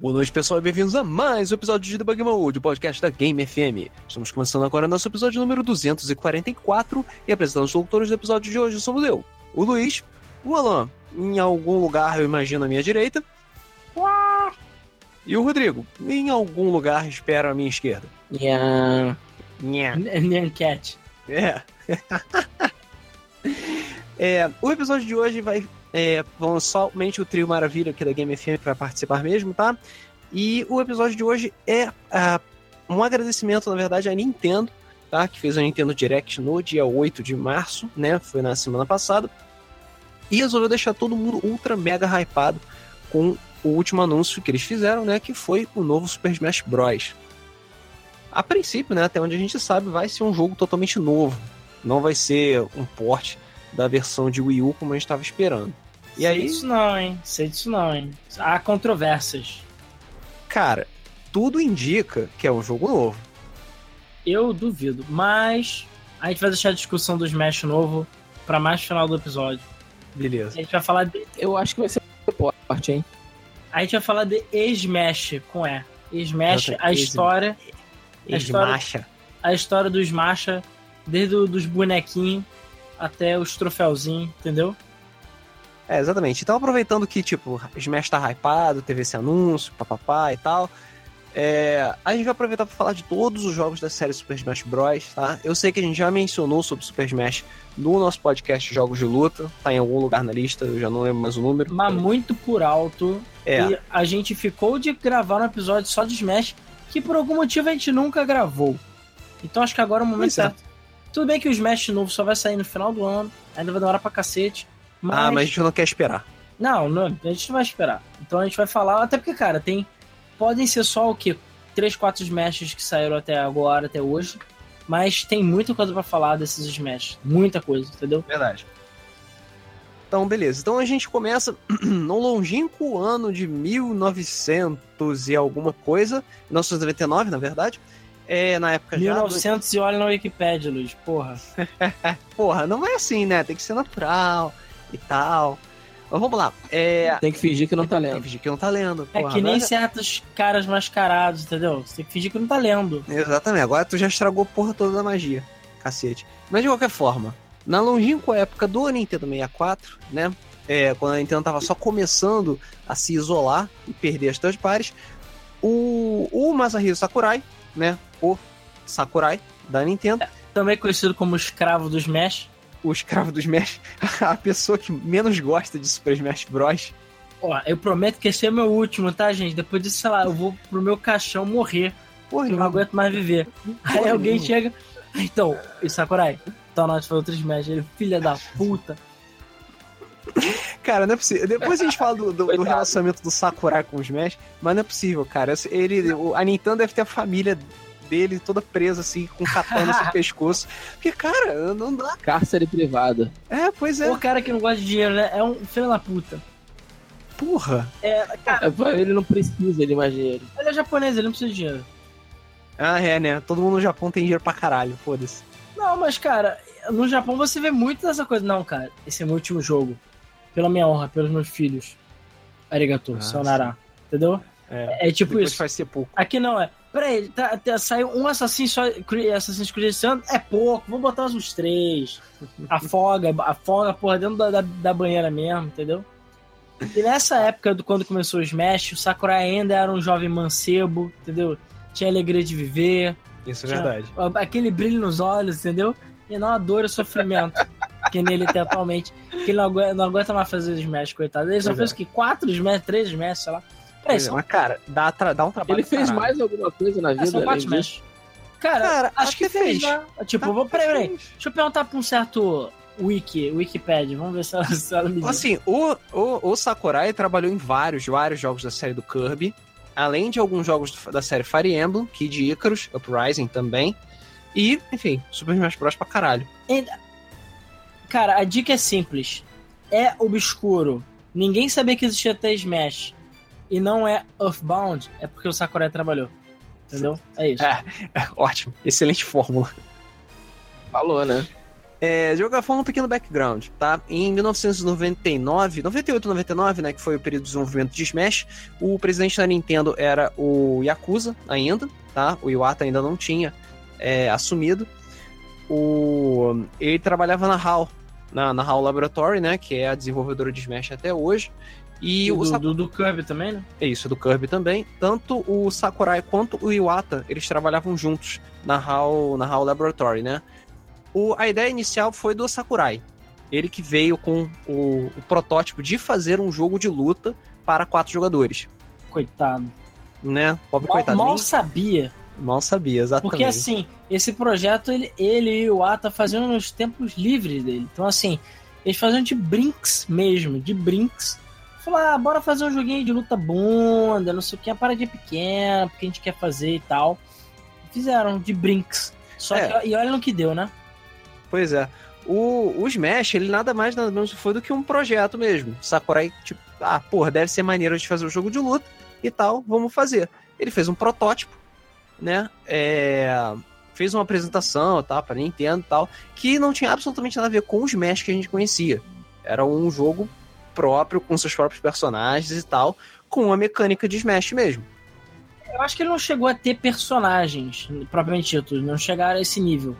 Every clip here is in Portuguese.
Boa noite, pessoal, e bem-vindos a mais um episódio de Debug Mode, o podcast da Game FM. Estamos começando agora nosso episódio número 244 e apresentando os locutores do episódio de hoje somos eu, o Luiz, o Alan, em algum lugar eu imagino à minha direita, e o Rodrigo, em algum lugar espero à minha esquerda. Nha. Nha. Nyancat. É. é. O episódio de hoje vai. É, vão somente o trio Maravilha aqui da Game FM para participar mesmo, tá? E o episódio de hoje é ah, um agradecimento, na verdade, à Nintendo, tá? Que fez a Nintendo Direct no dia 8 de março, né? Foi na semana passada. E resolveu deixar todo mundo ultra mega hypado com o último anúncio que eles fizeram, né? Que foi o novo Super Smash Bros. A princípio, né? Até onde a gente sabe, vai ser um jogo totalmente novo. Não vai ser um port da versão de Wii U como a gente estava esperando. E Sei aí, disso não, hein? Sei disso não, hein? Há controvérsias. cara, tudo indica que é um jogo novo. Eu duvido, mas a gente vai deixar a discussão do Smash novo pra mais final do episódio. A Beleza. gente vai falar de, Eu acho que vai ser forte, hein? a gente vai falar de Smash com E. Smash, Nossa, a Smash. história, A história- Esmacha. a história do Smasha, desde o, dos bonequinhos até os troféuzinhos, entendeu? É, exatamente. Então, aproveitando que, tipo, Smash tá hypado, teve esse anúncio, papapá e tal, é, a gente vai aproveitar para falar de todos os jogos da série Super Smash Bros, tá? Eu sei que a gente já mencionou sobre Super Smash no nosso podcast Jogos de Luta, tá em algum lugar na lista, eu já não lembro mais o número. Mas muito por alto. É, E a gente ficou de gravar um episódio só de Smash, que por algum motivo a gente nunca gravou. Então acho que agora é o momento é. certo. Tudo bem que o Smash novo só vai sair no final do ano, ainda vai demorar pra cacete. Mas... ah, mas a gente não quer esperar. Não, não, a gente não vai esperar. Então a gente vai falar, até porque, cara, tem. Podem ser só o quê? 3, 4 Smashes que saíram até agora, até hoje. Mas tem muita coisa pra falar desses Smash. Muita coisa, entendeu? Verdade. Então, beleza. Então a gente começa no longínquo ano de 1900 e alguma coisa, 1999, na verdade. É, na época já. 1900 e olha na Wikipedia, Luiz, porra. Porra, não é assim, né? Tem que ser natural e tal. Mas vamos lá. É. Tem que fingir que não tá Tem que lendo. fingir que não tá lendo. É porra, que nem agora- certos caras mascarados, entendeu? Você tem que fingir que não tá lendo. Exatamente, agora tu já estragou porra toda da magia. Cacete. Mas de qualquer forma, na longínqua época do Nintendo 64, né? É, quando a Nintendo tava só começando a se isolar e perder as third parties, o, o Masahiro Sakurai, né? O Sakurai da Nintendo, Também conhecido como escravo dos Smash. o escravo dos Smash, a pessoa que menos gosta de Super Smash Bros. Ó, eu prometo que esse é o meu último, tá, gente? Depois disso, sei lá, eu vou pro meu caixão morrer. Porra, Eu não aguento mais viver. Aí Porra alguém nenhuma. chega. Então, e Sakurai, hora de fazer outro Smash. Ele, filha da puta. Cara, não é possível. Depois a gente fala do, do- do relacionamento do Sakurai com o Smash, mas não é possível, cara. Ele, o- a Nintendo deve ter a família dele toda presa, assim, com katana no pescoço. Porque, cara, não dá. Cárcere privado. É, pois é. O cara que não gosta de dinheiro, né? É um filho da puta. Porra. É, cara, É, Ele não precisa de mais dinheiro. ele é japonês, ele não precisa de dinheiro. Ah, é, né? Todo mundo no Japão tem dinheiro pra caralho, foda-se. Não, mas, cara, no Japão você vê muito dessa coisa. Não, cara, esse é meu último jogo. Pela minha honra, pelos meus filhos. Arigato, Ah, sayonara. Entendeu? É, É tipo depois isso. faz ser pouco. Aqui não é. Peraí, tá, tá, saiu um Assassin's Creed, Assassin's Creed esse ano? É pouco, vamos botar uns três. Afoga, afoga, porra, dentro da, da, da banheira mesmo, entendeu? E nessa época, do, quando começou o Smash, o Sakurai ainda era um jovem mancebo, entendeu? Tinha alegria de viver, Isso é verdade. aquele brilho nos olhos, entendeu? E não a dor e o sofrimento que nele tem atualmente. Que ele não aguenta, não aguenta mais fazer Smash, coitado. Ele só Pois fez é. o quê? Quatro Smash, três Smash, sei lá. É, mas, cara, dá, dá um trabalho. Ele fez caralho. mais alguma coisa na É, vida? são quatro além disso? Smash. Cara, Cara, acho que fez, fez. né? Tipo, Tá, vou, peraí, peraí. Deixa eu perguntar pra um certo wiki, Wikipedia. Vamos ver se ela, se ela me diz. Assim, o, o, o Sakurai trabalhou em vários, vários jogos da série do Kirby, além de alguns jogos do- da série Fire Emblem, Kid Icarus, Uprising também, e, enfim, Super Smash Bros. pra caralho. Cara, a dica é simples. É obscuro. Ninguém sabia que existia até Smash. E não é Earthbound, é porque o Sakurai trabalhou. Entendeu? É isso. É. Ótimo, excelente fórmula. Falou, né? É, jogar falando um pequeno background, tá? Em 1999, 98, 99, né, que foi o período de desenvolvimento de Smash, o presidente da Nintendo era o Yakuza ainda, tá? O Iwata ainda não tinha é, assumido. O, ele trabalhava na HAL, na, na HAL Laboratory, né, que é a desenvolvedora de Smash até hoje. E, E o do, do, do Kirby também, né? é isso, do Kirby também. Tanto o Sakurai quanto o Iwata, eles trabalhavam juntos na HAL, na HAL Laboratory, né? O, a ideia inicial foi do Sakurai. Ele que veio com o, o protótipo de fazer um jogo de luta para quatro jogadores, Coitado. né? Pobre Mal, coitado, mal sabia. Mal sabia, exatamente. Porque assim, esse projeto ele, ele e o Ata faziam nos tempos livres dele. Então, assim, eles faziam de brinks mesmo, de brinks. Falaram, ah, bora fazer um joguinho de luta bunda, não sei o que, uma paradinha pequena, porque a gente quer fazer e tal. Fizeram de brinks. Só É. que, e olha no que deu, né? Pois é. O, o Smash, ele nada mais nada menos foi do que um projeto mesmo. Sakurai, tipo, ah, porra, deve ser maneiro de fazer um jogo de luta e tal, vamos fazer. Ele fez um protótipo, né? É, fez uma apresentação, tá, para Nintendo e tal, que não tinha absolutamente nada a ver com o Smash que a gente conhecia. Era um jogo próprio, com seus próprios personagens e tal, com uma mecânica de Smash mesmo. Eu acho que ele não chegou a ter personagens, propriamente dito, não chegaram a esse nível.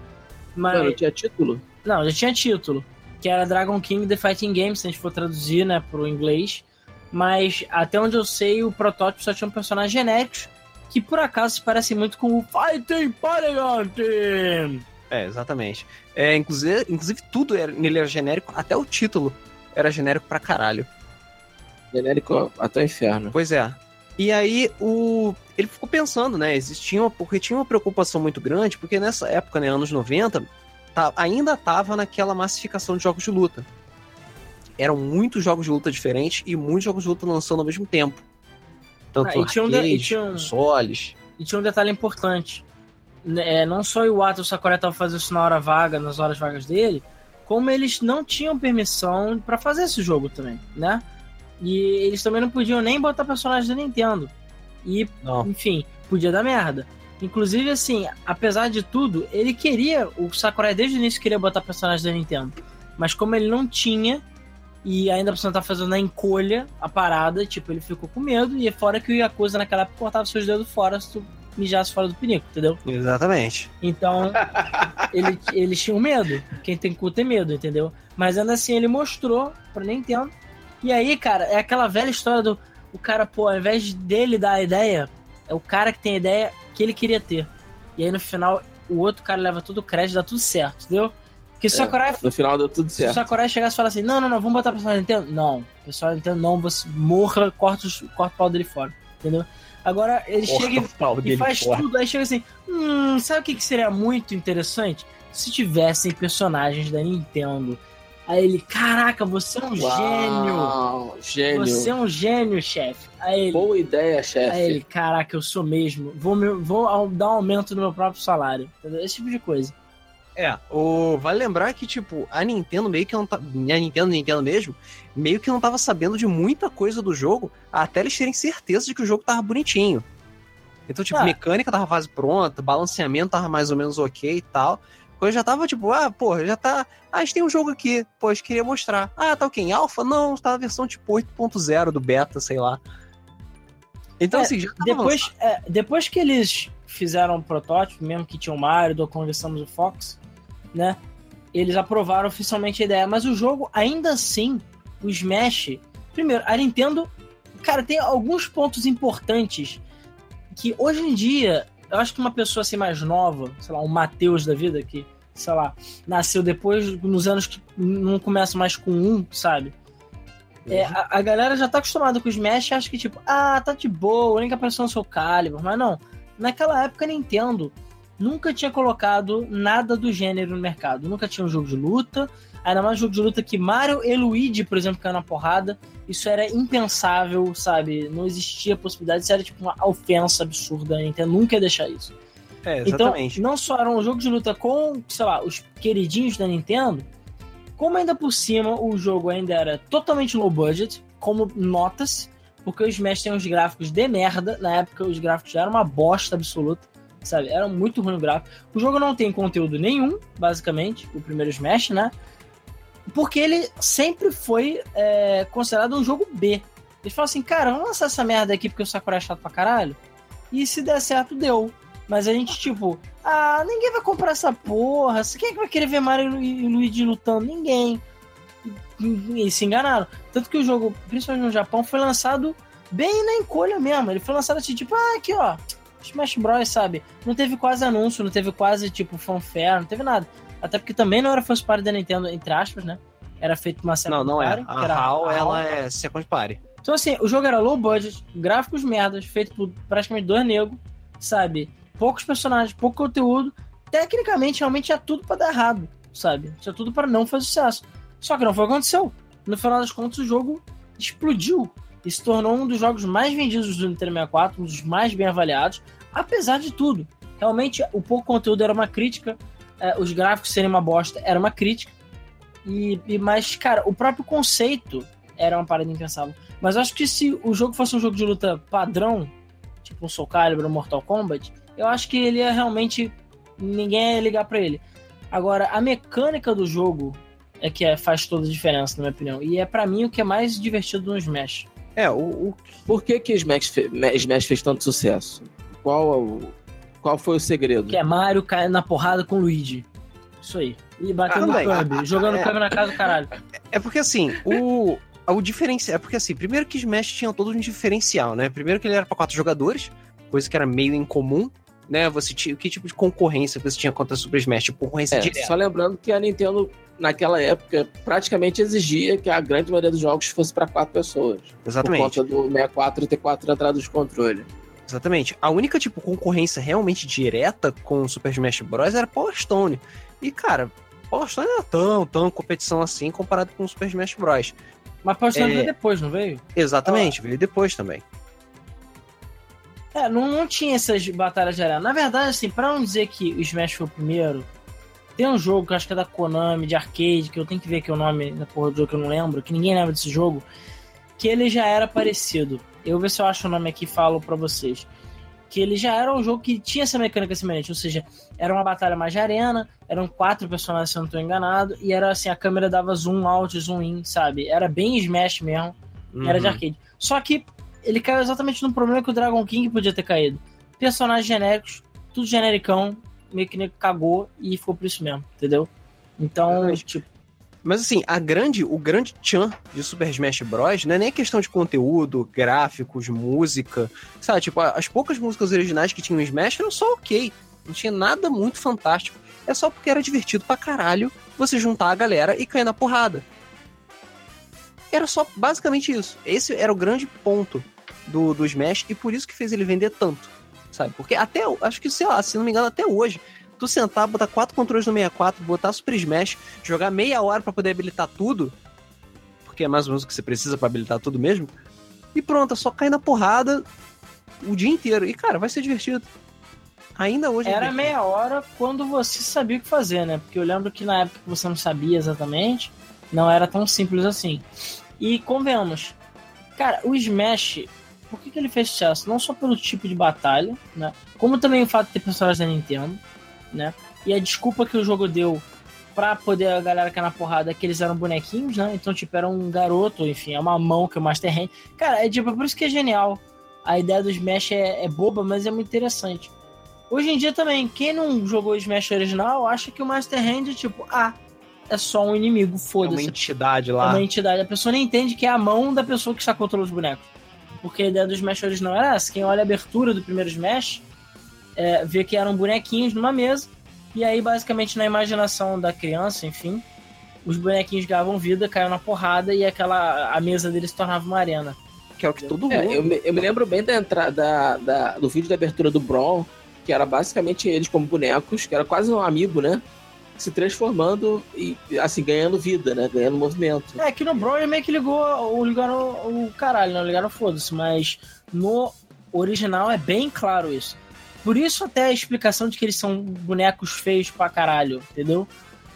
Mas. Mano, tinha título? Não, já tinha título, que era Dragon King The Fighting Game, se a gente for traduzir, né, pro inglês. Mas até onde eu sei, o protótipo só tinha um personagem genéricos que por acaso se parecem muito com o Fighting Polygon Team. É, exatamente. É, inclusive, inclusive tudo era, nele era genérico, até o título era genérico pra caralho. Genérico até o inferno. Pois é. E aí o ele ficou pensando, né? Existia uma, porque tinha uma preocupação muito grande, porque nessa época, né, anos 90, tá, ainda tava naquela massificação de jogos de luta. Eram muitos jogos de luta diferentes e muitos jogos de luta lançando ao mesmo tempo. Tanto Ah, e tinha um de- e tinha um- consoles. E tinha um detalhe importante. É, não só o Iwata e o Sakurai estavam fazendo isso na hora vaga, nas horas vagas dele, como eles não tinham permissão pra fazer esse jogo também, né? E eles também não podiam nem botar personagens da Nintendo. E Não. enfim, podia dar merda. Inclusive, assim, apesar de tudo, ele queria, o Sakurai desde o início queria botar personagens da Nintendo. Mas como ele não tinha, e ainda precisa estar fazendo na encolha a parada, tipo, ele ficou com medo, e fora que o Yakuza naquela época cortava seus dedos fora se tu mijasse fora do pinico, entendeu? Exatamente. Então, ele, eles tinham medo. Quem tem cu tem medo, entendeu? Mas ainda assim, ele mostrou pra Nintendo. E aí, cara, é aquela velha história do o cara, pô, ao invés dele dar a ideia, é o cara que tem a ideia que ele queria ter. E aí no final, o outro cara leva todo o crédito, dá tudo certo, entendeu? Porque se o É. Sakurai, No final deu tudo se o certo. Sakurai chegasse e falasse assim, não, não, não, vamos botar o personagem da Nintendo. Não, o pessoal da Nintendo não, você morra, corta, os- corta o pau dele fora, entendeu? Agora ele chega e Corta pau e dele faz fora. tudo. Aí chega assim: hum, sabe o que, que seria muito interessante? Se tivessem personagens da Nintendo. Aí ele, caraca, você é um gênio! Uau, Gênio. Você é um gênio, chefe. Boa ideia, chefe. aí ele, caraca, eu sou mesmo. Vou, me- vou dar um aumento no meu próprio salário. Entendeu? Esse tipo de coisa. É, o... vale lembrar que, tipo, a Nintendo meio que não tá. A Nintendo, Nintendo mesmo, meio que não tava sabendo de muita coisa do jogo até eles terem certeza de que o jogo tava bonitinho. Então, tipo, Ah. mecânica tava quase pronta, balanceamento tava mais ou menos ok e tal. Coisa já tava tipo, ah, porra, já tá. Ah, a gente tem um jogo aqui, pô, a gente queria mostrar. Ah, tá o quê? Em alpha? Não, tá na versão tipo 8.0 do beta, sei lá. Então, É, assim, já Depois, é, depois que eles fizeram o protótipo, mesmo que tinha o Mario, do Conversamos o Fox, né? Eles aprovaram oficialmente a ideia. Mas o jogo, ainda assim, o Smash. Primeiro, a Nintendo. Cara, tem alguns pontos importantes que hoje em dia, eu acho que uma pessoa assim mais nova, sei lá, um Matheus da vida, que, sei lá, nasceu depois, nos anos que não começa mais com um, sabe? É, a, a galera já tá acostumada com o Smash e acha que, tipo, ah, tá de boa, a única pessoa no seu Calibur. Mas não. Naquela época, a Nintendo nunca tinha colocado nada do gênero no mercado. Nunca tinha um jogo de luta. Ainda mais um jogo de luta que Mario e Luigi, por exemplo, caiu na porrada. Isso era impensável, sabe? Não existia possibilidade. Isso era tipo uma ofensa absurda. A Nintendo nunca ia deixar isso. É, Então, não só era um jogo de luta com, sei lá, os queridinhos da Nintendo, como ainda por cima o jogo ainda era totalmente low budget, como notas, porque o Smash tem uns gráficos de merda. Na época, os gráficos já eram uma bosta absoluta. Sabe? Era muito ruim o gráfico. O jogo não tem conteúdo nenhum, basicamente, o primeiro Smash, né? Porque ele sempre foi é, considerado um jogo B. Eles falam assim, cara, vamos lançar essa merda aqui porque o Sakura é chato pra caralho. E se der certo, deu. Mas a gente, tipo, ah, ninguém vai comprar essa porra. Quem é que vai querer ver Mario e Luigi lutando? Ninguém. E, e se enganaram. Tanto que o jogo, principalmente no Japão, foi lançado bem na encolha mesmo. Ele foi lançado assim, tipo, ah, aqui ó, Smash Bros, sabe? Não teve quase anúncio, não teve quase, tipo, fanfare, não teve nada. Até porque também não era first party da Nintendo, entre aspas, né? Era feito uma second Não, não party, é. A era HAL, a ela HAL. é second party. Então, assim, o jogo era low budget, gráficos merdas, feito por praticamente dois negros, sabe? Poucos personagens, pouco conteúdo. Tecnicamente, realmente tinha tudo pra dar errado, sabe? Tinha tudo pra não fazer sucesso. Só que não foi o que aconteceu. No final das contas, o jogo explodiu e se tornou um dos jogos mais vendidos do Nintendo 64, um dos mais bem avaliados, apesar de tudo. Realmente, o pouco conteúdo era uma crítica, eh, os gráficos serem uma bosta era uma crítica. E, e- mas, cara, o próprio conceito era uma parada impensável. Mas acho que se o jogo fosse um jogo de luta padrão, tipo um Soul Calibur ou Mortal Kombat, eu acho que ele ia realmente. ninguém ia ligar pra ele. Agora, a mecânica do jogo é que é- faz toda a diferença, na minha opinião. E é pra mim o que é mais divertido no Smash. É, o, o- Por que que Smash, fe- Smash fez tanto sucesso? Qual, é o- qual foi o segredo? Que é Mario caindo na porrada com Luigi. Isso aí. E batendo Ah, no também. Kirby, jogando É. Kirby na casa do caralho. é porque assim, o. O diferencial. É porque assim, primeiro que Smash tinha todo um diferencial, né? Primeiro que ele era pra quatro jogadores, coisa que era meio incomum, né? Você tinha. Que tipo de concorrência você tinha contra Super Smash? Tipo, concorrência É, direta. só lembrando que a Nintendo, naquela época, praticamente exigia que a grande maioria dos jogos fosse para quatro pessoas. Exatamente. Por conta do 64 ter quatro entradas de controle. Exatamente. A única, tipo, concorrência realmente direta com o Super Smash Bros. era Power Stone. E, cara, Power Stone não era tão, tão competição assim comparado com o Super Smash Bros. Mas pode ser É. veio depois, não veio? Exatamente, veio depois também. É, não, não tinha essas batalhas de arena. Na verdade, assim, pra não dizer que o Smash foi o primeiro, tem um jogo que eu acho que é da Konami, de arcade, que eu tenho que ver que é o nome da porra do jogo que eu não lembro, que ninguém lembra desse jogo, que ele já era parecido. Eu vou ver se eu acho o nome aqui e falo pra vocês. Que ele já era um jogo que tinha essa mecânica semelhante, ou seja, era uma batalha mais de arena, eram quatro personagens, se eu não tô enganado, e era assim, a câmera dava zoom out, zoom in, sabe? Era bem Smash mesmo. Era de Uhum. arcade. Só que ele caiu exatamente no problema que o Dragon King podia ter caído. Personagens genéricos, tudo genericão, meio que cagou e ficou por isso mesmo, entendeu? Então, Verdade. tipo, Mas assim, a grande, o grande tchan de Super Smash Bros. não é nem questão de conteúdo, gráficos, música. Sabe, tipo, as poucas músicas originais que tinham Smash eram só ok. Não tinha nada muito fantástico. É só porque era divertido pra caralho você juntar a galera e cair na porrada. Era só basicamente isso. Esse era o grande ponto do, do Smash e por isso que fez ele vender tanto. Sabe? Porque até, acho que, sei lá, se não me engano, até hoje, tu sentar, botar quatro controles no 64, botar Super Smash, jogar meia hora pra poder habilitar tudo, porque é mais ou menos o que você precisa pra habilitar tudo mesmo, e pronto, é só cair na porrada o dia inteiro. E, cara, vai ser divertido. Ainda hoje é era meia hora quando você sabia o que fazer, né? Porque eu lembro que na época você não sabia exatamente, não era tão simples assim. E convenhamos, cara, o Smash, por que, que ele fez sucesso? Não só pelo tipo de batalha, né? Como também o fato de ter personagens da Nintendo, né? E a desculpa que o jogo deu pra poder a galera cair na porrada é que eles eram bonequinhos, né? Então, tipo, era um garoto, enfim, é uma mão que é o Master Hand. Cara, é tipo, é por isso que é genial. A ideia do Smash é, é boba, mas é muito interessante. Hoje em dia também, quem não jogou o Smash original acha que o Master Hand é tipo, ah, é só um inimigo, É uma foda-se. entidade É lá. uma entidade. A pessoa nem entende que é a mão da pessoa que está controlando os bonecos. Porque a ideia do Smash original era essa. Quem olha a abertura do primeiro Smash é, vê que eram bonequinhos numa mesa. E aí, basicamente, na imaginação da criança, enfim, os bonequinhos ganhavam vida, caíam na porrada e aquela a mesa deles se tornava uma arena. Que é o que todo É, mundo. eu, me, eu me lembro bem da entrada da, da- do vídeo da abertura do Brawl, que era basicamente eles como bonecos, que era quase um amigo, né? Se transformando e, assim, ganhando vida, né? Ganhando movimento. É, que no Brawl ele meio que ligou, ligaram o caralho, não ligaram foda-se, mas no original é bem claro isso. Por isso até a explicação de que eles são bonecos feios pra caralho, entendeu?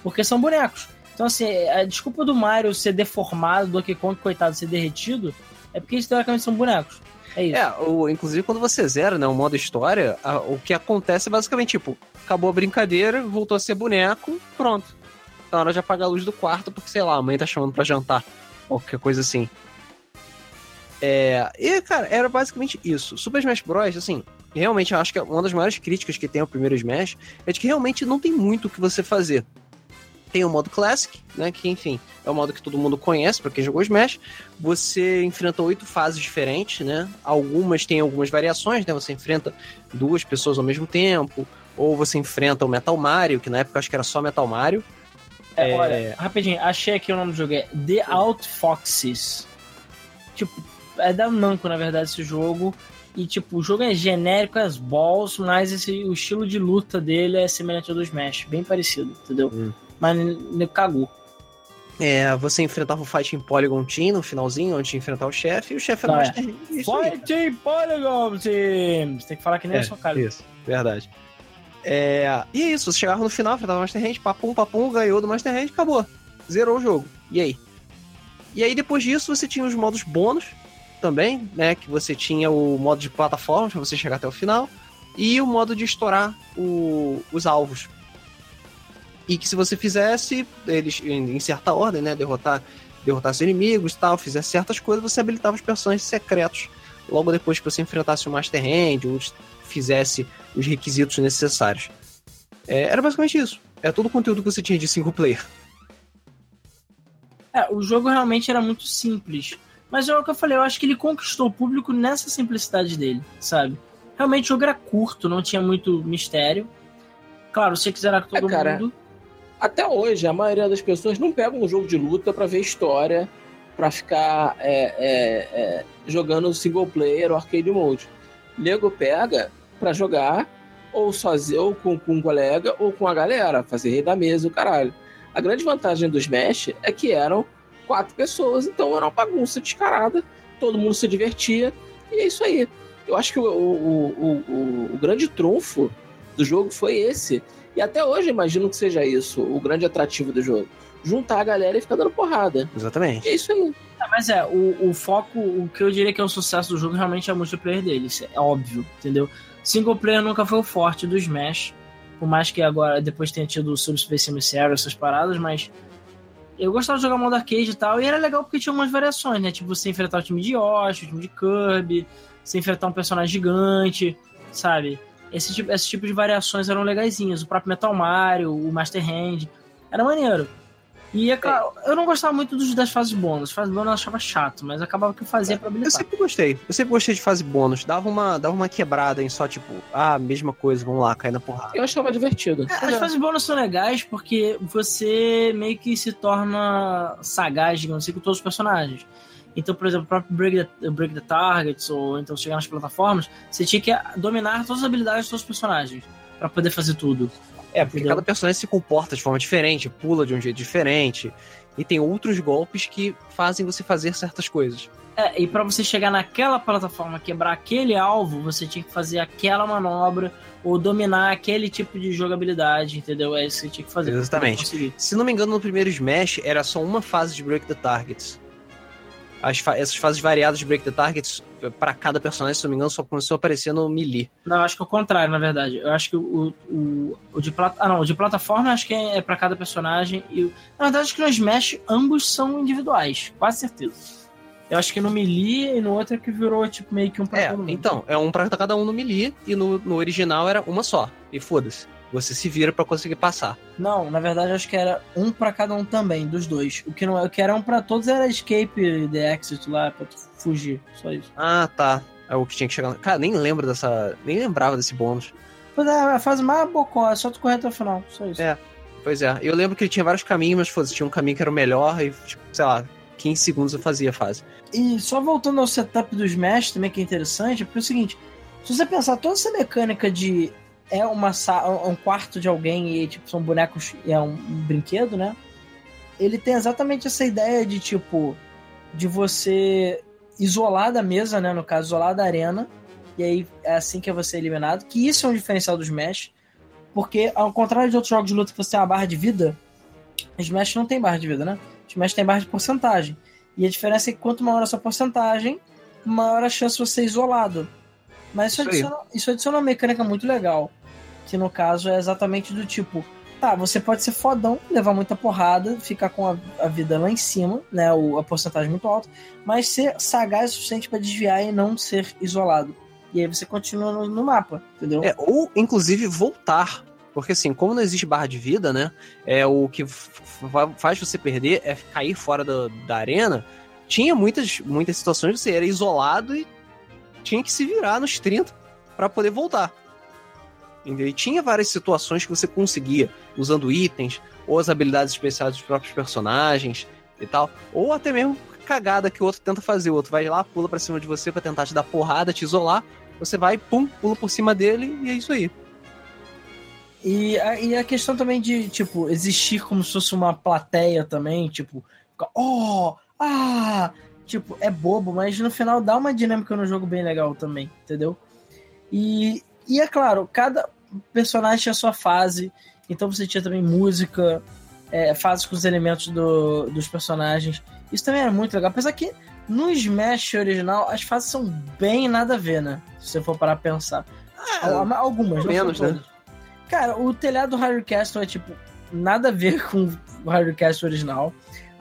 Porque são bonecos. Então, assim, a desculpa do Mario ser deformado, do Donkey Kong, coitado, ser derretido, é porque eles teoricamente são bonecos. É isso. É, o, inclusive quando você zera, né, o modo história, a- o que acontece é basicamente, tipo, acabou a brincadeira, voltou a ser boneco, pronto. Na hora de apagar a luz do quarto, porque, sei lá, a mãe tá chamando pra jantar. Ou qualquer coisa assim. É, e, cara, era basicamente isso. Super Smash Bros., assim, realmente eu acho que uma das maiores críticas que tem ao primeiro Smash é de que realmente não tem muito o que você fazer. Tem o modo Classic, né, que, enfim, é o modo que todo mundo conhece pra quem jogou Smash. Você enfrenta oito fases diferentes, né? Algumas têm algumas variações, né? Você enfrenta duas pessoas ao mesmo tempo, ou você enfrenta o Metal Mario, que na época eu acho que era só Metal Mario. É, É. Olha, rapidinho, achei aqui o nome do jogo, é The Out Foxes. Tipo, é da Namco, na verdade, esse jogo. E, tipo, o jogo é genérico as balls, mas esse, o estilo de luta dele é semelhante ao do Smash, bem parecido, entendeu? Hum. Mas ele cagou. É, você enfrentava o Fighting Polygon Team no finalzinho, antes de enfrentar o chefe, e o chefe era o é. Master aí, cara. Fighting Polygon Team! Você tem que falar que nem É, eu sou cara. Isso, verdade. É, e é isso, você chegava no final, enfrentava o Master Hand, papum, papum, ganhou do Master Hand, acabou. Zerou o jogo. E aí? E aí, depois disso, você tinha os modos bônus também, né? Que você tinha o modo de plataforma pra você chegar até o final. E o modo de estourar o- os alvos. E que se você fizesse, eles em, certa ordem, né? Derrotar, derrotar os inimigos e tal, fizesse certas coisas, você habilitava os personagens secretos logo depois que você enfrentasse o Master Hand ou fizesse os requisitos necessários. É, era basicamente isso. É todo o conteúdo que você tinha de single player. É, o jogo realmente era muito simples. Mas é o que eu falei, eu acho que ele conquistou o público nessa simplicidade dele, sabe? Realmente o jogo era curto, não tinha muito mistério. Claro, se você quiser com todo É, cara, mundo. Até hoje, a maioria das pessoas não pega um jogo de luta pra ver história, pra ficar é, é, é, jogando single player ou arcade mode. Nego pega pra jogar ou sozinho, ou com, com um colega, ou com a galera, fazer rei da mesa, o caralho. A grande vantagem do Smash é que eram quatro pessoas, então era uma bagunça descarada, todo mundo se divertia, e é isso aí. Eu acho que o, o, o, o grande trunfo do jogo foi esse. E até hoje imagino que seja isso, o grande atrativo do jogo. Juntar a galera e ficar dando porrada. Exatamente. É isso aí. É, mas é, o, o foco, o que eu diria que é o sucesso do jogo realmente é o multiplayer dele. Isso é óbvio, entendeu? Single player nunca foi o forte do Smash. Por mais que agora, depois tenha tido o Super Space Emissary, essas paradas, mas. Eu gostava de jogar modo arcade e tal, e era legal porque tinha umas variações, né? Tipo, você enfrentar o time de Yoshi, o time de Kirby, você enfrentar um personagem gigante, sabe? Esse tipo, esse tipo de variações eram legaisinhas. O próprio Metal Mario, o Master Hand, era maneiro. E é claro, eu não gostava muito dos, das fases bônus. Fases bônus eu achava chato, mas acabava que eu fazia pra Eu habilitar. sempre gostei. Eu sempre gostei de fase bônus. Dava uma, dava uma quebrada em só, tipo, ah, mesma coisa, vamos lá, cair na porrada. Eu achava divertido. É, As fases bônus são legais porque você meio que se torna sagaz, digamos assim, com todos os personagens. Então, por exemplo, o próprio Break the, Break the Targets, ou então chegar nas plataformas, você tinha que dominar todas as habilidades dos seus personagens pra poder fazer tudo. É, porque Entendeu? cada personagem se comporta de forma diferente, pula de um jeito diferente. E tem outros golpes que fazem você fazer certas coisas. É, e pra você chegar naquela plataforma, quebrar aquele alvo, você tinha que fazer aquela manobra ou dominar aquele tipo de jogabilidade, entendeu? É isso que você tinha que fazer. Exatamente. Se não me engano, no primeiro Smash era só uma fase de Break the Targets. As fa- essas fases variadas de Break the Targets, pra cada personagem, se não me engano, só começou a aparecer no Melee. Não, acho que é o contrário, na verdade. Eu acho que o, o, o de plata... Ah, não, o de plataforma acho que é pra cada personagem. E, na verdade, acho que no Smash ambos são individuais, quase certeza. Eu acho que no Melee e no outro é que virou tipo meio que um pra É, então, é um pra cada um no Melee, e no, no original era uma só. E foda-se. Você se vira pra conseguir passar. Não, na verdade acho que era um pra cada um também, dos dois. O que não é, o que era um pra todos era Escape the Exit lá, pra tu fugir. Só isso. Ah, tá. É o que tinha que chegar. Cara, nem lembro dessa. Nem lembrava desse bônus. Pois é, a fase mais bocó, é só tu correr até o final. Só isso. É. Pois é. Eu lembro que ele tinha vários caminhos, mas foda-se, tinha um caminho que era o melhor e, tipo, sei lá, 15 segundos eu fazia a fase. E só voltando ao setup do Smash também, que é interessante, porque é o seguinte: se você pensar toda essa mecânica de é uma sa- um quarto de alguém e tipo, são bonecos e é um, um brinquedo, né? Ele tem exatamente essa ideia de tipo de você isolar da mesa, né? No caso, isolar da arena, e aí é assim que você é eliminado. Que isso é um diferencial do Smash, porque ao contrário de outros jogos de luta que você tem uma barra de vida, Smash não tem barra de vida, né? Smash tem barra de porcentagem. E a diferença é que quanto maior a sua porcentagem, maior a chance de você ser isolado. Mas isso, Isso aí. adiciona, isso adiciona uma mecânica muito legal. Que no caso é exatamente do tipo: tá, você pode ser fodão, levar muita porrada, ficar com a, a vida lá em cima, né? O, a porcentagem muito alta, mas ser sagaz o suficiente pra desviar e não ser isolado. E aí você continua no, no mapa, entendeu? É, ou, inclusive, voltar. Porque, assim, como não existe barra de vida, né? É, o que faz você perder é cair fora da, da arena. Tinha muitas, muitas situações que você era isolado e tinha que se virar nos 30 para poder voltar. Entendeu? E tinha várias situações que você conseguia, usando itens, ou as habilidades especiais dos próprios personagens e tal. Ou até mesmo cagada que o outro tenta fazer. O outro vai lá, pula pra cima de você pra tentar te dar porrada, te isolar. Você vai, pum, pula por cima dele e é isso aí. E a, e a questão também de, tipo, existir como se fosse uma plateia também, tipo, oh, ah, tipo, é bobo, mas no final dá uma dinâmica no jogo bem legal também, entendeu? E, e é claro, cada personagem tinha sua fase, então você tinha também música, é, fases com os elementos do, dos personagens. Isso também era muito legal, apesar que no Smash original as fases são bem nada a ver, né? Se você for parar pra pensar. Al- Algumas, menos, né? Cara, o telhado do Hyrule Castle é, tipo, nada a ver com o Hyrule Castle original.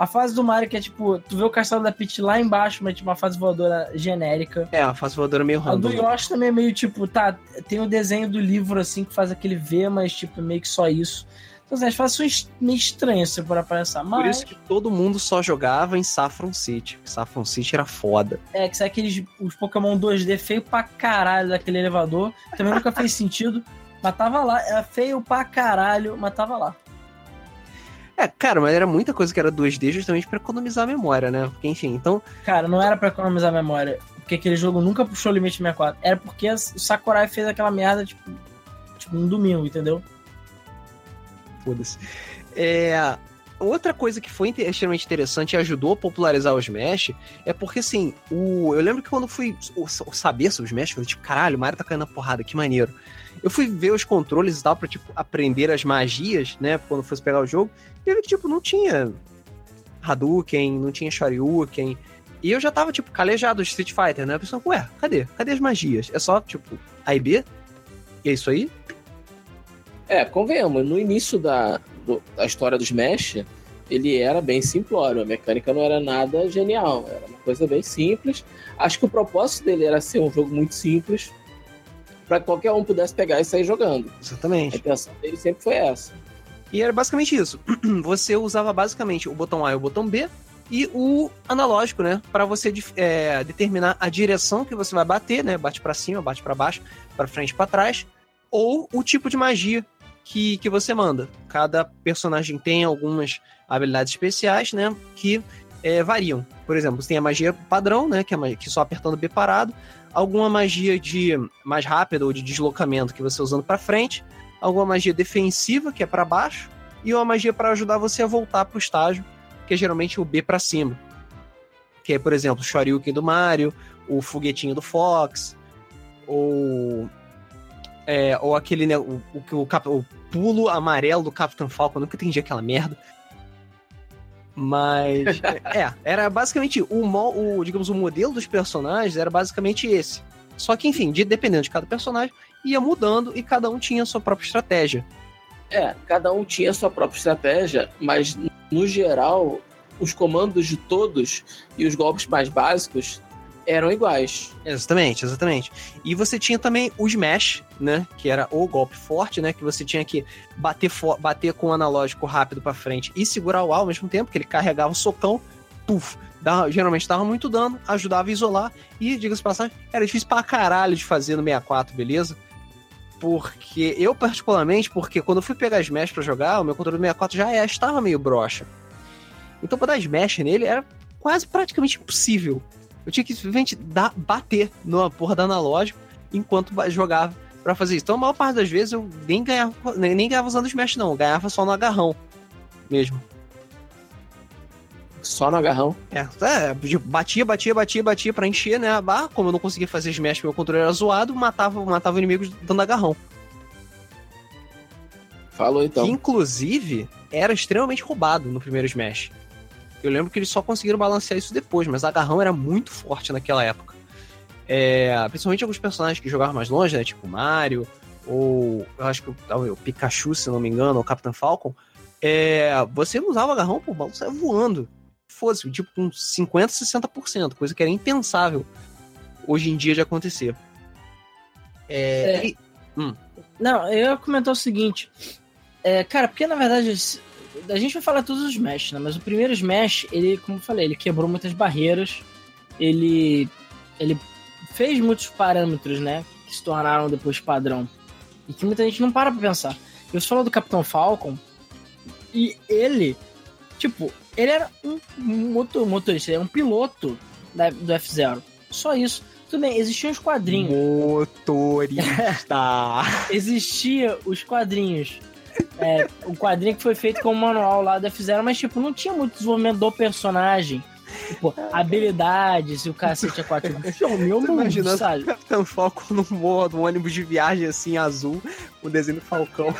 A fase do Mario, que é, tipo, tu vê o castelo da Peach lá embaixo, mas, tipo, uma fase voadora genérica. É, a fase voadora meio A do random. Yoshi também é meio, tipo, tá, tem o desenho do livro, assim, que faz aquele V, mas, tipo, meio que só isso. Então, assim, as fases são meio estranhas, se for pensar. Por Mas, isso que todo mundo só jogava em Saffron City. Saffron City era foda. é, que são aqueles, os Pokémon 2D feio pra caralho daquele elevador. Também nunca fez sentido. Mas tava lá, era feio pra caralho, mas tava lá. É, cara, mas era muita coisa que era 2D justamente pra economizar a memória, né? Porque, enfim, então. Cara, não era pra economizar memória, porque aquele jogo nunca puxou o limite 64. Era porque o Sakurai fez aquela merda, tipo, tipo um domingo, entendeu? Foda-se. É. Outra coisa que foi extremamente interessante e ajudou a popularizar o Smash é porque, assim, o... eu lembro que quando fui saber sobre o Smash, eu falei, tipo, caralho, o Mario tá caindo na porrada, que maneiro. Eu fui ver os controles e tal pra, tipo, aprender as magias, né, quando fosse pegar o jogo, e eu vi que, tipo, não tinha Hadouken, não tinha Shoryuken, e eu já tava, tipo, calejado de Street Fighter, né, a pessoa, ué, cadê? Cadê as magias? É só, tipo, A e B? E é isso aí? É, convenhamos, no início da, da história do Smash, ele era bem simplório, a mecânica não era nada genial, era uma coisa bem simples. Acho que o propósito dele era ser um jogo muito simples, para que qualquer um pudesse pegar e sair jogando. A Exatamente. intenção dele sempre foi essa. E era basicamente isso. Você usava basicamente o botão A e o botão B e o analógico, né, para você é, determinar a direção que você vai bater, né, bate para cima, bate para baixo, para frente, para trás, ou o tipo de magia que, que você manda. Cada personagem tem algumas habilidades especiais, né, que é, variam. Por exemplo, você tem a magia padrão, né, que é que só apertando B parado, alguma magia de mais rápida ou de deslocamento que você usando para frente, alguma magia defensiva, que é para baixo, e uma magia para ajudar você a voltar pro estágio, que é geralmente o B para cima. Que é, por exemplo, o Shoryuken do Mario, o foguetinho do Fox, ou é, ou aquele né, o, o, o, o pulo amarelo do Capitão Falcon, eu nunca entendi aquela merda. Mas é, era basicamente o, mo- o digamos o modelo dos personagens era basicamente esse. Só que enfim, de, dependendo de cada personagem, ia mudando e cada um tinha a sua própria estratégia. É, cada um tinha a sua própria estratégia, mas no geral, os comandos de todos e os golpes mais básicos eram iguais. Exatamente, exatamente. E você tinha também o Smash, né? Que era o golpe forte, né? Que você tinha que bater, bater com o analógico rápido pra frente e segurar o A ao mesmo tempo, que ele carregava o socão, puf, dava, geralmente dava muito dano, ajudava a isolar e, diga-se passagem, era difícil pra caralho de fazer no 64, beleza? Porque eu, particularmente, porque quando eu fui pegar Smash pra jogar, o meu controle do 64 já é- estava meio broxa. Então, pra dar Smash nele era quase praticamente impossível. Eu tinha que simplesmente dar, bater numa porra da analógico enquanto jogava pra fazer isso. Então, a maior parte das vezes eu nem ganhava, nem, nem ganhava usando Smash, não. Eu ganhava só no agarrão mesmo. Só no agarrão. É, é, tipo, batia, batia, batia, batia pra encher, né? A barra. Como eu não conseguia fazer Smash, meu controle era zoado, matava, matava inimigos dando agarrão. Falou então. Que, inclusive, era extremamente roubado no primeiro Smash. Eu lembro que eles só conseguiram balancear isso depois, mas agarrão era muito forte naquela época. É, principalmente alguns personagens que jogavam mais longe, né? Tipo Mario, ou eu acho que o, o Pikachu, se não me engano, ou o Capitão Falcon. É, você usava o agarrão, pô, o maluco saia voando. Fosse, tipo, com 50%, 60%, coisa que era impensável hoje em dia de acontecer. É, É. e- Não, eu ia comentar o seguinte. É, cara, porque na verdade a gente vai falar todos os Smash, né? Mas o primeiro Smash, ele, como eu falei, ele quebrou muitas barreiras. Ele, ele fez muitos parâmetros, né? Que se tornaram depois padrão. E que muita gente não para pra pensar. Eu falou do Capitão Falcon. E ele, tipo, ele era um motor, motorista, ele era um piloto da- do F-Zero. Só isso. Tudo bem, existiam os quadrinhos Motorista. existia os quadrinhos. É, o quadrinho que foi feito com o manual lá da F-Zero, mas tipo, não tinha muito desenvolvimento do personagem. Tipo, habilidades e o cacete quatro. É o meu mundo, imaginando sabe? Capitão Falcon no modo, um ônibus de viagem assim, azul, o desenho do Falcão.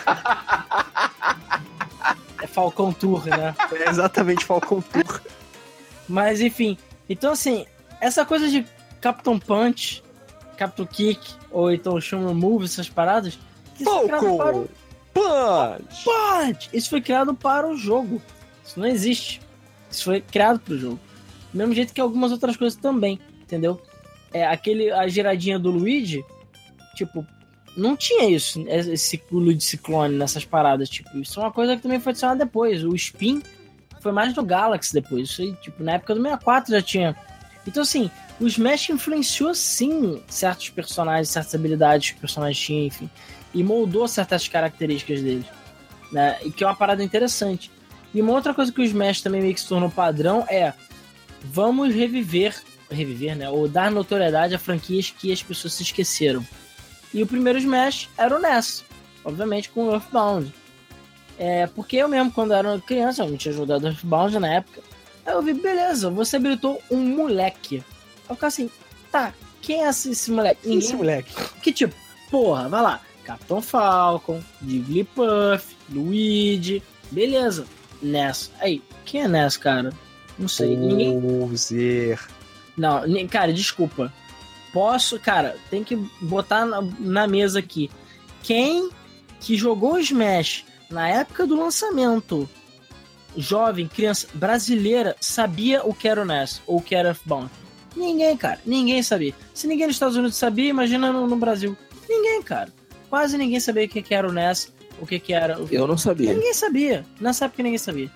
É Falcão Tour, né? É exatamente Falcon Tour. Mas enfim. Então, assim, essa coisa de Captain Punch, Captain Kick, ou então Show Move, essas paradas. O Falcon! Punch! Punch! Isso foi criado para o jogo. Isso não existe. Isso foi criado para o jogo. Do mesmo jeito que algumas outras coisas também, entendeu? É, aquele, a giradinha do Luigi, tipo, não tinha isso, esse Luigi Ciclone nessas paradas. Tipo, isso é uma coisa que também foi adicionada depois. O Spin foi mais do Galaxy depois. Isso aí, tipo, na época do 64 já tinha. Então, assim, o Smash influenciou sim certos personagens, certas habilidades que o personagem tinha, enfim. E moldou certas características deles. Né? E que é uma parada interessante. E uma outra coisa que o Smash também meio que se tornou padrão é vamos reviver, reviver, né? Ou dar notoriedade a franquias que as pessoas se esqueceram. E o primeiro Smash era o NES, obviamente com o Earthbound. É, porque eu mesmo, quando era criança, eu não tinha jogado Earthbound na época. Aí eu vi, beleza, você habilitou um moleque. Eu fico assim, tá, quem é esse, moleque? É esse moleque? Que tipo, porra, vai lá. Capitão Falcon, Jigglypuff, Luigi, beleza. Ness. Aí, quem é Ness, cara? Não sei. Ninguém. Bowser. Não, cara, desculpa. Posso, cara, tem que botar na, na mesa aqui. Quem que jogou Smash na época do lançamento, jovem, criança brasileira, sabia o que era o NES ou o que era Earthbound? Ninguém, cara. Ninguém sabia. Se ninguém nos Estados Unidos sabia, imagina no, no Brasil. Ninguém, cara. Quase ninguém sabia o que, que era o NES, o que, que era o Eu não sabia. Ninguém sabia. Nessa época ninguém sabia.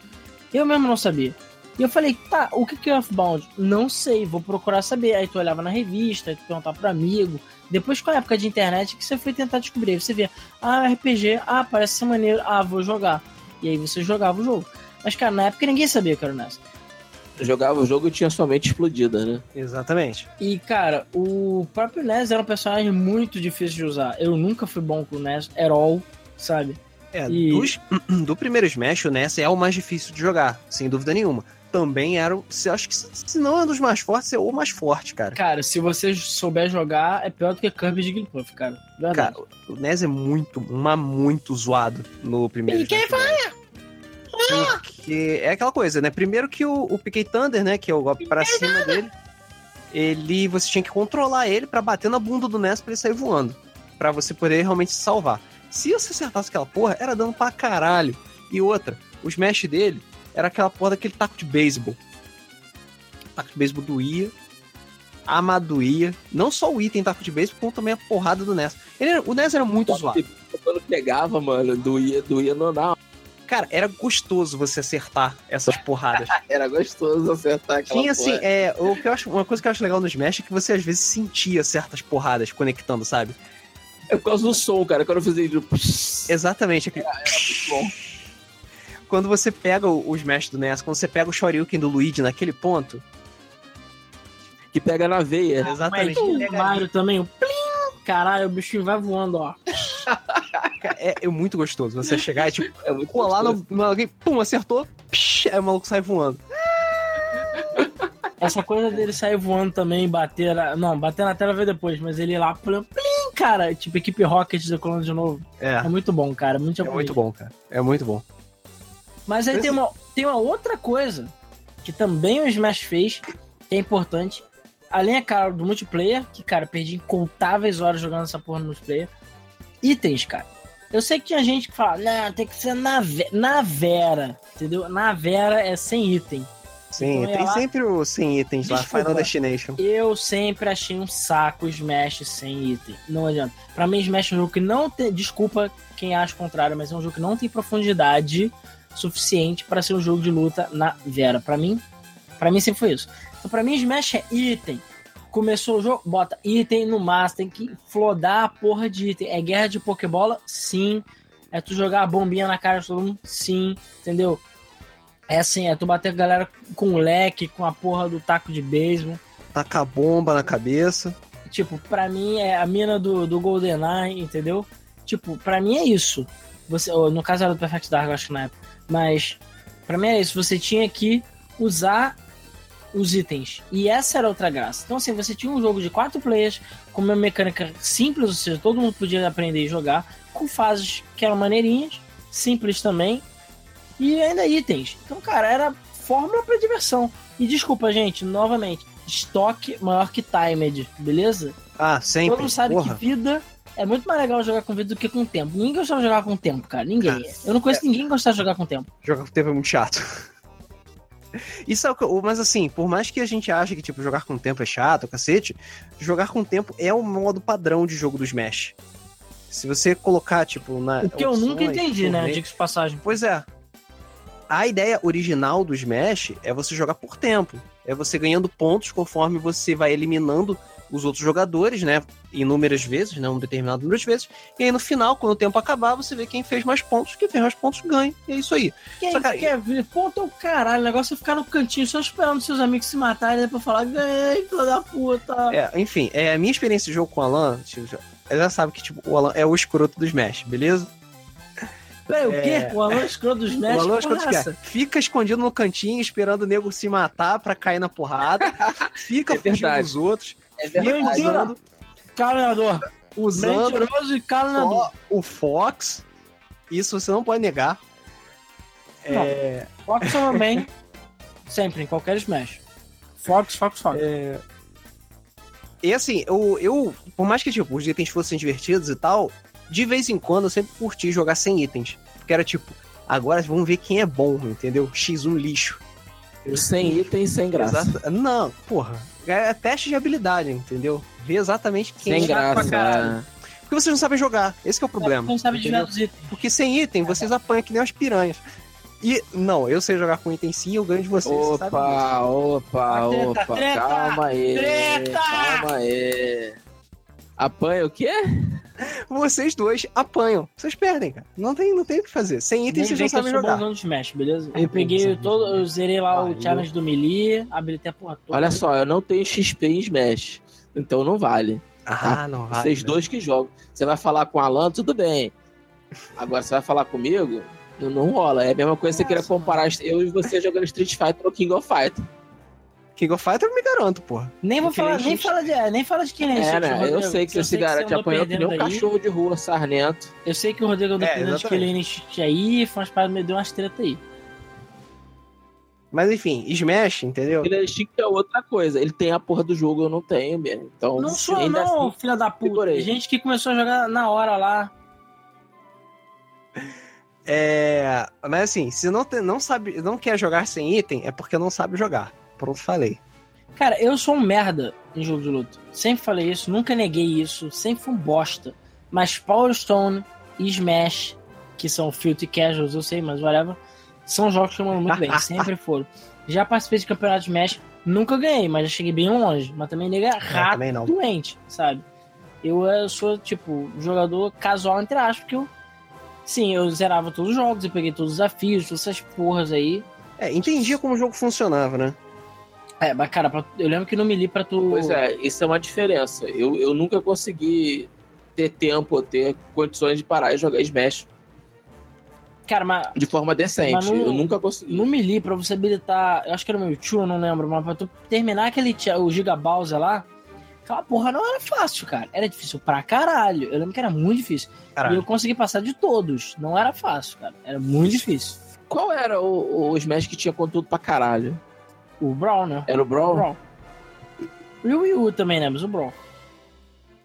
Eu mesmo não sabia. E eu falei, tá, o que que é Earthbound? Não sei, vou procurar saber. Aí tu olhava na revista, tu perguntava pro amigo. Depois com a época de internet que você foi tentar descobrir. Aí você via, ah, RPG, ah, parece ser maneiro, ah, vou jogar. E aí você jogava o jogo. Mas, cara, na época ninguém sabia o que era o NES. Jogava o jogo e tinha sua mente explodida, né? Exatamente. E, cara, o próprio NES era um personagem muito difícil de usar. Eu nunca fui bom com o NES at all, sabe? É, E- dos- do primeiro Smash, o NES é o mais difícil de jogar, sem dúvida nenhuma. Também era, o- se acho que se não é um dos mais fortes, é o mais forte, cara. Cara, se você souber jogar, é pior do que Kirby de Jigglypuff, cara. Verdade. Cara, o NES é muito, mas muito zoado no primeiro. E quem Bros. Porque é aquela coisa, né? Primeiro que o, o Piquet Thunder, né? Que é o golpe pra cima dele, ele você tinha que controlar ele pra bater na bunda do NES pra ele sair voando. Pra você poder realmente se salvar. Se você acertasse aquela porra, era dano pra caralho. E outra, o smash dele era aquela porra daquele taco de beisebol. O taco de beisebol doía. A arma doía. Não só o item taco de beisebol, como também a porrada do NES. Ele era- o NES era muito zoado. Quando pegava, mano, doía, doía no não. Cara, era gostoso você acertar essas porradas. Era gostoso acertar aquela Tinha assim, porra. é, o que eu acho, uma coisa que eu acho legal no Smash é que você às vezes sentia certas porradas conectando, sabe? É por causa do som, cara. Quando eu fazia ele... Exatamente. Aquele... bom. Quando você pega o, o Smash do NES, quando você pega o Shoryuken do Luigi naquele ponto, Que pega na veia. exatamente. Mas o Mario também, o plim! Caralho, o bichinho vai voando, ó. É, é muito gostoso você chegar e tipo, É muito colar no, no alguém, pum, acertou, psh, aí o maluco sai voando. Essa coisa dele sair voando também bater. na- Não, bater na tela veio depois, mas ele ir lá, plim, plim, cara. Tipo, equipe Rocket decolando de novo. É, É muito bom, cara. Muito é muito bom, cara. É muito bom. Mas aí tem uma, tem uma outra coisa que também o Smash fez, que é importante, além, é cara, do multiplayer, que, cara, perdi incontáveis horas jogando essa porra no multiplayer. Itens, cara. Eu sei que tinha gente que fala, não, tem que ser na, ve na Vera, entendeu? Na Vera é sem item. Sim, Então, tem lá- sempre os 100 itens lá, Desculpa. Final Destination. Eu sempre achei um saco Smash sem item. Não adianta. Pra mim, Smash é um jogo que não tem. Desculpa quem acha o contrário, mas é um jogo que não tem profundidade suficiente pra ser um jogo de luta na Vera. Pra mim, para mim sempre foi isso. Então, pra mim, Smash é item. Começou o jogo, bota item no Master, tem que flodar a porra de item. É guerra de Pokébola? Sim. É tu jogar a bombinha na cara de todo mundo? Sim. Entendeu? É assim, é tu bater a galera com o leque, com a porra do taco de beisebol. Taca a bomba na cabeça. Tipo, pra mim é a mina do, do GoldenEye, entendeu? Tipo, pra mim é isso. Você, no caso era do Perfect Dark, acho que na época. Mas, pra mim é isso. Você tinha que usar os itens. E essa era outra graça. Então, assim, você tinha um jogo de quatro players, com uma mecânica simples, ou seja, todo mundo podia aprender e jogar, com fases que eram maneirinhas, simples também, e ainda itens. Então, cara, era fórmula pra diversão. E desculpa, gente, novamente, estoque maior que timed, beleza? Ah, sempre. Todo mundo sabe Porra. que vida é muito mais legal jogar com vida do que com tempo. Ninguém gostava de jogar com tempo, cara. Ninguém. Cara, Eu não conheço ninguém que gostava de jogar com tempo. Jogar com tempo é muito chato. Isso é o mas assim, por mais que a gente ache que tipo jogar com tempo é chato, cacete, jogar com tempo é o modo padrão de jogo do Smash. Se você colocar tipo na O que eu nunca entendi, né? torneio- Diga-se de passagem. Pois é. A ideia original do Smash é você jogar por tempo. É você ganhando pontos conforme você vai eliminando os outros jogadores, né? Inúmeras vezes, né? Um determinado número de vezes. E aí no final, quando o tempo acabar, você vê quem fez mais pontos. Quem fez mais pontos ganha. E é isso aí. Quem Só, cara, quer ver? Ponto é o caralho. O negócio é ficar no cantinho só esperando seus amigos se matarem e depois falar, ganhei, filho da puta. É, enfim, é, a minha experiência de jogo com o Alan, tipo, já- sabe que tipo, o Alan é o escroto do Smash, beleza? Peraí, o é- quê? O Alan escroto dos o Smash? Alan é o escroto que é é. essa? Fica escondido no cantinho, esperando o nego se matar pra cair na porrada. Fica É fugindo dos outros. É verdade. usando, Caluniador. usando Mentiroso e caluniador. só o Fox. Isso você não pode negar. É, Fox também. Sempre, em qualquer Smash. Fox, Fox, Fox. E assim, eu, eu, por mais que tipo, os itens fossem divertidos e tal, de vez em quando eu sempre curti jogar sem itens. Porque era tipo, agora vamos ver quem é bom, entendeu? X1 lixo. Sem item, sem graça. Exata- Não, porra. É teste de habilidade, entendeu? Ver exatamente quem Sem é. graça. caralho. Porque vocês não sabem jogar. Esse que é o problema. Não sabe entendeu? desviar dos itens. Porque sem item, vocês apanham que nem umas piranhas. E, não, eu sei jogar com item sim, eu ganho de vocês. você sabe disso. Opa, opa, Treta, opa. treta, calma aí. treta! Calma aí. Apanha o quê? Vocês dois apanham. Vocês perdem, cara. Não tem, não tem o que fazer. Sem item, Nem vocês não eu sabem sou jogar. de Smash, beleza? Eu peguei todo, eu zerei lá o Valeu. challenge do Melee, habilitei a porra toda. Olha só, eu não tenho XP em Smash. Então não vale. Ah, não vai. Vocês né? dois que jogam. Você vai falar com o Alan, tudo bem. Agora você vai falar comigo, não, não rola. É a mesma coisa que você querer comparar eu e você jogando Street Fighter ou King of Fighter. King of Fighter eu me garanto, porra. Nem vou Porque falar, nem gente- fala de, é, nem fala de quem é esse, É, né? Eu sei que você se garante apanhando que nem um cachorro de rua, sarnento. Eu sei que o Rodrigo andou É, perdendo de. Killing Instinct aí, foi umas paradas, me deu umas treta aí. Mas enfim, Smash, entendeu? É chique é outra coisa. Ele tem a porra do jogo, eu não tenho mesmo. Então, Não sou não, assim, filha da puta. segurei. Tem gente que começou a jogar na hora lá. É. Mas assim, se não, tem- não sabe, não quer jogar sem item, é porque não sabe jogar. Pronto, falei. Cara, eu sou um merda em jogo de luta. Sempre falei isso, nunca neguei isso, sempre fui um bosta. Mas Power Stone e Smash, que são Filthy Casuals, eu sei, mas whatever, são jogos que eu amo muito bem, sempre foram. Já participei de campeonato de Smash, nunca ganhei, mas já cheguei bem longe. Mas também nega rato também não. doente, sabe? Eu, eh, sou, tipo, jogador casual, entre aspas, porque eu. Sim, eu zerava todos os jogos, eu peguei todos os desafios, todas essas porras aí. É, entendia como o jogo funcionava, né? É, mas cara, pra- eu lembro que no Melee pra tu. Pois é, isso é uma diferença. Eu, eu nunca consegui ter tempo, ter condições de parar e jogar Smash Cara, mas de forma decente. Mas no- Eu nunca consegui. no Melee, pra você habilitar, eu acho que era o Mewtwo, eu não lembro, mas pra tu terminar aquele o Giga Bowser lá, aquela porra não era fácil, cara. Era difícil pra caralho. Eu lembro que era muito difícil. E Caralho. eu consegui passar de todos. Não era fácil, cara. Era muito difícil. Qual era o, o Smash que tinha conteúdo pra caralho? O Brawl, né? Era o O Brawl? Brawl. E o Wii U também, né? Mas o Brawl.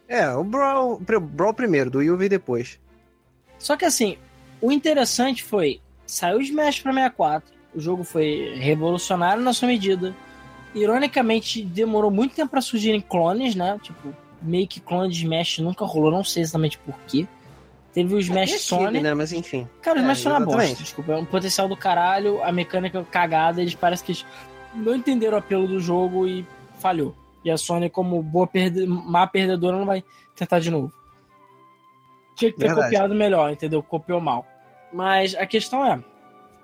É, o Brawl, o Brawl primeiro, do Wii U veio depois. Só que assim, o interessante foi, saiu o Smash pra 64, o jogo foi revolucionário na sua medida. Ironicamente, demorou muito tempo pra surgirem clones, né? Tipo, meio que clone de Smash nunca rolou, não sei exatamente porquê. Teve o Smash É Sony. né? Mas enfim. Cara, o É, Smash Sony é bosta, desculpa. É um potencial do caralho, a mecânica cagada, eles parecem que eles não entenderam o apelo do jogo e falhou. E a Sony, como boa perde... má perdedora, não vai tentar de novo. Tinha que ter Verdade. copiado melhor, entendeu? Copiou mal. Mas a questão é,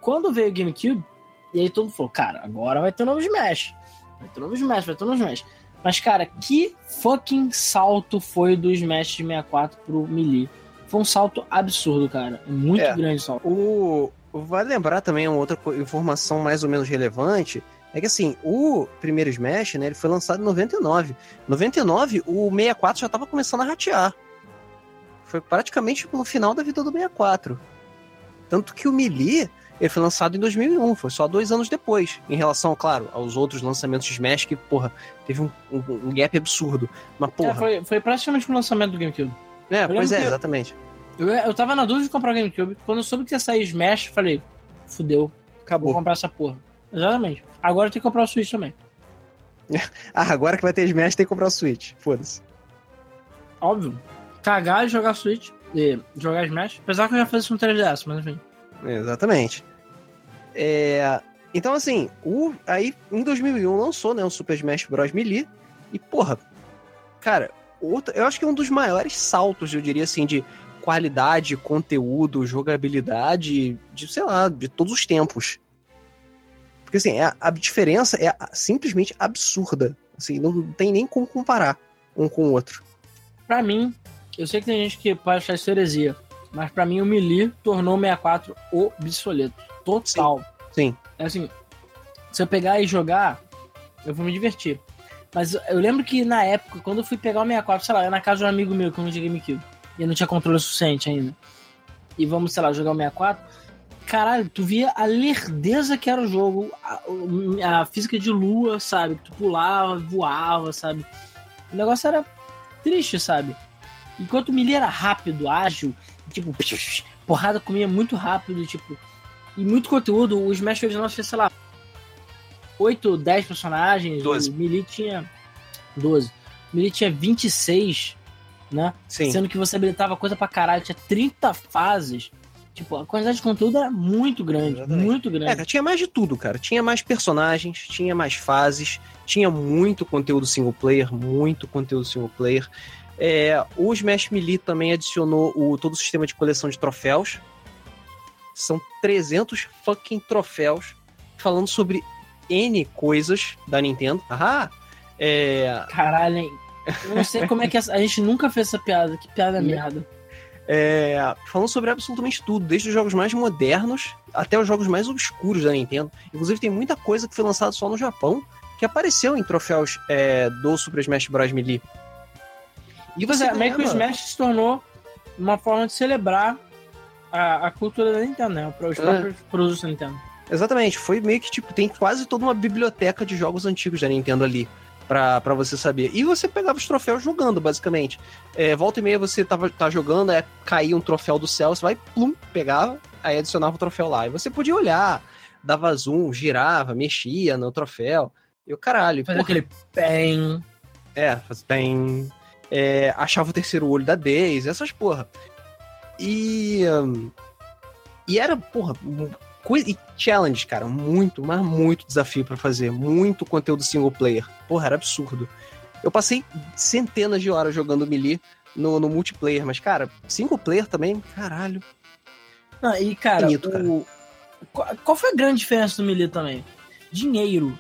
quando veio o GameCube, e aí todo mundo falou, cara, agora vai ter um novo Smash. Vai ter um novo Smash, vai ter um novo Smash. Mas, cara, que fucking salto foi do Smash de 64 pro Melee. Foi um salto absurdo, cara. Muito É. grande salto. O, vale lembrar também uma outra informação mais ou menos relevante. É que assim, o primeiro Smash, né, ele foi lançado em 99. 99, o 64 já estava começando a ratear. Foi praticamente no final da vida do 64. Tanto que o Melee, ele foi lançado em 2001, foi só dois anos depois. Em relação, claro, aos outros lançamentos de Smash, que, porra, teve um, um- um gap absurdo. Mas, É, porra, foi, foi praticamente o lançamento do GameCube. é, eu pois é, exatamente. Eu, eu tava na dúvida de comprar o GameCube. Quando eu soube que ia sair Smash, falei, fudeu, vou Acabou. comprar essa porra. Exatamente. Agora tenho que comprar o Switch também. Ah, agora que vai ter Smash, tem que comprar o Switch. Foda-se. Óbvio. Cagar e jogar Switch. E jogar Smash. Apesar que eu já fiz isso no 3DS, mas enfim. Exatamente. É, então, assim, o, aí em 2001 lançou né, o Super Smash Bros. Melee. E, porra, cara, outra, eu acho que é um dos maiores saltos, eu diria assim, de qualidade, conteúdo, jogabilidade, de, sei lá, de todos os tempos. Porque, assim, é- a diferença é simplesmente absurda. Assim, não tem nem como comparar um com o outro. Pra mim, eu sei que tem gente que pode achar isso heresia. Mas pra mim o Melee tornou o 64 obsoleto. Total. Sim. É assim, se eu pegar e jogar, eu vou me divertir. Mas eu lembro que na época, quando eu fui pegar o 64, sei lá, eu na casa de um amigo meu que eu não tinha GameCube. E eu não tinha controle suficiente ainda. E vamos, sei lá, jogar o 64. Caralho, tu via a lerdeza que era o jogo, a, a física de lua, sabe? Tu pulava, voava, sabe? O negócio era triste, sabe? Enquanto o Melee era rápido, ágil, tipo, porrada comia muito rápido, tipo, e muito conteúdo. O Smash original tinha, sei lá, 8, 10 personagens. Doze. O Melee tinha 12. O Melee tinha 26, né? Sim. Sendo que você habilitava coisa pra caralho, tinha 30 fases. Tipo, a quantidade de conteúdo era muito grande, Exatamente. muito É, grande. cara, tinha mais de tudo, cara. Tinha mais personagens, tinha mais fases, tinha muito conteúdo single player, muito conteúdo single player. É, o Smash Melee também adicionou o, todo o sistema de coleção de troféus. São 300 fucking troféus falando sobre N coisas da Nintendo. Ah, é, Caralho, hein? Eu não sei como é que a gente nunca fez essa piada. Que piada merda. É, falando sobre absolutamente tudo, desde os jogos mais modernos até os jogos mais obscuros da Nintendo. Inclusive, tem muita coisa que foi lançada só no Japão que apareceu em troféus é, do Super Smash Bros. Melee. E você é, meio que o Smash se tornou uma forma de celebrar a, a cultura da Nintendo, né? Os É. próprios produtos da Nintendo. Exatamente, foi meio que tipo, tem quase toda uma biblioteca de jogos antigos da Nintendo ali. Pra, pra você saber. E você pegava os troféus jogando, basicamente. É, volta e meia você tava tá jogando, é, caía um troféu do céu, você vai, plum, pegava, aí adicionava o troféu lá. E você podia olhar, dava zoom, girava, mexia no troféu. E o caralho. Porra, aquele bem. É, faz bem. É, achava o terceiro olho da Daisy, essas porra. E. hum, e era, porra, e challenge, cara. Muito, mas muito desafio pra fazer. Muito conteúdo single player. Porra, era absurdo. Eu passei centenas de horas jogando Melee no, no multiplayer, mas, cara, single player também, caralho. Não, e, cara, Bonito, cara. o... Qual, qual foi a grande diferença do Melee também? Dinheiro.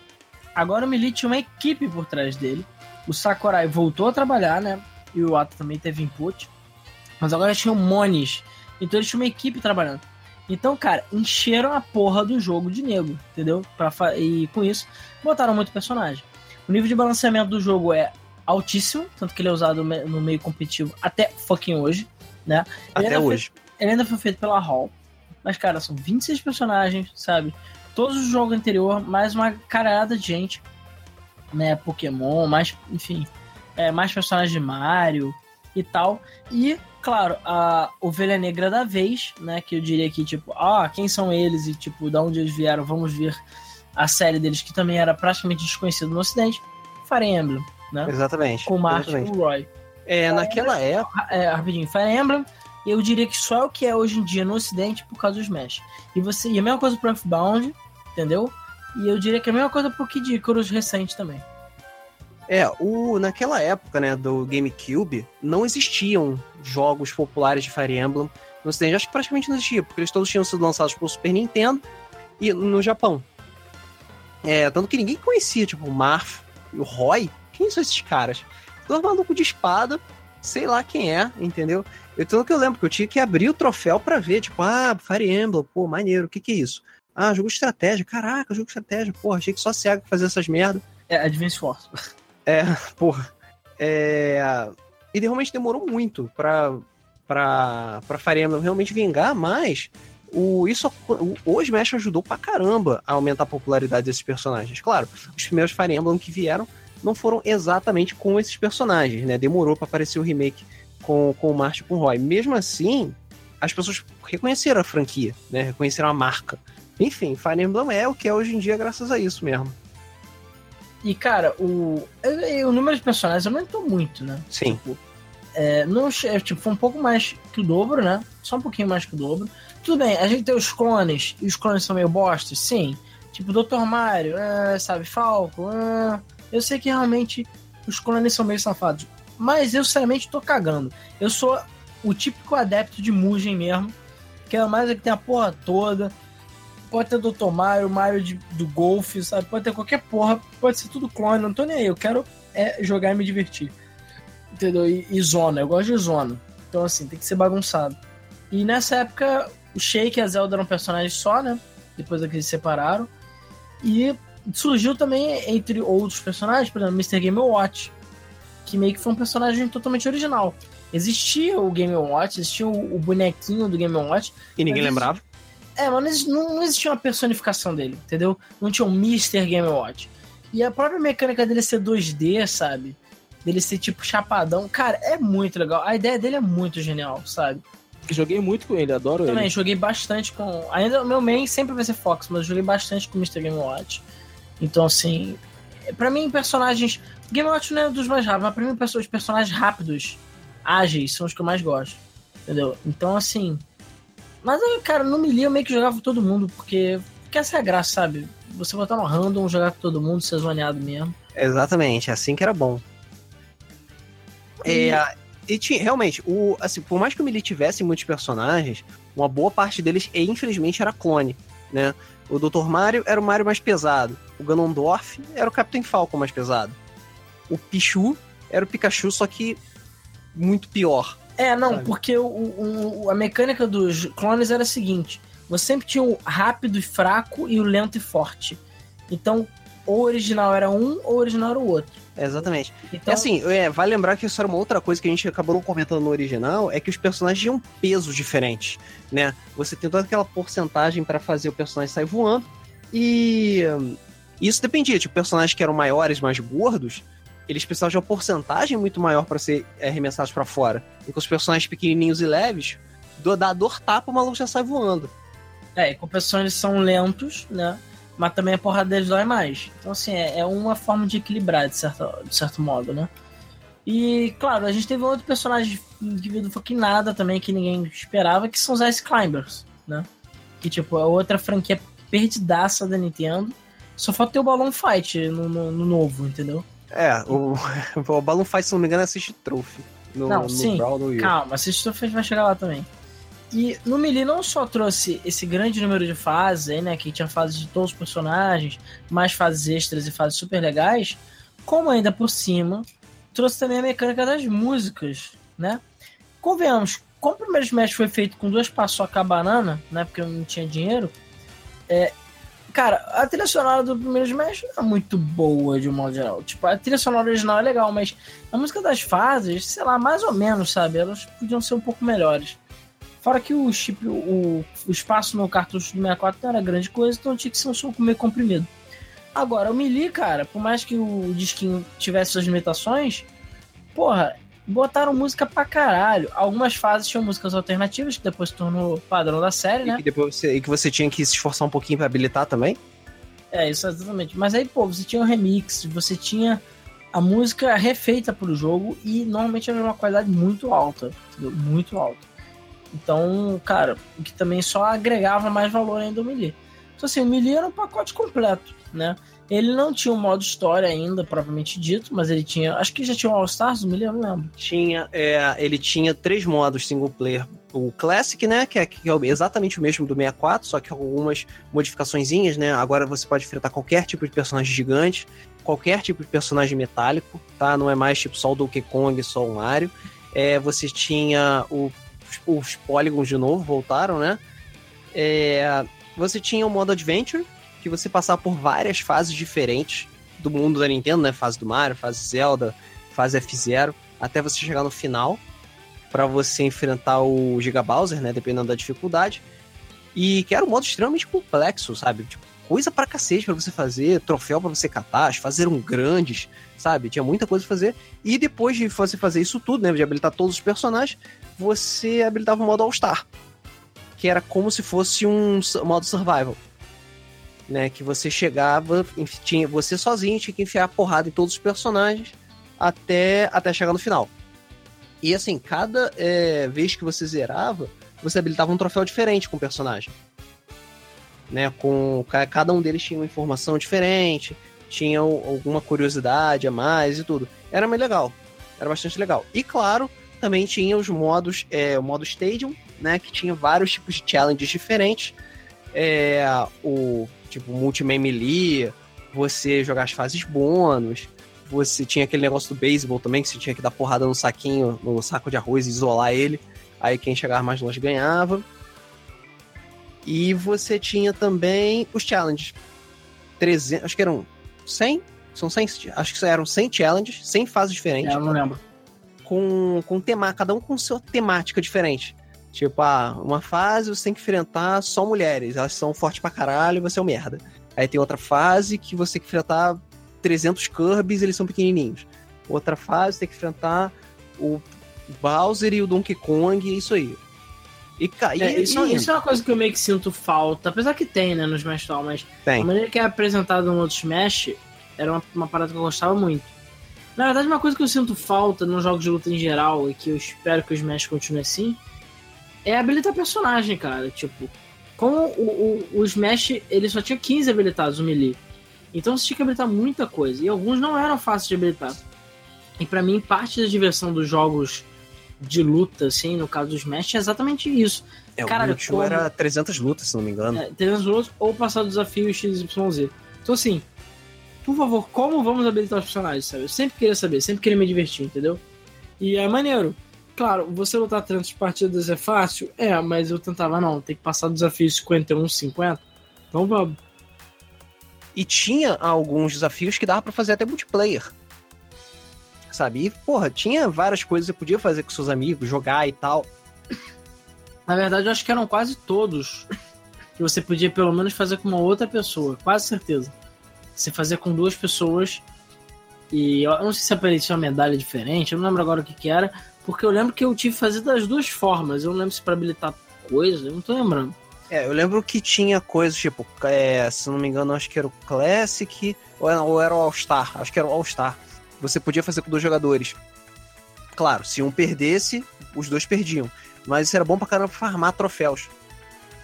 Agora o Melee tinha uma equipe por trás dele. O Sakurai voltou a trabalhar, né? E o Ato também teve input. Mas agora tinha o Mones. Então eles tinham uma equipe trabalhando. Então, cara, encheram a porra do jogo de nego, entendeu? Pra E com isso, botaram muito personagem. O nível de balanceamento do jogo é altíssimo, tanto que ele é usado no meio competitivo até fucking hoje, né? Ele Até ainda foi- hoje. ele ainda foi feito pela Hall. Mas, cara, são 26 personagens, sabe? Todos os jogos anterior, mais uma carada de gente. né, Pokémon, mais, enfim, é, mais personagens de Mario e tal. E, claro, a ovelha negra da vez, né, que eu diria que, tipo, ah, quem são eles e, tipo, da onde eles vieram, vamos ver a série deles, que também era praticamente desconhecido no ocidente, Fire Emblem, né? Exatamente. Com o Martin e o Roy. É, naquela época. É, rapidinho, Fire Emblem, eu diria que só é o que é hoje em dia no ocidente por causa do Smash. E você, e a mesma coisa pro Earthbound, entendeu? E eu diria que é a mesma coisa pro Kid Icarus recente também. É, o, naquela época, né, do GameCube, não existiam jogos populares de Fire Emblem no ocidente. Acho que praticamente não existia, porque eles todos tinham sido lançados pelo Super Nintendo e no Japão. É, tanto que ninguém conhecia, tipo, o Marth e o Roy. Quem são esses caras? Dois malucos de espada, sei lá quem é, entendeu? Eu tanto que eu lembro que eu tinha que abrir o troféu pra ver, tipo, ah, Fire Emblem, pô, maneiro, o que que é isso? Ah, jogo de estratégia, caraca, jogo de estratégia, porra, achei que só Sega fazia essas merda. É, Advance Force. É, porra. É... E realmente demorou muito pra, pra, pra Fire Emblem realmente vingar, mas o, isso, o, o Smash ajudou pra caramba a aumentar a popularidade desses personagens. Claro, os primeiros Fire Emblem que vieram não foram exatamente com esses personagens, né? Demorou pra aparecer o remake com, com o Marty com o Roy. Mesmo assim, as pessoas reconheceram a franquia, né? Reconheceram a marca. Enfim, Fire Emblem é o que é hoje em dia graças a isso mesmo. E, cara, o, o número de personagens aumentou muito, né? Sim. Tipo, é, não, che- tipo, foi um pouco mais que o dobro, né? Só um pouquinho mais que o dobro. Tudo bem, a gente tem os clones, e os clones são meio bostas, sim. Tipo, Dr. Mario, é, sabe, Falco, é, eu sei que realmente os clones são meio safados. Mas eu, sinceramente, tô cagando. Eu sou o típico adepto de Mugen mesmo. Que é mais é que tem a porra toda. Pode ter Dr. Mario, Mario de- do Golfe, sabe? Pode ter qualquer porra. Pode ser tudo clone, não tô nem aí. Eu quero é jogar e me divertir. Entendeu? E, e zona, eu gosto de zona. Então, assim, tem que ser bagunçado. E nessa época, o Shake e a Zelda eram personagens só, né? Depois da que eles se separaram. E surgiu também, entre outros personagens, por exemplo, Mr. Game Watch. Que meio que foi um personagem totalmente original. Existia o Game Watch, existia o, o bonequinho do Game Watch. E ninguém lembrava. É, mas não não, existia uma personificação dele, entendeu? Não tinha um Mr. Game Watch. E a própria mecânica dele ser 2D, sabe? Dele ser tipo chapadão. Cara, é muito legal. A ideia dele é muito genial, sabe? Joguei muito com ele, adoro Também ele. joguei bastante com. Ainda o meu main sempre vai ser Fox, mas joguei bastante com o Mr. Game Watch. Então, assim. Pra mim, personagens. Game Watch não é dos mais rápidos, mas pra mim, os personagens rápidos, ágeis, são os que eu mais gosto. Entendeu? Então, assim. Mas, cara, no Melee eu meio que jogava com todo mundo, porque. Porque essa é a graça, sabe? Você botar no random, jogar com todo mundo, ser zoneado mesmo. Exatamente, assim que era bom. E- É, e tinha, realmente, o, assim, por mais que o Melee tivesse muitos personagens, uma boa parte deles, infelizmente, era clone, né? O Dr. Mario era o Mario mais pesado. O Ganondorf era o Captain Falcon mais pesado. O Pichu era o Pikachu, só que muito pior. É, não, Sabe? porque o, o- a mecânica dos clones era a seguinte: você sempre tinha o rápido e fraco e o lento e forte. Então, ou o original era um, ou o original era o outro. É, exatamente. Então, E assim, é, vale lembrar que isso era uma outra coisa que a gente acabou não comentando no original, é que os personagens tinham pesos diferentes, né? Você tem toda aquela porcentagem pra fazer o personagem sair voando, e hum, isso dependia, tipo, personagens que eram maiores, mais gordos, eles precisavam de uma porcentagem muito maior pra ser arremessados pra fora. Enquanto os personagens pequenininhos e leves, do, dor tapa, o maluco já sai voando. é, em compensação eles são lentos, né? Mas também a porrada deles dói mais. Então, assim, é, é uma forma de equilibrar, de certo, de certo modo, né? E, claro, a gente teve outro personagem que não foi que nada também, que ninguém esperava, que são os Ice Climbers, né? Que, tipo, é outra franquia perdidaça da Nintendo. Só falta ter o Balloon Fight no, no- no novo, entendeu? É, o, o Balloon Fight, se não me engano, assiste Trophy. No, Não, no sim, Brawl, no. Calma, assiste o vai chegar lá também. E no Melee não só trouxe esse grande número de fases, aí, né? Que tinha fases de todos os personagens, mais fases extras e fases super legais, como ainda por cima, trouxe também a mecânica das músicas, né? Convenhamos, como o primeiro Smash foi feito com duas paçoca banana, né? Porque eu não tinha dinheiro. É, cara, a trilha sonora do primeiro Smash é muito boa de um modo geral. Tipo, a trilha sonora original é legal, mas a música das fases, sei lá, mais ou menos, sabe? Elas podiam ser um pouco melhores. Fora que o chip, o, o espaço no cartucho do 64 não era grande coisa, então tinha que ser um som meio comprimido. Agora, o Melee, cara, por mais que o disquinho tivesse suas limitações, porra, botaram música pra caralho. Algumas fases tinham músicas alternativas, que depois se tornou padrão da série, né? E que, depois você, e que você tinha que se esforçar um pouquinho pra habilitar também. É, isso exatamente. Mas aí, pô, você tinha o remix, você tinha a música refeita pro jogo e normalmente era uma qualidade muito alta, entendeu? Muito alta. Então, cara, o que também só agregava mais valor ainda ao Melee. Então, assim, o Melee era um pacote completo, né? Ele não tinha um modo história ainda, propriamente dito, mas ele tinha. Acho que já tinha o All Stars do Melee, eu não lembro. Tinha, é, ele tinha três modos single player. O Classic, né? Que é, que é exatamente o mesmo do 64, só que algumas modificaçõezinhas, né? Agora você pode enfrentar qualquer tipo de personagem gigante, qualquer tipo de personagem metálico, tá? Não é mais tipo só o Donkey Kong, só o Mario. É, você tinha o, os polygons de novo, voltaram, né? É, você tinha o modo Adventure, que você passava por várias fases diferentes do mundo da Nintendo, né? Fase do Mario, fase Zelda, fase F-Zero, até você chegar no final para você enfrentar o Giga Bowser, né? Dependendo da dificuldade. E que era um modo extremamente complexo, sabe? Tipo, coisa pra cacete pra você fazer, troféu para você catar, fases eram grandes, sabe? Tinha muita coisa pra fazer. E depois de você fazer isso tudo, né? De habilitar todos os personagens, você habilitava o modo All-Star. Que era como se fosse um modo survival. Né, que você chegava, tinha, você sozinho tinha que enfiar a porrada em todos os personagens até, até chegar no final. E assim, cada é, vez que você zerava, você habilitava um troféu diferente com o personagem. Né, com cada um deles tinha uma informação diferente, tinha alguma curiosidade a mais e tudo. Era mais legal, era bastante legal. E claro, também tinha os modos, é, o modo Stadium, né, que tinha vários tipos de challenges diferentes. É, o tipo Multiman Melee, você jogar as fases bônus, você tinha aquele negócio do beisebol também, que você tinha que dar porrada no saquinho, no saco de arroz e isolar ele. Aí quem chegar mais longe ganhava. E você tinha também os challenges. 300, acho que eram 100? São 100, acho que eram 100 challenges, 100 fases diferentes. É, eu não lembro. Com, com tema, cada um com sua temática diferente. Tipo, ah, uma fase você tem que enfrentar só mulheres, elas são fortes pra caralho e você é um merda. Aí tem outra fase que você tem que enfrentar 300 Kirby's, eles são pequenininhos. Outra fase tem que enfrentar o Bowser e o Donkey Kong, e isso aí. E, e, é, isso, e... isso, é uma coisa que eu meio que sinto falta, apesar que tem, né, no Smash Ball, mas tem. a maneira que é apresentado no outro Smash era uma, uma parada que eu gostava muito. Na verdade, uma coisa que eu sinto falta nos jogos de luta em geral, e que eu espero que o Smash continue assim, é habilitar personagem, cara. Tipo, como o, o, o Smash, ele só tinha 15 habilitados, o Melee. Então você tinha que habilitar muita coisa. E alguns não eram fáceis de habilitar. E para mim, parte da diversão dos jogos de luta, assim, no caso do Smash, é exatamente isso. É, Caralho, o como... era 300 lutas, se não me engano. É, 300 lutas ou passar o desafio XYZ. Então, assim, por favor, como vamos habilitar os personagens, sabe? Eu sempre queria saber, sempre queria me divertir, entendeu? E é maneiro. Claro, você lutar 300 partidas é fácil? É, mas eu tentava, não, tem que passar o desafio 51, 50. Então vamos. E tinha alguns desafios que dava para fazer até multiplayer. Sabe? E, porra, tinha várias coisas que você podia fazer com seus amigos, jogar e tal. Na verdade, eu acho que eram quase todos que você podia pelo menos fazer com uma outra pessoa, quase certeza. Você fazia com duas pessoas e eu não sei se aparecia uma medalha diferente, eu não lembro agora o que, que era, porque eu lembro que eu tive que fazer das duas formas. Eu não lembro se para habilitar coisa, eu não tô lembrando. É, eu lembro que tinha coisas tipo, é, se não me engano, acho que era o Classic ou era, ou era o All-Star. Acho que era o All-Star. Você podia fazer com dois jogadores. Claro, se um perdesse, os dois perdiam. Mas isso era bom pra caramba farmar troféus.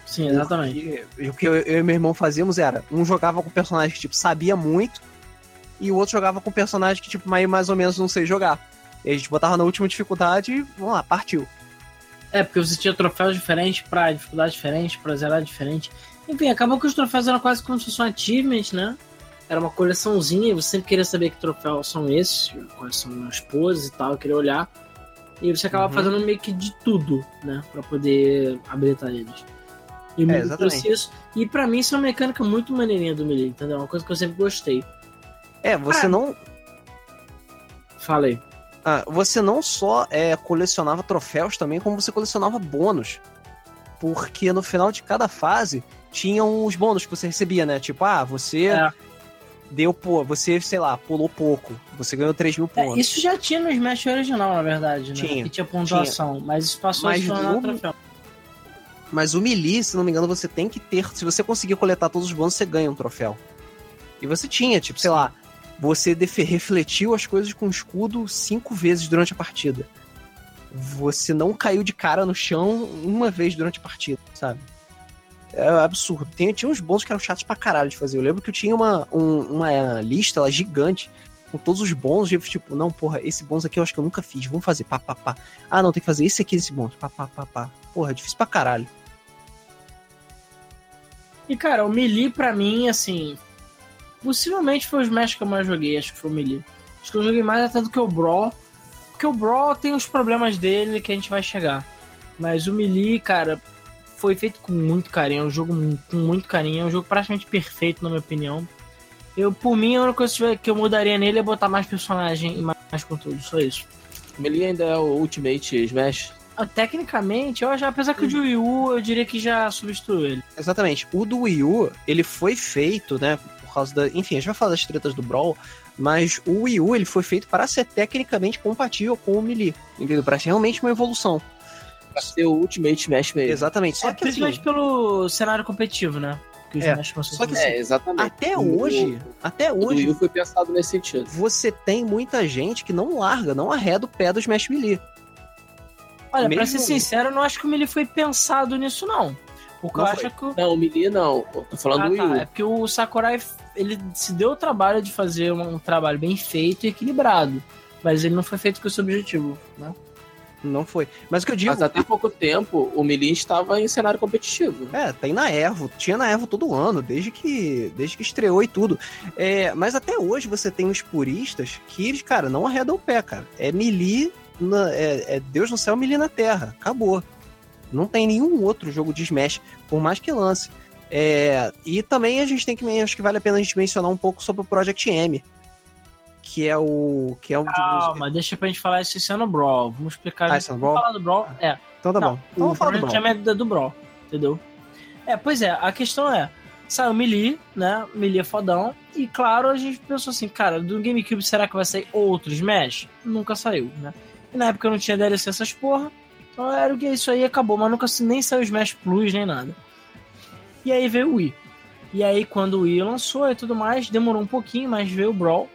Sim, exatamente. Porque, o que eu, eu, e meu irmão fazíamos era, um jogava com personagem que, tipo, sabia muito, e o outro jogava com personagem que, tipo, mais, mais ou menos não sei jogar. E a gente botava na última dificuldade e, vamos lá, partiu. É, porque você tinha troféus diferentes pra dificuldade diferente, pra zerar diferente. Enfim, acabou que os troféus eram quase como se fosse um achievement, né? Era uma coleçãozinha, você sempre queria saber que troféus são esses, quais são as poses e tal, queria olhar. E você acaba uhum. fazendo meio que de tudo, né? Pra poder habilitar eles. E é, exatamente. Isso. E pra mim isso é uma mecânica muito maneirinha do Melee, entendeu? Uma coisa que eu sempre gostei. É, você ah, não. Falei. Ah, você não só é, colecionava troféus também, como você colecionava bônus. Porque no final de cada fase tinham os bônus que você recebia, né? Tipo, ah, você. É. deu, pô, você, sei lá, pulou pouco. Você ganhou 3 mil É, pontos. isso já tinha no Smash original, na verdade, né? Tinha, Que tinha pontuação, mas isso passou Mas a se tornar no- troféu. Mas o Melee, se não me engano, você tem que ter. Se você conseguir coletar todos os bônus, você ganha um troféu. E você tinha, tipo, sei lá, você refletiu as coisas com escudo cinco vezes durante a partida. Você não caiu de cara no chão uma vez durante a partida, sabe? É absurdo. Tem, tinha uns bônus que eram chatos pra caralho de fazer. Eu lembro que eu tinha uma, um- uma lista lá gigante com todos os. E eu, tipo, não, porra, esse bônus aqui eu acho que eu nunca fiz. Vamos fazer, pá, pá, pá. Ah, não, tem que fazer esse aqui, esse bônus. Pá, pá, pá, pá. Porra, é difícil pra caralho. E, cara, o Melee, pra mim, assim. Possivelmente foi o Smash que eu mais joguei, acho que foi o Melee. Acho que eu joguei mais até do que o Brawl. Porque o Brawl tem os problemas dele que a gente vai chegar. Mas o Melee, cara, foi feito com muito carinho. É um jogo com muito carinho. É um jogo praticamente perfeito, na minha opinião. Eu, por mim, a única coisa que eu mudaria nele é botar mais personagem e mais, conteúdo. Só isso. O Melee ainda é o Ultimate Smash. Ah, Tecnicamente, eu já, apesar que o de Wii U, eu diria que já substituiu ele. Exatamente. O do Wii U, ele foi feito, né, causa da... Enfim, a gente vai falar das tretas do Brawl, mas o Wii U, ele foi feito para ser tecnicamente compatível com o Melee, entendeu? Para ser realmente uma evolução. Pra ser o Ultimate Smash mesmo. Exatamente. Só é, que assim, principalmente pelo cenário competitivo, né? Que os É, só que fazer. É, exatamente. até O- hoje, até O hoje, Wii U foi pensado nesse sentido. você tem muita gente que não larga, não arreda o pé do Smash Melee. Olha, pra mesmo- ser sincero, eu não acho que o Melee foi pensado nisso, não. Porque Não eu foi. acho que o. Não, o Melee não. Eu tô falando Ah, do tá. É porque o Sakurai ele se deu o trabalho de fazer um, um trabalho bem feito e equilibrado. Mas ele não foi feito com esse objetivo, né? Não foi. Mas o que eu digo, Mas até pouco tempo, o Melee estava em cenário competitivo. É, tem na Evo, tinha na Evo todo ano, desde que, desde que estreou e tudo. É, mas até hoje você tem os puristas que eles, cara, não arredam o pé, cara. É melee, na- é, é Deus no céu, melee na terra. Acabou. Não tem nenhum outro jogo de Smash, por mais que lance. É, e também a gente tem que, acho que vale a pena a gente mencionar um pouco sobre o Project M, que é o, que é o de Calma, deixa pra gente falar isso esse ano Brawl. Vamos explicar. Ah, ano Vamos Brawl? falar do Brawl. É. Então tá Não, bom. Então vamos falar do Project Brawl. M é do Brawl, entendeu? É, pois é, a questão é, saiu Melee, né? Melee é fodão. E claro, a gente pensou assim, cara, do GameCube será que vai sair outro Smash? Nunca saiu, né? E na época não tinha DLC essas porra. Então era o que isso aí acabou, mas nunca nem saiu Smash Plus nem nada. E aí veio o Wii. E aí quando o Wii lançou e tudo mais, demorou um pouquinho, mas veio o Brawl.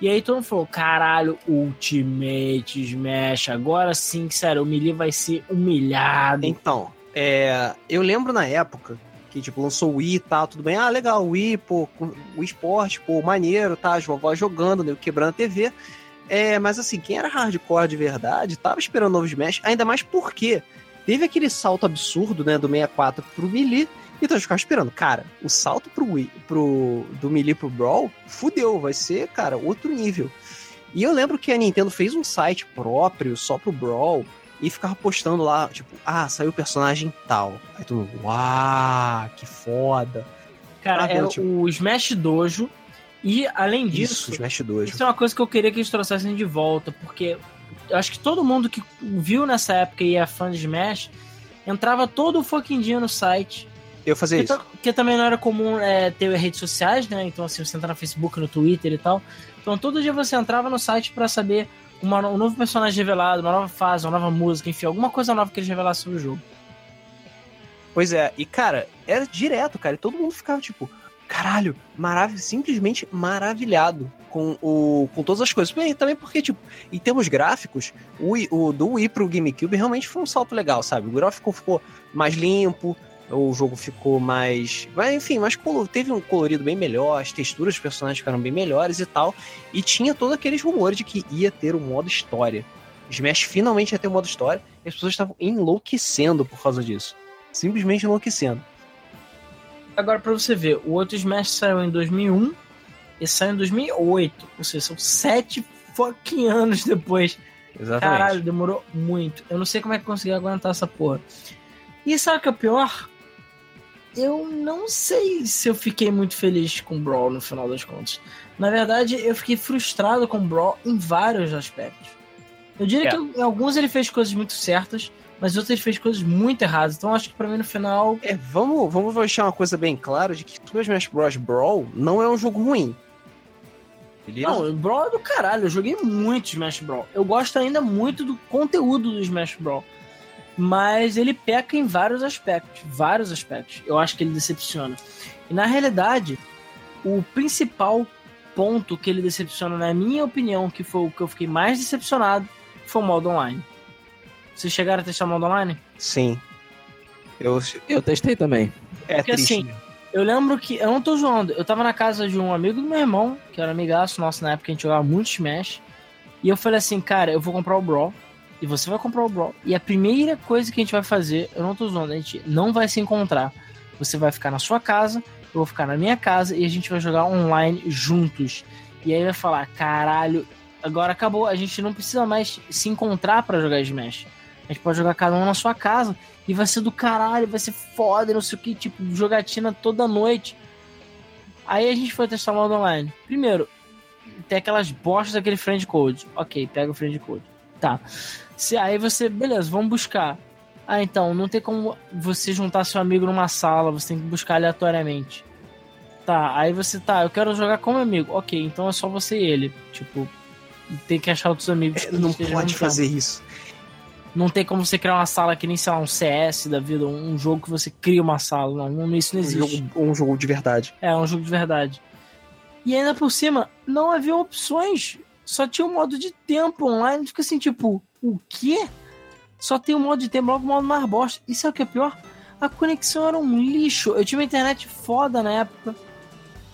E aí todo mundo falou, caralho, Ultimate Smash, agora sim, sério, o Melee vai ser humilhado. Então, é, eu lembro na época que, tipo, lançou o Wii e tal, tudo bem. Ah, legal, o Wii, pô, o esporte, pô, maneiro, tá? As vovós jogando, né, quebrando a TV. É, mas assim, quem era hardcore de verdade tava esperando o novo Smash, ainda mais porque teve aquele salto absurdo, né, do 64 pro Melee, então eu ficava esperando. Cara, o salto pro Wii, pro, do Melee pro Brawl, fudeu, vai ser, cara, outro nível. E eu lembro que a Nintendo fez um site próprio só pro Brawl, e ficava postando lá, tipo, ah, saiu o personagem tal. Aí mundo, uau, que foda. Cara, Ah, era tipo- o Smash Dojo. E além Isso, disso, Smash 2. isso é uma coisa que eu queria que eles trouxessem de volta, porque eu acho que todo mundo que viu nessa época e é fã de Smash entrava todo o fucking dia no site. Eu fazia Que, isso. ta- que também não era comum é, ter redes sociais, né? Então, assim, você entrar no Facebook, no Twitter e tal. Então, todo dia você entrava no site pra saber uma um novo personagem revelado, uma nova fase, uma nova música, enfim, alguma coisa nova que eles revelassem sobre o jogo. Pois é, e cara, era direto, cara, e todo mundo ficava tipo, caralho, marav simplesmente maravilhado com, o, com todas as coisas. Bem, também porque, tipo, em termos gráficos, o, o do Wii pro GameCube realmente foi um salto legal, sabe? O gráfico ficou mais limpo, o jogo ficou mais. Mas, enfim, colo- teve um colorido bem melhor, as texturas dos personagens ficaram bem melhores e tal. E tinha todos aqueles rumores de que ia ter um modo história. Smash finalmente ia ter um modo história e as pessoas estavam enlouquecendo por causa disso. Simplesmente enlouquecendo. Agora, pra você ver, o outro Smash saiu em 2001 e saiu em 2008. Ou seja, são sete fucking anos depois. Exatamente. Caralho, demorou muito. Eu não sei como é que eu consegui aguentar essa porra. E sabe o que é o pior? Eu não sei se eu fiquei muito feliz com o Brawl no final das contas. Na verdade, eu fiquei frustrado com o Brawl em vários aspectos. Eu diria É. que em alguns ele fez coisas muito certas, mas ele fez coisas muito erradas. Então acho que pra mim no final. É, vamos, vamos deixar uma coisa bem clara de que Super Smash Bros. Brawl não é um jogo ruim. Beleza? Não, o Brawl é do caralho. Eu joguei muito Smash Brawl. Eu gosto ainda muito do conteúdo do Smash Brawl. Mas ele peca em vários aspectos. Vários aspectos. Eu acho que ele decepciona. E na realidade, o principal ponto que ele decepciona, na minha opinião, que foi o que eu fiquei mais decepcionado, foi o modo online. Vocês chegaram a testar o modo online? Sim. Eu, Eu testei também. é Porque triste. assim, Eu lembro que. Eu não tô zoando. Eu tava na casa de um amigo do meu irmão, que era amigaço nosso na época, a gente jogava muito Smash. E eu falei assim, cara, eu vou comprar o Brawl. E você vai comprar o Brawl. E a primeira coisa que a gente vai fazer, eu não tô zoando, a gente não vai se encontrar. Você vai ficar na sua casa, eu vou ficar na minha casa e a gente vai jogar online juntos. E aí vai falar, caralho, agora acabou, a gente não precisa mais se encontrar pra jogar Smash. A gente pode jogar cada um na sua casa e vai ser do caralho, vai ser foda, não sei o que, tipo, jogatina toda noite. Aí a gente foi testar o modo online. Primeiro, tem aquelas bostas daquele friend code. Ok, pega o friend code. Tá. Se, aí você, beleza, vamos buscar. Ah, então, não tem como você juntar seu amigo numa sala, você tem que buscar aleatoriamente. Tá, aí você tá, eu quero jogar com meu amigo. Ok, então é só você e ele. Tipo, tem que achar outros amigos. É, que não pode fazer isso. Não tem como você criar uma sala que nem, sei lá, um CS da vida, um jogo que você cria uma sala. Não, isso não Um existe. jogo, um jogo de verdade. É, um jogo de verdade. E ainda por cima, não havia opções. Só tinha um modo de tempo online. Fica assim, tipo, o quê? Só tem um modo de tempo, logo um modo mais bosta. Isso é o que é pior? A conexão era um lixo. Eu tinha uma internet foda na época.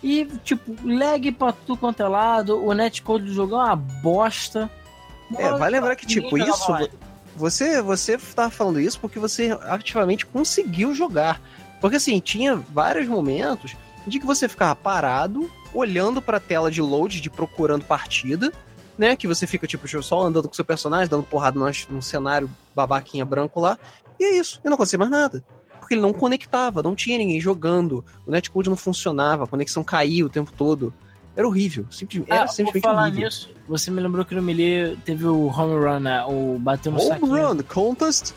E, tipo, lag pra tudo quanto é lado. O netcode do jogo é uma bosta. É, vai lembrar que, tipo, isso. Você, você tá falando isso porque você ativamente conseguiu jogar. Porque assim, tinha vários momentos de que você ficava parado, olhando pra tela de load, de procurando partida, né? Que você fica, tipo, só andando com seu personagem, dando porrada num cenário babaquinha branco lá. E é isso. E não acontecia mais nada. Porque ele não conectava, não tinha ninguém jogando. O netcode não funcionava, a conexão caía o tempo todo. Era horrível. Simplesmente, era Ah, por simplesmente falar horrível. nisso, você me lembrou que no Melee teve o home run, né? O bateu no Home saquinho. Run Contest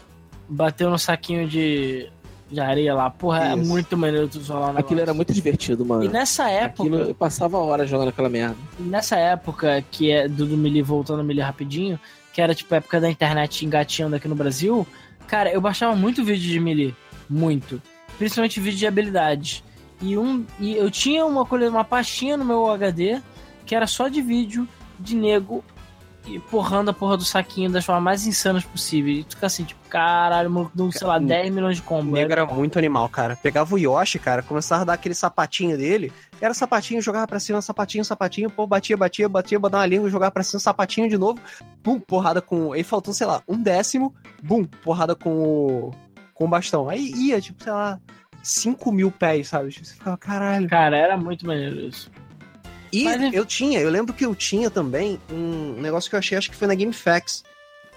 Bateu no saquinho de, de areia lá. Porra, é Isso. muito maneiro tu zoar lá Aquilo era muito divertido, mano. E nessa época, Aquilo, eu passava horas jogando aquela merda. nessa época que é do, do Melee, voltando ao Melee rapidinho, que era tipo a época da internet engateando aqui no Brasil, cara, eu baixava muito vídeo de Melee. Muito. Principalmente vídeo de habilidades. E, um, e eu tinha uma, uma pastinha no meu HD que era só de vídeo de nego e porrando a porra do saquinho das formas mais insanas possíveis. E tu fica assim, tipo, caralho, maluco, deu, sei lá, 10 milhões de O combos. nego era muito animal, cara. Pegava o Yoshi, cara, começava a dar aquele sapatinho dele. Era sapatinho, jogava pra cima, sapatinho, sapatinho, pô, batia, batia, batia, botava uma língua, jogava pra cima, sapatinho de novo. Bum, porrada com. Aí faltou, sei lá, um décimo. Bum, porrada com o. com o bastão. Aí ia, tipo, sei lá, 5 mil pés, sabe? Você ficava, caralho. Cara, era muito maneiro isso. E Mas, eu tinha, eu lembro que eu tinha também um negócio que eu achei, acho que foi na GameFAQs,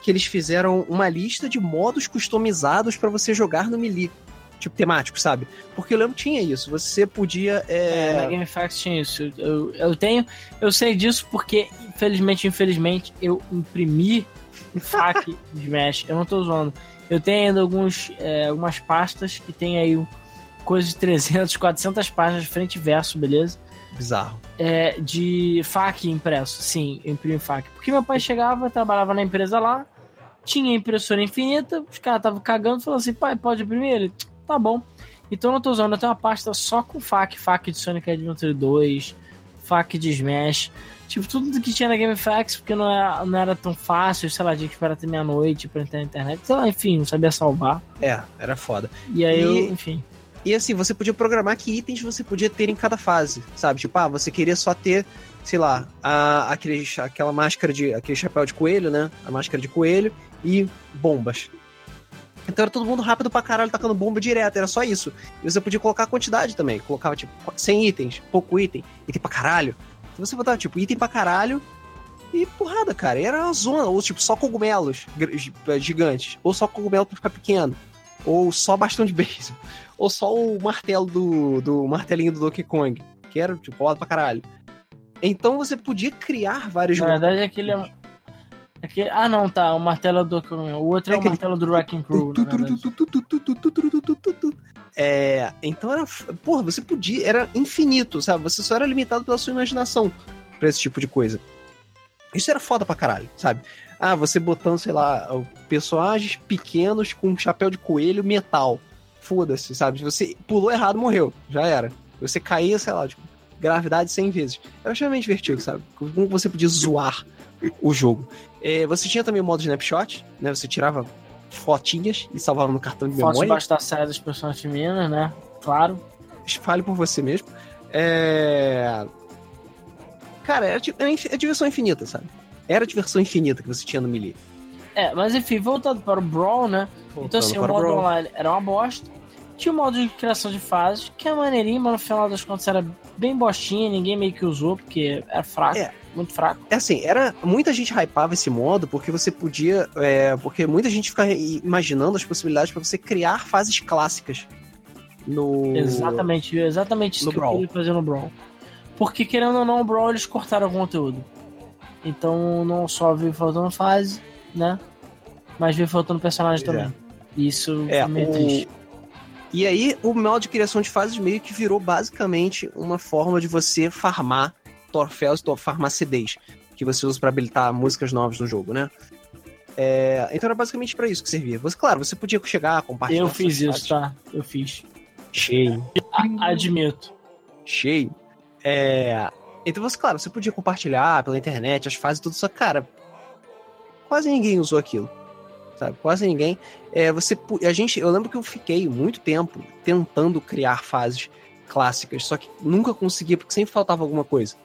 que eles fizeram uma lista de modos customizados pra você jogar no Melee. Tipo, temático, sabe? Porque eu lembro que tinha isso. Você podia. É, na É... GameFAQs tinha isso. Eu, eu tenho. Eu sei disso porque, infelizmente, infelizmente, eu imprimi o FAQ de Smash. Eu não tô zoando. Eu tenho ainda alguns, é, algumas pastas que tem aí coisa de 300, 400 páginas de frente e verso, beleza? Bizarro. É, de FAQ impresso. Sim, eu imprimi FAQ. Porque meu pai chegava, trabalhava na empresa lá, tinha impressora infinita, os caras estavam cagando, falou assim, pai, pode imprimir? Ele, tá bom. Então eu não tô usando, eu tenho uma pasta só com FAQ, FAQ de Sonic Adventure 2, FAQ de Smash, tipo, tudo que tinha na GameFAQs, porque não era, não era tão fácil, sei lá, tinha que esperar até meia-noite pra entrar na internet, sei lá, enfim, não sabia salvar. É, era foda. E aí E- eu, enfim. E assim, você podia programar que itens você podia ter em cada fase, sabe? Tipo, ah, você queria só ter, sei lá, a, aquele, aquela máscara de. aquele chapéu de coelho, né? A máscara de coelho e bombas. Então era todo mundo rápido pra caralho, tacando bomba direto, era só isso. E você podia colocar a quantidade também. Colocava, tipo, 100 itens, pouco item, item pra caralho. Então você botava, tipo, item pra caralho e porrada, cara. Era uma zona, ou tipo, só cogumelos gi- gigantes, ou só cogumelo pra ficar pequeno, ou só bastão de beisebol ou só o martelo do, do martelinho do Donkey Kong, que era tipo foda pra caralho. Então você podia criar vários Na verdade, aquele é. Aquele, ah, não, tá. O martelo do. O outro é, É o martelo do Wrecking Crew. É, então era. Porra, você podia. Era infinito, sabe? Você só era limitado pela sua imaginação. pra esse tipo de coisa. Isso era foda pra caralho, sabe? Ah, você botando, sei lá, personagens pequenos com um chapéu de coelho metal. Foda-se, sabe? Você pulou errado, morreu. Já era. Você caía, sei lá, tipo, gravidade 100 vezes. Era extremamente divertido, sabe? Como você podia zoar o jogo. É, você tinha também o modo snapshot, né? Você tirava fotinhas e salvava no cartão de Fotos memória. debaixo da saia das personagens femininas, né? Claro. Fale por você mesmo. É... Cara, era, ti- era inf- é diversão infinita, sabe? Era diversão infinita que você tinha no Melee. É, mas enfim, voltando para o Brawl, né? Então, assim, o Voltando para modo Brawl. online era uma bosta. Tinha o modo de criação de fases, que é maneirinho, mas no final das contas era bem bostinha, ninguém meio que usou, porque era fraco, É. muito fraco. É assim, era. Muita gente hypava esse modo porque você podia. é, porque muita gente fica imaginando as possibilidades pra você criar fases clássicas no. Exatamente, exatamente isso no que Brawl. eu queria fazer no Brawl. Porque, querendo ou não, o Brawl eles cortaram o conteúdo. Então, não só veio faltando fase, né? Mas veio faltando personagem Pois é. também. Isso É, meio o- triste. E aí, o modo de criação de fases meio que virou basicamente uma forma de você farmar troféus, farmar CDs, que você usa pra habilitar músicas novas no jogo, né? É, então era basicamente pra isso que servia. Você, claro, você podia chegar, compartilhar. Eu fiz isso, tá? Eu fiz. Cheio. A- admito. cheio. É, Então, você, claro, você podia compartilhar pela internet as fases tudo, só cara, quase ninguém usou aquilo. Sabe? Quase ninguém. É, você, a gente, eu lembro que eu fiquei muito tempo tentando criar fases clássicas, só que nunca conseguia, porque sempre faltava alguma coisa.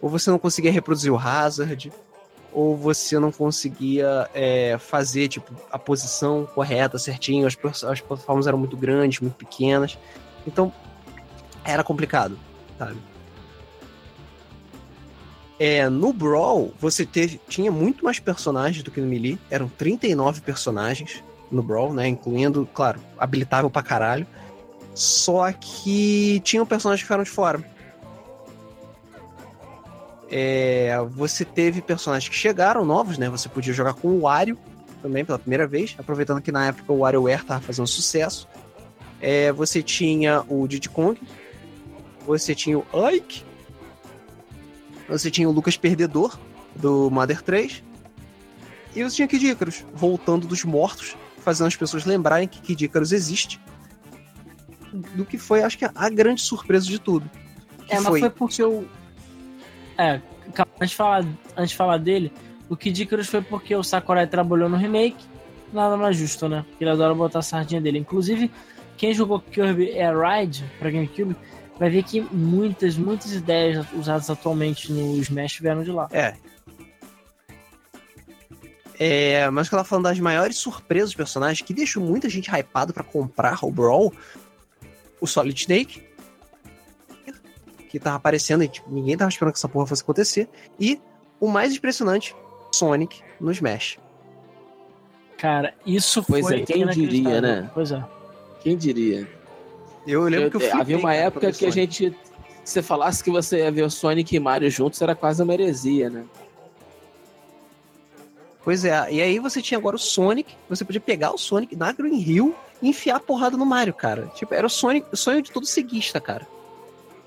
Ou você não conseguia reproduzir o hazard, ou você não conseguia é, fazer tipo a posição correta, certinho. As, as plataformas eram muito grandes, muito pequenas. Então, era complicado, sabe? É, no Brawl, você teve, tinha muito mais personagens do que no Melee. Eram 39 personagens no Brawl, né? Incluindo, claro, habilitável pra caralho. Só que tinham personagens que ficaram de fora. É, você teve personagens que chegaram novos, né? Você podia jogar com o Wario também pela primeira vez, aproveitando que na época o WarioWare tava fazendo sucesso. É, você tinha o Diddy Kong, você tinha o Ike, você tinha o Lucas Perdedor, do Mother 3, e você tinha Kid Icarus, voltando dos mortos, fazendo as pessoas lembrarem que Kid Icarus existe. Do que foi, acho que, a grande surpresa de tudo. Que É, mas foi porque o. É, antes de falar, antes de falar dele, o Kid Icarus foi porque o Sakurai trabalhou no remake. Nada mais justo, né? Ele adora botar a sardinha dele. Inclusive, quem jogou Kirby Air Ride pra GameCube vai ver que muitas, muitas ideias usadas atualmente no Smash vieram de lá. É. É, mas que ela falando das maiores surpresas dos personagens que deixou muita gente hypada pra comprar o Brawl, o Solid Snake, que tava aparecendo e tipo, ninguém tava esperando que essa porra fosse acontecer, e o mais impressionante, Sonic no Smash. Cara, isso Pois foi é, quem diria, né? Pois é. Quem diria? Eu lembro que eu Eu- flipei, havia uma cara, época eu que a Sonic. gente. Se você falasse que você ia ver o Sonic e Mario juntos, era quase uma heresia, né? Pois é, e aí você tinha agora o Sonic, você podia pegar o Sonic na Green Hill e enfiar a porrada no Mario, cara. Tipo, era o Sonic, o sonho de todo seguista, cara.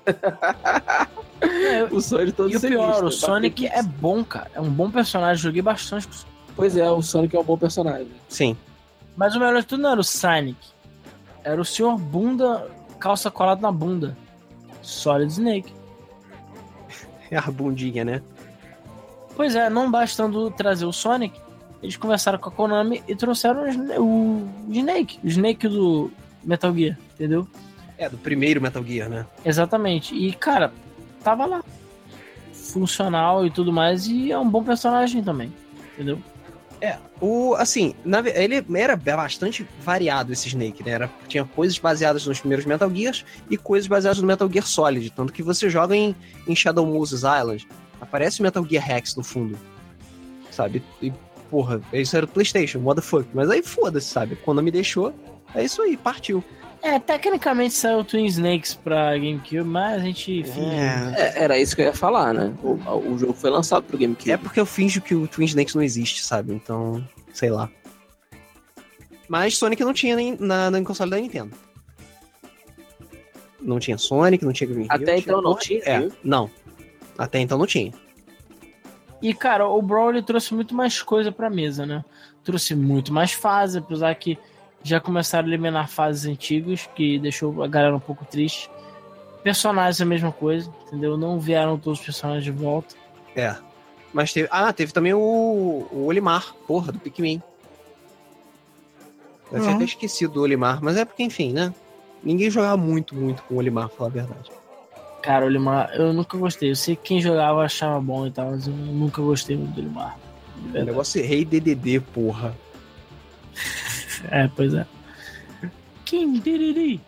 É, eu- O sonho de todo E o pior, o Sonic bater- é bom, cara. É um bom personagem. Joguei bastante com o Sonic. Pois é, o Sonic é um bom personagem. Sim. Mas o melhor de tudo não era o Sonic. Era o senhor bunda, calça colada na bunda. Solid Snake. É a bundinha, né? Pois é, não bastando trazer o Sonic, eles conversaram com a Konami e trouxeram o Sna- o Snake. O Snake do Metal Gear, entendeu? É, do primeiro Metal Gear, né? Exatamente. E, cara, tava lá. Funcional e tudo mais. E é um bom personagem também. Entendeu? É, o, assim, na ele era bastante variado esse Snake, né? Era, tinha coisas baseadas nos primeiros Metal Gears e coisas baseadas no Metal Gear Solid. Tanto que você joga em, em Shadow Moses Island, aparece Metal Gear Rex no fundo. Sabe? E, porra, isso era o PlayStation, motherfucker. Mas aí foda-se, sabe? Quando me deixou, é isso aí, partiu. É, tecnicamente saiu Twin Snakes pra GameCube, mas a gente finge. É, era isso que eu ia falar, né? O, o jogo foi lançado pro GameCube. É porque eu finjo que o Twin Snakes não existe, sabe? Então, sei lá. Mas Sonic não tinha nem na, no console da Nintendo. Não tinha Sonic, não tinha Hill, Até então não porra- tinha, É, não. Até então não tinha. E, cara, o Brawl ele trouxe muito mais coisa pra mesa, né? Trouxe muito mais fases, apesar que já começaram a eliminar fases antigas, que deixou a galera um pouco triste. Personagens a mesma coisa, entendeu? Não vieram todos os personagens de volta. É. Mas teve. Ah, teve também o, o Olimar, porra, do Pikmin. Eu tinha Uhum. até esquecido do Olimar, mas é porque, enfim, né? Ninguém jogava muito, muito com o Olimar, pra falar a verdade. Cara, o Limar, eu nunca gostei. Eu sei que quem jogava achava bom e tal, mas eu nunca gostei muito do Limar. De O negócio é rei DDD, porra. É, pois é. Kim Diriri.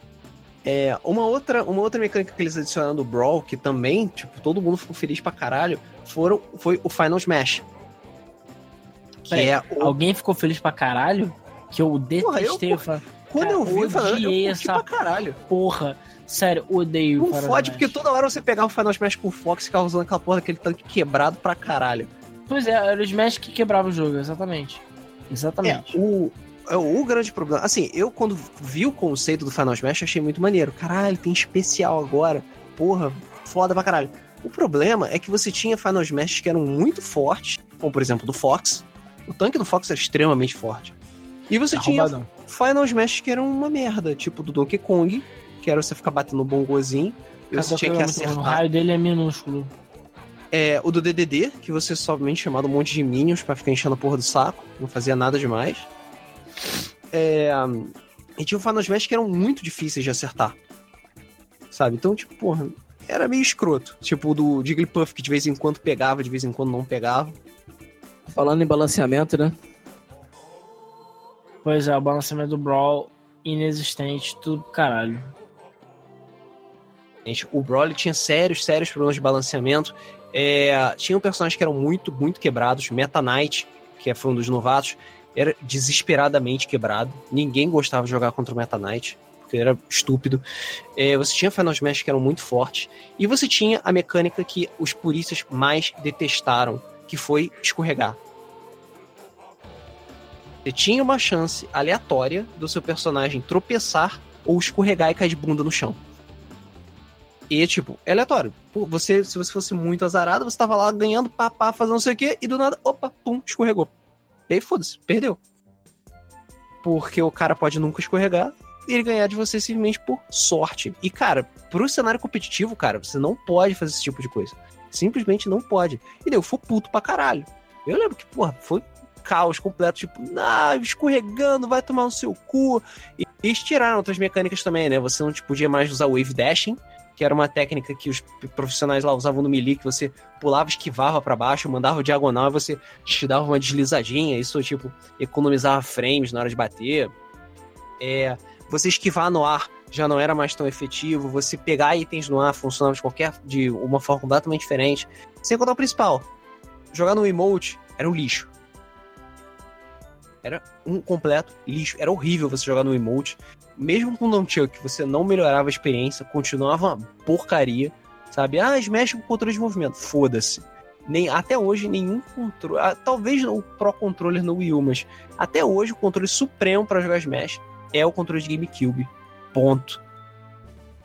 É, uma outra, uma outra mecânica que eles adicionaram no Brawl, que também, tipo, todo mundo ficou feliz pra caralho, foram, foi o Final Smash. Que Peraí, é o... Alguém ficou feliz pra caralho? Que eu Porra, eu, detestei o Final Quando cara, eu vi, eu falei, eu essa pra caralho. Porra. Sério, odeio o Não fode, porque toda hora você pegava o Final Smash com o Fox e ficava usando aquela porra daquele tanque quebrado pra caralho. Pois é, era o Smash que quebrava o jogo, exatamente. É, Exatamente. o, é o grande problema. Assim, eu quando vi o conceito do Final Smash, achei muito maneiro. Caralho, tem especial agora. Porra, foda pra caralho. O problema é que você tinha Final Smash que eram muito fortes, como por exemplo do Fox. O tanque do Fox era extremamente forte. E você Tá tinha. Final Smash que eram uma merda, tipo do Donkey Kong, que era você ficar batendo no bongozinho. E você tinha que é bom. O acertar. raio dele é minúsculo. É, o do DDD, que você somente chamava um monte de minions pra ficar enchendo a porra do saco, não fazia nada demais. É, e tinha o Final Smash que eram muito difíceis de acertar. Sabe? Então, tipo, porra, era meio escroto. Tipo o do Jigglypuff, que de vez em quando pegava, de vez em quando não pegava. Falando em balanceamento, né? Pois é, o balanceamento do Brawl inexistente, tudo caralho. Gente, o Broly tinha sérios, sérios problemas de balanceamento. É, tinham personagens que eram muito, muito quebrados. Meta Knight, que foi um dos novatos, era desesperadamente quebrado. Ninguém gostava de jogar contra o Meta Knight, porque era estúpido. É, você tinha Final Smash que eram muito fortes. E você tinha a mecânica que os puristas mais detestaram, que foi escorregar. Você tinha uma chance aleatória do seu personagem tropeçar ou escorregar e cair de bunda no chão. E, tipo, é aleatório. Você, se você fosse muito azarado, você tava lá ganhando, papá, fazendo não sei o quê, e do nada, opa, pum, escorregou. E foda-se, perdeu. Porque o cara pode nunca escorregar e ele ganhar de você simplesmente por sorte. E, cara, pro cenário competitivo, cara, você não pode fazer esse tipo de coisa. Simplesmente não pode. E eu fui puto pra caralho. Eu lembro que, porra, foi caos completo, tipo, ah, escorregando, vai tomar no seu cu. E eles tiraram outras mecânicas também, né? Você não tipo, podia mais usar wave dashing, que era uma técnica que os profissionais lá usavam no melee, que você pulava, esquivava pra baixo, mandava diagonal e você te dava uma deslizadinha, isso tipo economizava frames na hora de bater. É, você esquivar no ar já não era mais tão efetivo, você pegar itens no ar funcionava de qualquer de uma forma completamente diferente. Sem contar o principal, jogar no emote era um lixo. Era um completo lixo, era horrível você jogar no emote mesmo com o Nunchuck, você não melhorava a experiência, continuava uma porcaria, sabe? Ah, Smash com controle de movimento. Foda-se. Nem, até hoje, nenhum controle. Ah, talvez o Pro Controller no Wii U, mas até hoje o controle supremo para jogar Smash é o controle de GameCube. Ponto.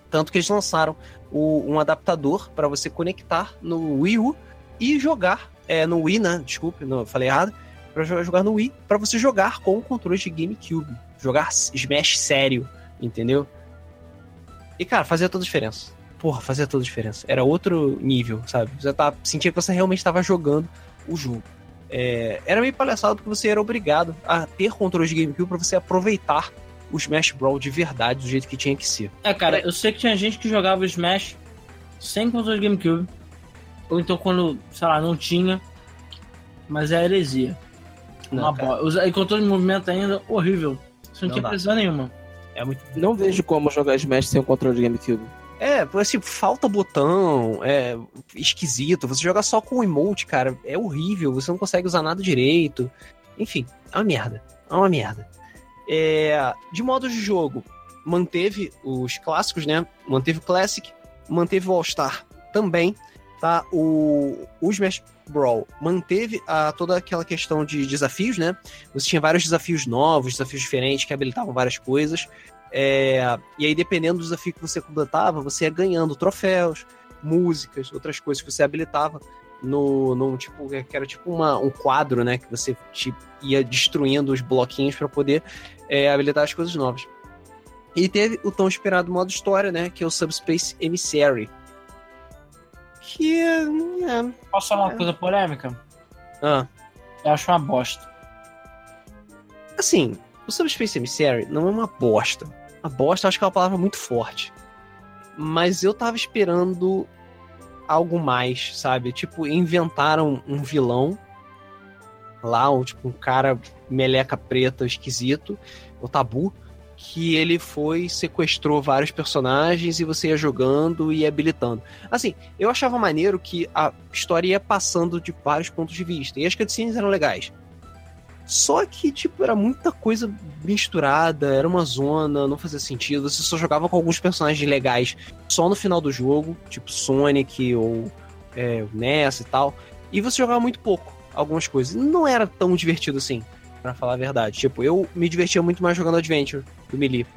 Tanto que eles lançaram o, um adaptador para você conectar no Wii U e jogar. É, no Wii, né? Desculpe, não, falei errado. Jogar, jogar no Wii, para você jogar com o controle de GameCube jogar Smash sério, entendeu? E, cara, fazia toda a diferença. Porra, fazia toda a diferença. Era outro nível, sabe? Você tá, sentia que você realmente estava jogando o jogo. É, era meio palhaçado porque você era obrigado a ter controle de GameCube para você aproveitar o Smash Brawl de verdade, do jeito que tinha que ser. É, cara, eu sei que tinha gente que jogava o Smash sem controle de GameCube. Ou então quando, sei lá, não tinha. Mas é heresia. Não, Uma cara, boa. E controle de movimento ainda horrível. Você não, Não tinha precisão nenhuma. é muito Não vejo como jogar Smash sem o controle de GameCube. É, assim, falta botão, é esquisito. Você joga só com o emote, cara, é horrível. Você não consegue usar nada direito. Enfim, é uma merda. É uma merda. É, de modo de jogo, manteve os clássicos, né? Manteve o Classic, manteve o All-Star também, tá? O, o Smash Brawl manteve a, toda aquela questão de desafios, né? Você tinha vários desafios novos, desafios diferentes que habilitavam várias coisas. É, e aí, dependendo do desafio que você completava, você ia ganhando troféus. músicas, outras coisas que você habilitava no, tipo que era tipo uma, um quadro, né, que você tipo, ia destruindo os bloquinhos para poder é, habilitar as coisas novas. E teve o tão esperado modo história, né, que é o Subspace Emissary. Que é, Posso falar uma É. coisa polêmica? ah, Eu acho uma bosta. assim, o Subspace Emissary não é uma bosta. A bosta acho que é uma palavra muito forte. Mas eu tava esperando algo mais, sabe? Tipo, inventaram um vilão lá, um, tipo, um cara meleca preta esquisito, o Tabu, que ele foi, sequestrou vários personagens e você ia jogando e habilitando. Assim, eu achava maneiro que a história ia passando de vários pontos de vista, e as cutscenes eram legais. Só que, tipo, era muita coisa misturada, era uma zona, não fazia sentido. Você só jogava com alguns personagens legais só no final do jogo, tipo Sonic ou é, Ness e tal. E você jogava muito pouco algumas coisas. Não era tão divertido assim, pra falar a verdade. Tipo, eu me divertia muito mais jogando Adventure do Melee.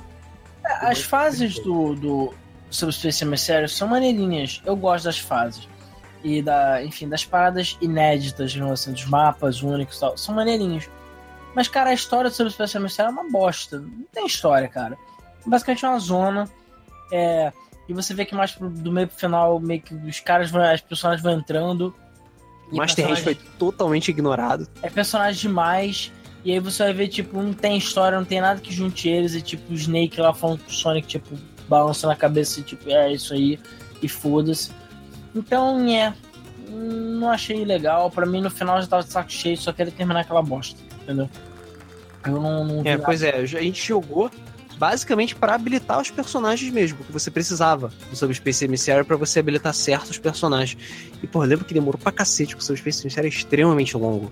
As fases do, do Subspace Emissary são maneirinhas. Eu gosto das fases. E da, enfim, das paradas inéditas, digamos assim, dos mapas únicos e tal. São maneirinhos. Mas, cara, a história do Subspace Emissary é uma bosta. Não tem história, cara. Basicamente é uma zona. É, e você vê que mais pro- do meio pro final, meio que os caras vão. As personagens vão entrando. O Master Race foi totalmente ignorado. é personagem demais. E aí você vai ver, tipo, não tem história, não tem nada que junte eles. E tipo, o Snake lá falando com o Sonic, tipo, balançando a cabeça tipo, é isso aí. E foda-se. Então, é. Não achei legal. Pra mim, no final, já tava de saco cheio, só queria terminar aquela bosta. Entendeu? Eu não. não É, nada. pois é, a gente jogou basicamente para habilitar os personagens mesmo, que você precisava do Subspace Emissary para você habilitar certos personagens. E, pô, lembro que demorou pra cacete, porque o Subspace Emissary é extremamente longo.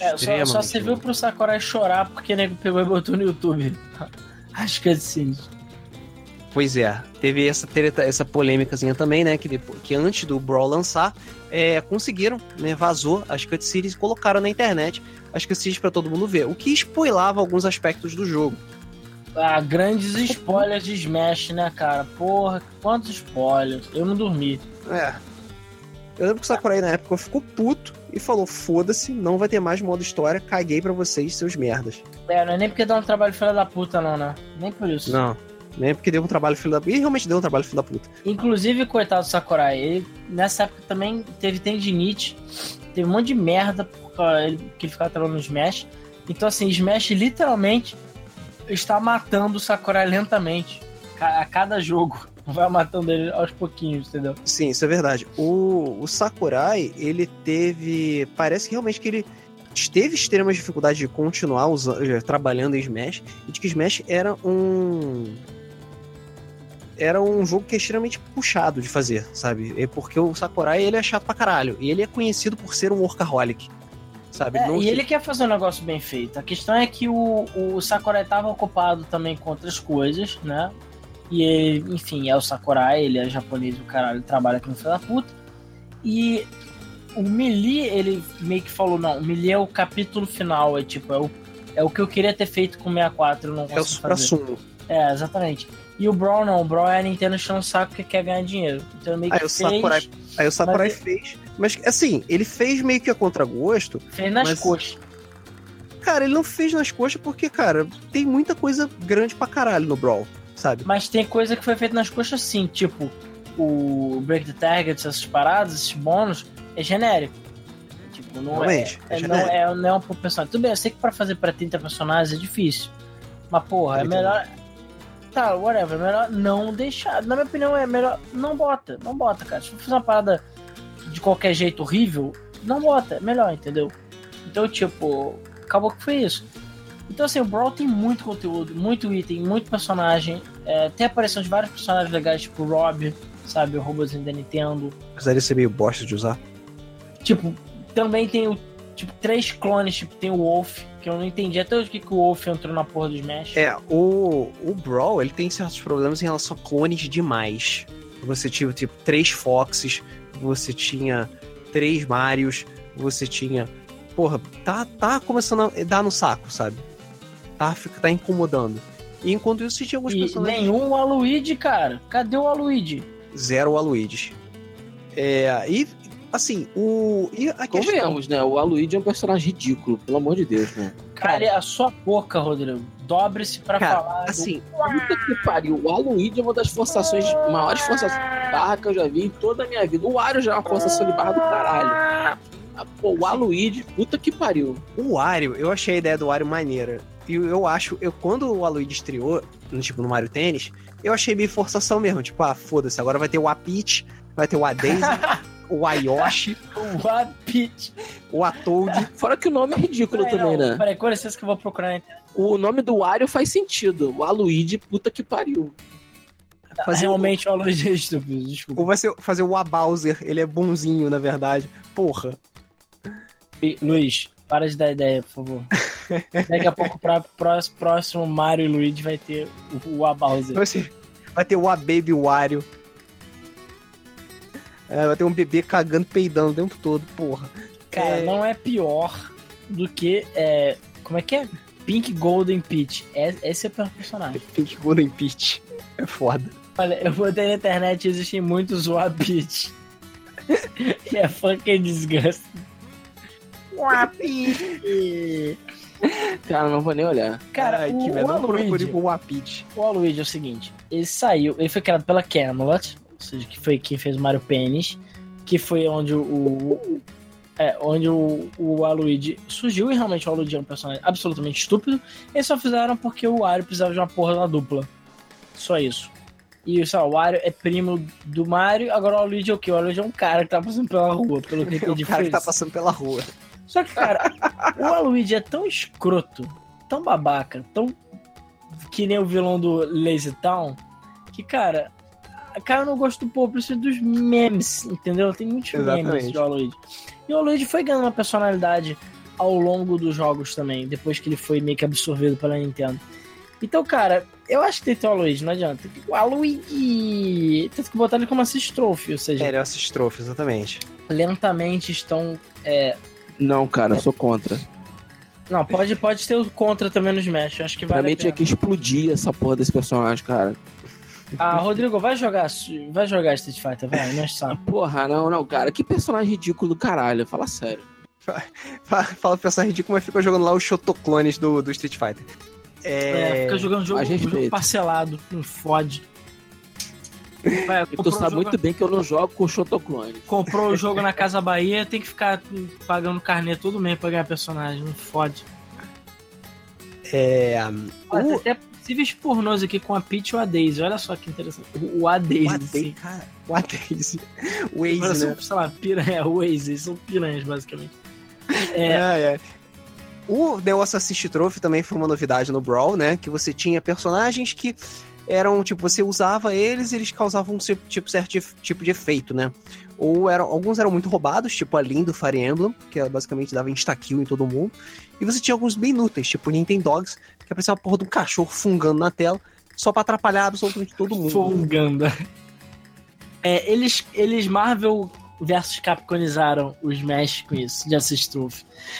É, só, só Extremamente você viu longo. pro Sakurai chorar porque nego pegou e botou no YouTube. Acho que é. Pois é, teve essa treta, essa polêmicazinha também, né? Que, depois, que antes do Brawl lançar, é, conseguiram, né? Vazou as cutscenes e colocaram na internet as cutscenes pra todo mundo ver. O que spoilava alguns aspectos do jogo. Ah, grandes spoilers de Smash, né, cara? Porra, quantos spoilers. Eu não dormi. É. Eu lembro que o Sakurai na época ficou puto e falou: foda-se, não vai ter mais modo história, caguei pra vocês, seus merdas. É, não é nem porque dá um trabalho filha da puta, não, né? Nem por isso. Não. Nem porque deu um trabalho filho da puta. E realmente deu um trabalho filho da puta. Inclusive, coitado do Sakurai, ele nessa época também teve tendinite, teve um monte de merda porque ele, que ele ficava trabalhando no Smash. Então, assim, Smash literalmente está matando o Sakurai lentamente. A cada jogo. Vai matando ele aos pouquinhos, entendeu? Sim, isso é verdade. O, o Sakurai, ele teve. Parece que realmente que ele teve extremas dificuldades de continuar usa- eh, trabalhando em Smash. E de que Smash era um. Era um jogo que é extremamente puxado de fazer, sabe? É porque o Sakurai ele é chato pra caralho. E ele é conhecido por ser um workaholic. Sabe? É, Não e ele quer fazer um negócio bem feito. A questão é que o, o Sakurai estava ocupado também com outras coisas, né? E ele, enfim, é o Sakurai, ele é japonês, o caralho, ele trabalha aqui no filho da puta. E o Melee, ele meio que falou, não, o Melee é o capítulo final, é tipo, é o, é o que eu queria ter feito com o 64, eu não É o consigo supra-sumo. É, exatamente. E o Brawl não, o Brawl é a Nintendo enchendo o saco que quer ganhar dinheiro. Então meio Aí que o fez, Sakurai, aí o Sakurai mas fez. Mas assim, ele fez meio que a contragosto. fez nas mas- coxas. Cara, ele não fez nas coxas porque, cara, tem muita coisa grande pra caralho no Brawl, sabe? Mas tem coisa que foi feita nas coxas sim, tipo o Break the Targets, essas paradas, esses bônus, é genérico. Tipo, não Realmente, é, é é, não, genérico. é, não é um personagem. Tudo bem, eu sei que pra fazer pra 30 personagens é difícil. Mas, porra, é melhor. Tá, whatever, é melhor não deixar. Na minha opinião, é melhor. Não bota, não bota, cara. Se for fazer uma parada de qualquer jeito horrível, não bota, é melhor, entendeu? Então, tipo, acabou que foi isso. Então, assim, o Brawl tem muito conteúdo, muito item, muito personagem. É, tem a aparição de vários personagens legais, tipo o Rob, sabe? O robôzinho da Nintendo. Apesar de ser meio bosta de usar. Tipo, também tem o. Tipo, três clones, tipo, tem o Wolf, que eu não entendi até hoje que, que o Wolf entrou na porra do Smash. É, o, o Brawl, ele tem certos problemas em relação a clones demais. Você tinha, tipo, três Foxes, você tinha três Marios, você tinha... Porra, tá, tá começando a dar no saco, sabe? Tá, fica, tá incomodando. E enquanto isso, você tinha alguns E personagens... nenhum Aluigi, cara. Cadê o Aluigi? Zero Aluides. É, e, assim, o. E a questão. Né? O Aluigi é um personagem ridículo, pelo amor de Deus, né? Cara, a sua boca, Rodrigo. Dobre-se pra Cara, falar. do- assim, Puta que pariu. O Aluigi é uma das forçações, maiores forçações de barra que eu já vi em toda a minha vida. O Wario já é uma forçação de barra do caralho. Ah, Pô, o Aluigi, puta que pariu. O Wario, eu achei a ideia do Wario maneira. E eu acho, eu quando o Aloyd estreou, no, tipo, no Mario Tênis, eu achei meio forçação mesmo. Tipo, ah, foda-se, agora vai ter o Apit, vai ter o Adaisy, o Ayoshi, O Apit. o Atoad. Fora que o nome é ridículo Peraí, também, não, né? Peraí, com licença que eu vou procurar na internet. O nome do Wario faz sentido. O Aluigi, puta que pariu. Fazer Realmente o Aluigi é estúpido, desculpa. Ou vai ser, fazer o Abowser, ele é bonzinho, na verdade. Porra. E, Luiz, para de dar ideia, por favor. Daqui a pouco, pra próximo, próximo Mario e Luigi vai ter o, o Abowser. Vai, ter o A-Baby Wario. É, vai ter um bebê cagando, peidando o tempo todo, porra. Cara, É. não é pior do que. É, como é que é? Pink Golden Peach. É, esse é o pior personagem. Pink Golden Peach. É foda. Olha, eu botei na internet e existem muitos Wah Peach. e é fucking disgusting. Wapi! Cara, não vou nem olhar. Cara, Ai, o, que o Aluigi, por Wapit. o Aluigi é o seguinte, ele saiu, ele foi criado pela Camelot, ou seja, que foi quem fez o Mario Pennis, que foi onde o, o- é, onde o, o Aluigi surgiu, e realmente o Aluigi é um personagem absolutamente estúpido, eles só fizeram porque o Wario precisava de uma porra da dupla. Só isso. E sei lá, o Wario é primo do Mario, agora o Aluigi é o quê? O Aluigi é um cara que tá passando pela rua, pelo que eu É o entendi. cara que tá passando pela rua. Só que, cara, o Aluigi é tão escroto, tão babaca, tão que nem o vilão do Lazy Town, que, cara, cara, eu não gosto do povo, preciso dos memes, entendeu? Tem muitos memes Exatamente. do Aluigi. E o Aluigi foi ganhando uma personalidade ao longo dos jogos também, depois que ele foi meio que absorvido pela Nintendo. Então, cara, eu acho que tem que ter o Aluigi, não adianta. O Aluigi. Tem que botar ele como assist trophy, ou seja, É, ele é o Sistrofe, exatamente. lentamente estão Não, cara, eu sou contra. Não, pode, pode ter o contra também no Smash. Acho que Pra vale mim a tinha que explodir essa porra desse personagem, cara. Ah, Rodrigo, vai jogar, vai jogar Street Fighter, vai, não sabe. Porra, não, não, cara. Que personagem ridículo do caralho. Fala sério. Fa- Fala pra pensar ridículo, mas fica jogando lá os Shotoclones do, do Street Fighter. É, É, fica jogando jogo, jogo parcelado, não fode. Vai, E tu sabe jogo, muito bem que eu não jogo com Shotoclone. comprou o jogo na Casa Bahia, tem que ficar pagando carnê todo mês pra ganhar personagem, não fode. é, Olha, o, até possíveis pornôs aqui com a Peach e o a Daisy, olha só que interessante. O, o a o Adaisy, cara, o Adaisy. O Agora Waze, são, né? sei lá, piranha, o Waze, são piranhas, basicamente. É, É, é. O The Assist Trophy também foi uma novidade no Brawl, né? Que você tinha personagens que eram, tipo, você usava eles e eles causavam um tipo, certo de- tipo de efeito, né? Ou eram, alguns eram muito roubados, tipo a Lin do Fire Emblem, que ela basicamente dava insta-kill em todo mundo. E você tinha alguns bem inúteis, tipo o Nintendogs, que aparecia uma porra de um cachorro fungando na tela, só pra atrapalhar absolutamente todo mundo. Funganda. É, eles, eles Marvel versus Capconizaram os Smash com isso, de Assist.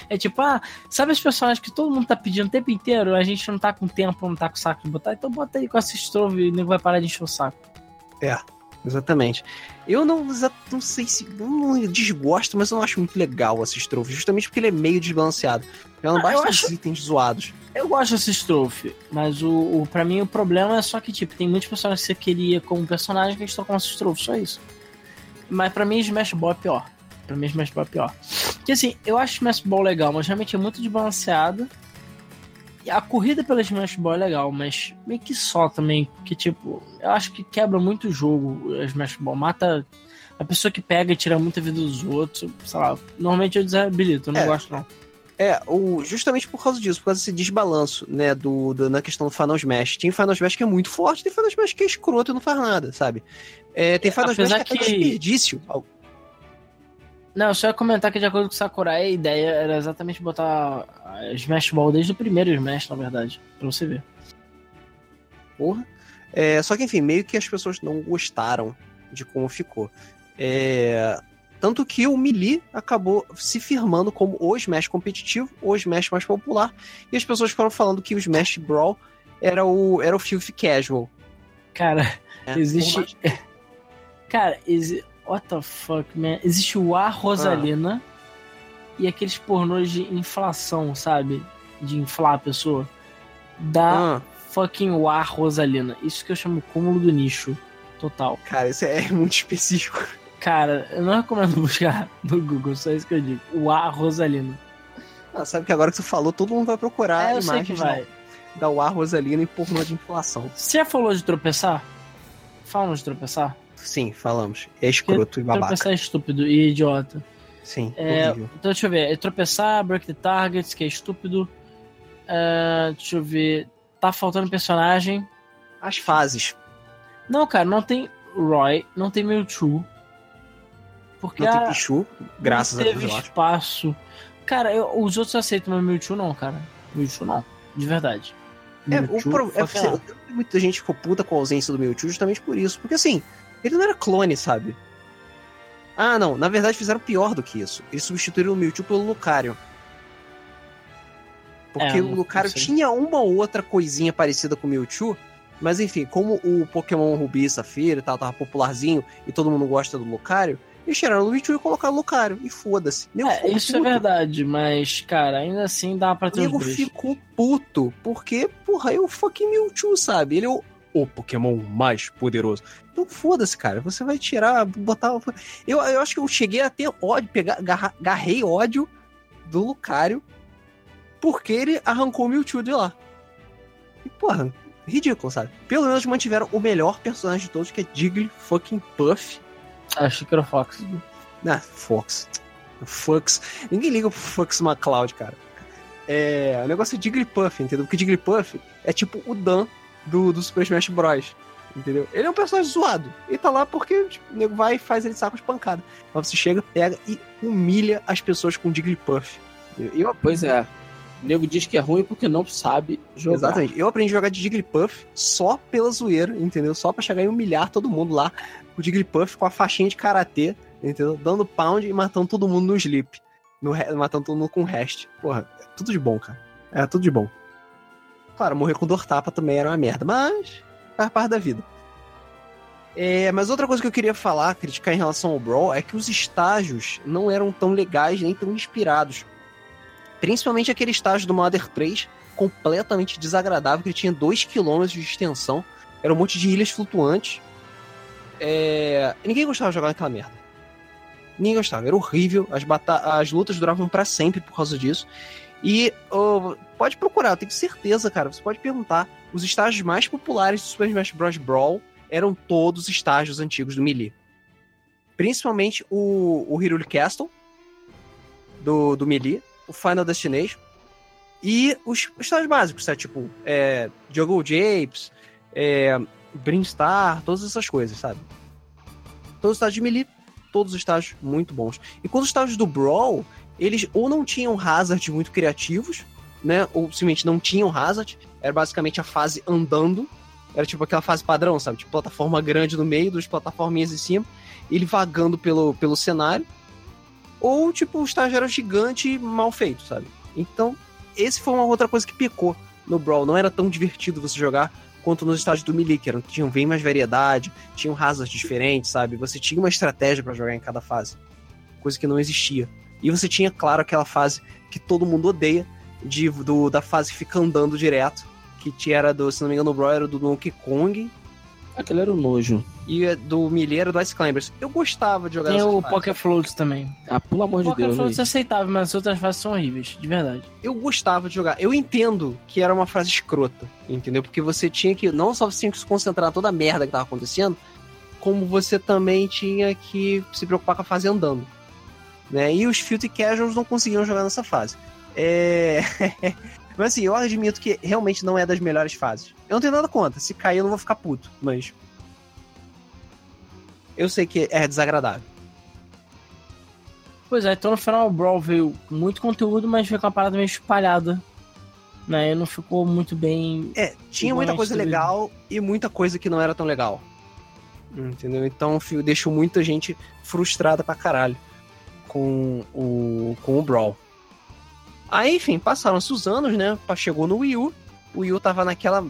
É tipo, ah, sabe as personagens que todo mundo tá pedindo o tempo inteiro? A gente não tá com tempo, não tá com saco de botar, então bota aí com Assist e o nego vai parar de encher o saco. Exatamente. Eu não, não sei se. Não desgosto, mas eu não acho muito legal o Assist justamente porque ele é meio desbalanceado. Ela não Ah, basta acho- os itens zoados. Eu gosto de Assist Trophy, mas o, o, pra mim o problema é só que, tipo, tem muitos personagens que você queria como personagem que eles estão com Assist Trophy, só isso. Mas pra mim Smash Ball é pior. Pra mim Smash Ball é pior. Porque assim, eu acho Smash Ball legal, mas realmente é muito desbalanceado. E a corrida pela Smash Ball é legal, mas meio que só também. Porque, tipo, eu acho que quebra muito o jogo a Smash Ball. Mata a pessoa que pega e tira muita vida dos outros. Sei lá, normalmente eu desabilito, eu não É. gosto não. É, o, justamente por causa disso, por causa desse desbalanço, né, do, do- na questão do Final Smash. Tem Final Smash que é muito forte, tem Final Smash que é escroto e não faz nada, sabe? É, tem Final Smash apesar que é que- desperdício. Não, só ia comentar que de acordo com o Sakurai, a ideia era exatamente botar Smash Ball desde o primeiro Smash, na verdade, pra você ver. Porra. É, só que, enfim, meio que as pessoas não gostaram de como ficou. É, tanto que o Melee acabou se firmando como o Smash competitivo, o Smash mais popular, e as pessoas foram falando que o Smash Brawl era o, era o Filthy Casual. Cara, né? Existe- cara, exi- What the fuck, man? Existe o A Rosalina e aqueles pornôs de inflação, sabe? De inflar a pessoa. Da Ah, fucking War Rosalina. Isso que eu chamo cúmulo do nicho. Total. cara, isso é muito específico. Cara, eu não recomendo buscar no Google, só isso que eu digo. War Rosalina. Ah, sabe que agora que você falou, todo mundo vai procurar É, eu que imagens vai. da UA Rosalina e pornô de inflação. Você já falou de tropeçar? Falam de tropeçar? Sim, falamos. É escroto e babaca. Tropeçar é estúpido e idiota. Sim, É, horrível. então deixa eu ver. É tropeçar, break the targets, que é estúpido. É, deixa eu ver. Tá faltando personagem. As fases. Não, cara, não tem Roy, não tem Mewtwo. Porque Não tem Pichu, graças a Deus, teve espaço. Cara, eu- os outros aceitam, mas Mewtwo não, cara. Mewtwo não. De verdade. É, o pro- é off. muita gente ficou puta com a ausência do Mewtwo justamente por isso. Porque assim, ele não era clone, sabe? Ah, não. Na verdade, fizeram pior do que isso. Eles substituíram o Mewtwo pelo Lucario. Porque É, o Lucario tinha uma ou outra coisinha parecida com o Mewtwo. Mas enfim, como o Pokémon Rubi e Safira e tal tava popularzinho e todo mundo gosta do Lucario, eles tiraram o Mewtwo e colocaram o Lucario. E foda-se. É, isso é puto. verdade, mas, cara, ainda assim dá pra O ter os nego ficou puto, porque, porra, é o fucking Mewtwo, sabe? Ele é o, o Pokémon mais poderoso. Então foda-se, cara. Você vai tirar, botar. Eu, eu acho que eu cheguei a ter ódio, pegar, agarra- agarrei ódio do Lucario porque ele arrancou o Mewtwo de lá. E, porra, ridículo, sabe? Pelo menos mantiveram o melhor personagem de todos, que é Jiggly fucking Puff. Acho que era o Fox. Ah, Fox. Fox. Ninguém liga pro Fox McCloud, cara. É, o negócio é Jigglypuff, entendeu? Porque Jigglypuff é tipo o Dan do, do Super Smash Bros. Entendeu? Ele é um personagem zoado. Ele tá lá porque tipo, o nego vai e faz ele saco de pancada. Mas você chega, pega e humilha as pessoas com Jigglypuff. Eu, Pois é. O nego diz que é ruim porque não sabe jogar. Exatamente. Eu aprendi a jogar de Jigglypuff só pela zoeira, entendeu? Só pra chegar e humilhar todo mundo lá. O Jigglypuff com a faixinha de karatê, entendeu? Dando pound e matando todo mundo no sleep. No, matando todo mundo com rest. Porra, é tudo de bom, cara. É tudo de bom. Claro, morrer com dor tapa também era uma merda, mas faz parte da vida. É, mas outra coisa que eu queria falar, criticar em relação ao Brawl, é que os estágios não eram tão legais nem tão inspirados. Principalmente aquele estágio do Mother 3, completamente desagradável, que ele tinha 2km de extensão, era um monte de ilhas flutuantes. É, Ninguém gostava de jogar naquela merda. Ninguém gostava, era horrível, as, bata... as lutas duravam pra sempre por causa disso. E ô, pode procurar, eu tenho certeza, cara, você pode perguntar. Os estágios mais populares do Super Smash Bros. Brawl eram todos estágios antigos do Melee. Principalmente o, o Castle, do, do Melee, o Final Destination, e os, os estágios básicos, sabe? Tipo, é, Jungle Japes, é, Brinstar, todas essas coisas, sabe? Todos os estágios de Melee, todos os estágios muito bons. E quando os estágios do Brawl, eles ou não tinham hazards muito criativos, né? Ou simplesmente não tinham hazard, era basicamente a fase andando, era tipo aquela fase padrão, sabe? Tipo, plataforma grande no meio, duas plataforminhas em cima, ele vagando pelo, pelo cenário. Ou, tipo, o estágio era gigante e mal feito, sabe? Então, esse foi uma outra coisa que pecou no Brawl. Não era tão divertido você jogar quanto nos estágios do Melee, que eram, tinham bem mais variedade, tinham hazards diferentes, sabe? Você tinha uma estratégia pra jogar em cada fase. Coisa que não existia. E você tinha, claro, aquela fase que todo mundo odeia, de, do, da fase fica andando direto, que era do, se não me engano, o Brawl era do Donkey Kong, Aquele era o nojo. e é do Melee era do Ice Climbers. Eu gostava de jogar Tem o. Poké Floats também. Ah, pelo amor O de Poké Deus. Floats é Luiz. aceitável, mas as outras fases são horríveis, de verdade. eu gostava de jogar. Eu entendo que era uma frase escrota, entendeu? Porque você tinha que. Não só você tinha que se concentrar em toda a merda que tava acontecendo, como você também tinha que se preocupar com a fase andando. Né? E os Filthy Casuals não conseguiam jogar nessa fase. É. mas assim, eu admito que realmente não é das melhores fases. Eu não tenho nada contra. Se cair, eu não vou ficar puto, mas. Eu sei que é desagradável. Pois é, então no final o Brawl veio muito conteúdo, mas veio com uma parada meio espalhada. Né? E não ficou muito bem. É, tinha muita coisa legal e muita coisa que não era tão legal. Entendeu? Então fio, deixou muita gente frustrada pra caralho com o, com o Brawl. Aí, enfim, passaram-se os anos, né? Chegou no Wii U. O Wii U tava naquela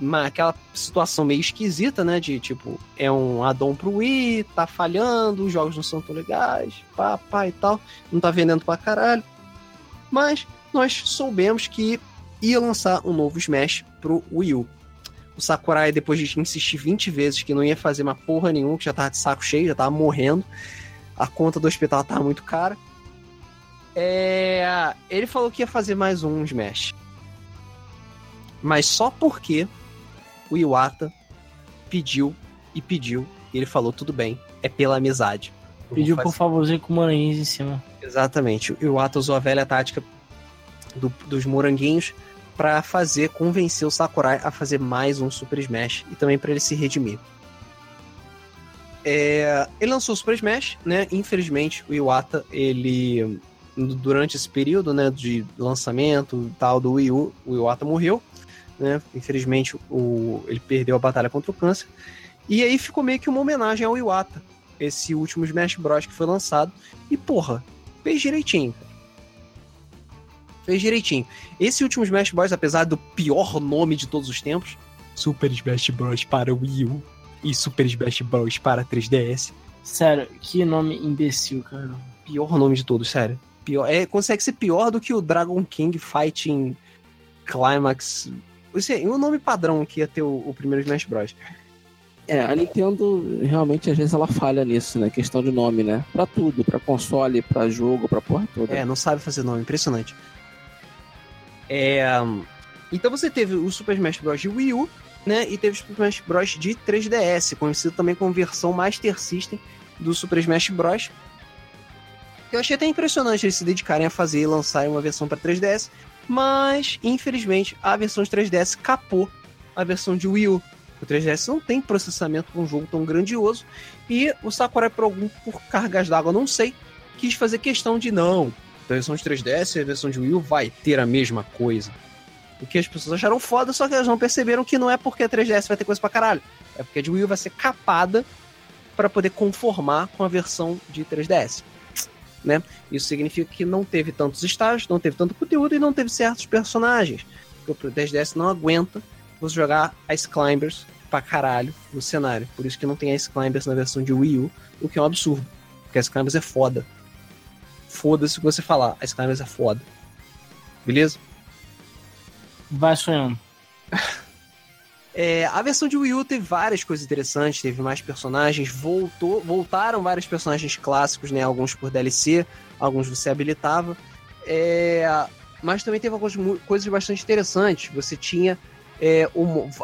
uma, aquela situação meio esquisita, né? De tipo, é um addon pro Wii, tá falhando, os jogos não são tão legais, pá, pá e tal, não tá vendendo pra caralho. Mas nós soubemos que ia lançar um novo Smash pro Wii U. O Sakurai, depois de insistir 20 vezes que não ia fazer uma porra nenhuma, que já tava de saco cheio, já tava morrendo, a conta do hospital tava muito cara. É... Ele falou que ia fazer mais um Smash. Mas só porque o Iwata pediu e pediu, e ele falou: tudo bem, é pela amizade. Eu Pediu por favorzinho com moranguinhos em cima. Exatamente. O Iwata usou a velha tática do- dos moranguinhos pra fazer, convencer o Sakurai a fazer mais um Super Smash e também pra ele se redimir. É, ele lançou o Super Smash, né? Infelizmente, o Iwata, ele durante esse período, né, de lançamento e tal do Wii U, o Iwata morreu, né? Infelizmente, o, ele perdeu a batalha contra o câncer. E aí ficou meio que uma homenagem ao Iwata, esse último Smash Bros que foi lançado. E porra, fez direitinho. Fez direitinho. Esse último Smash Bros, apesar do pior nome de todos os tempos, Super Smash Bros para Wii U e Super Smash Bros para 3DS, Sério, que nome imbecil, cara. pior nome de todos, sério. Pior, é, consegue ser pior do que o Dragon King Fighting Climax. É o nome padrão que ia ter o, o primeiro Smash Bros. É, a Nintendo realmente às vezes ela falha nisso, né? Questão de nome, né? Pra tudo, pra console, pra jogo, pra porra toda. É, não sabe fazer nome, impressionante. É, então você teve o Super Smash Bros. de Wii U, né? E teve o Super Smash Bros. de 3DS, conhecido também como versão Master System do Super Smash Bros. Eu achei até impressionante eles se dedicarem a fazer e lançarem uma versão para 3DS, mas infelizmente a versão de 3DS capou a versão de Wii U. O 3DS não tem processamento para um jogo tão grandioso e o Sakurai, por algum por cargas d'água, não sei, quis fazer questão de não. A versão de 3DS e a versão de Wii U vai ter a mesma coisa. O que as pessoas acharam foda, só que elas não perceberam que não é porque a 3DS vai ter coisa pra caralho. É porque a de Wii U vai ser capada para poder conformar com a versão de 3DS. Né? Isso significa que não teve tantos estágios, não teve tanto conteúdo e não teve certos personagens. O 3DS não aguenta você jogar Ice Climbers pra caralho no cenário. Por isso que não tem Ice Climbers na versão de Wii U, o que é um absurdo. Porque Ice Climbers é foda. Foda-se o que você falar, Ice Climbers é foda. Beleza? Vai sonhando. É, a versão de Wii U teve várias coisas interessantes, teve mais personagens, voltou, voltaram vários personagens clássicos, né? Alguns por DLC, alguns você habilitava. É, mas também teve algumas coisas bastante interessantes. Você tinha é,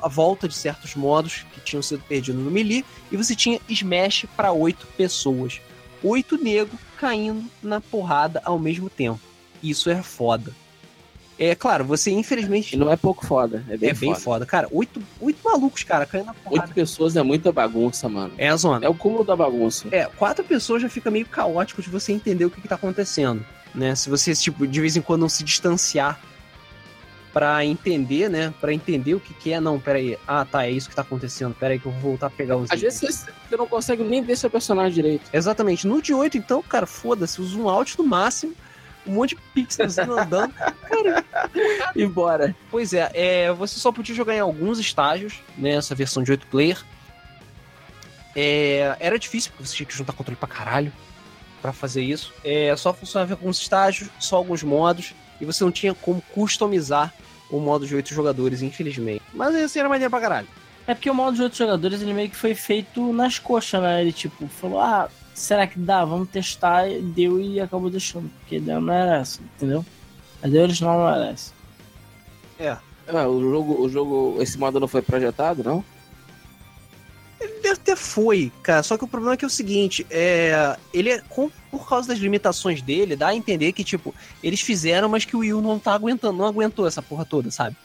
a volta de certos modos que tinham sido perdidos no Melee, e você tinha Smash para oito pessoas. Oito negros caindo na porrada ao mesmo tempo. Isso é foda. É claro, você infelizmente não é pouco foda, é bem, é bem foda. foda. Cara, oito, oito malucos, cara, caindo na porrada. Oito pessoas é muita bagunça, mano. É a zona. É o cúmulo da bagunça. É, quatro pessoas já fica meio caótico de você entender o que, que tá acontecendo, né? Se você, tipo, de vez em quando não se distanciar pra entender, né? Pra entender o que que é. Não, pera aí. Ah, tá, é isso que tá acontecendo. Pera aí que eu vou voltar a pegar os Às itens. vezes você- não consegue nem ver seu personagem direito. Exatamente. No de 8, então, cara, foda-se. O zoom out no máximo. Um monte de pixelzinho andando. Cara, Embora. Pois é, é, você só podia jogar em alguns estágios, né? Essa versão de 8 player. É, era difícil, porque você tinha que juntar controle pra caralho pra fazer isso. É, só funcionava em alguns estágios, só alguns modos, e você não tinha como customizar o modo de 8 jogadores, infelizmente. Mas assim era maneiro pra caralho. É porque o modo de outros jogadores, ele meio que foi feito nas coxas, né? Ele, tipo, falou, ah, será que dá? Vamos testar. Deu e acabou deixando. Porque ideia não era essa, entendeu? A ideia original não era essa. Ah, o jogo, o jogo, esse modo não foi projetado, não? Ele até foi, cara. Só que o problema é que é o seguinte, é, ele é com- por causa das limitações dele, dá a entender que tipo eles fizeram, mas que o Will não tá aguentando, não aguentou essa porra toda, sabe?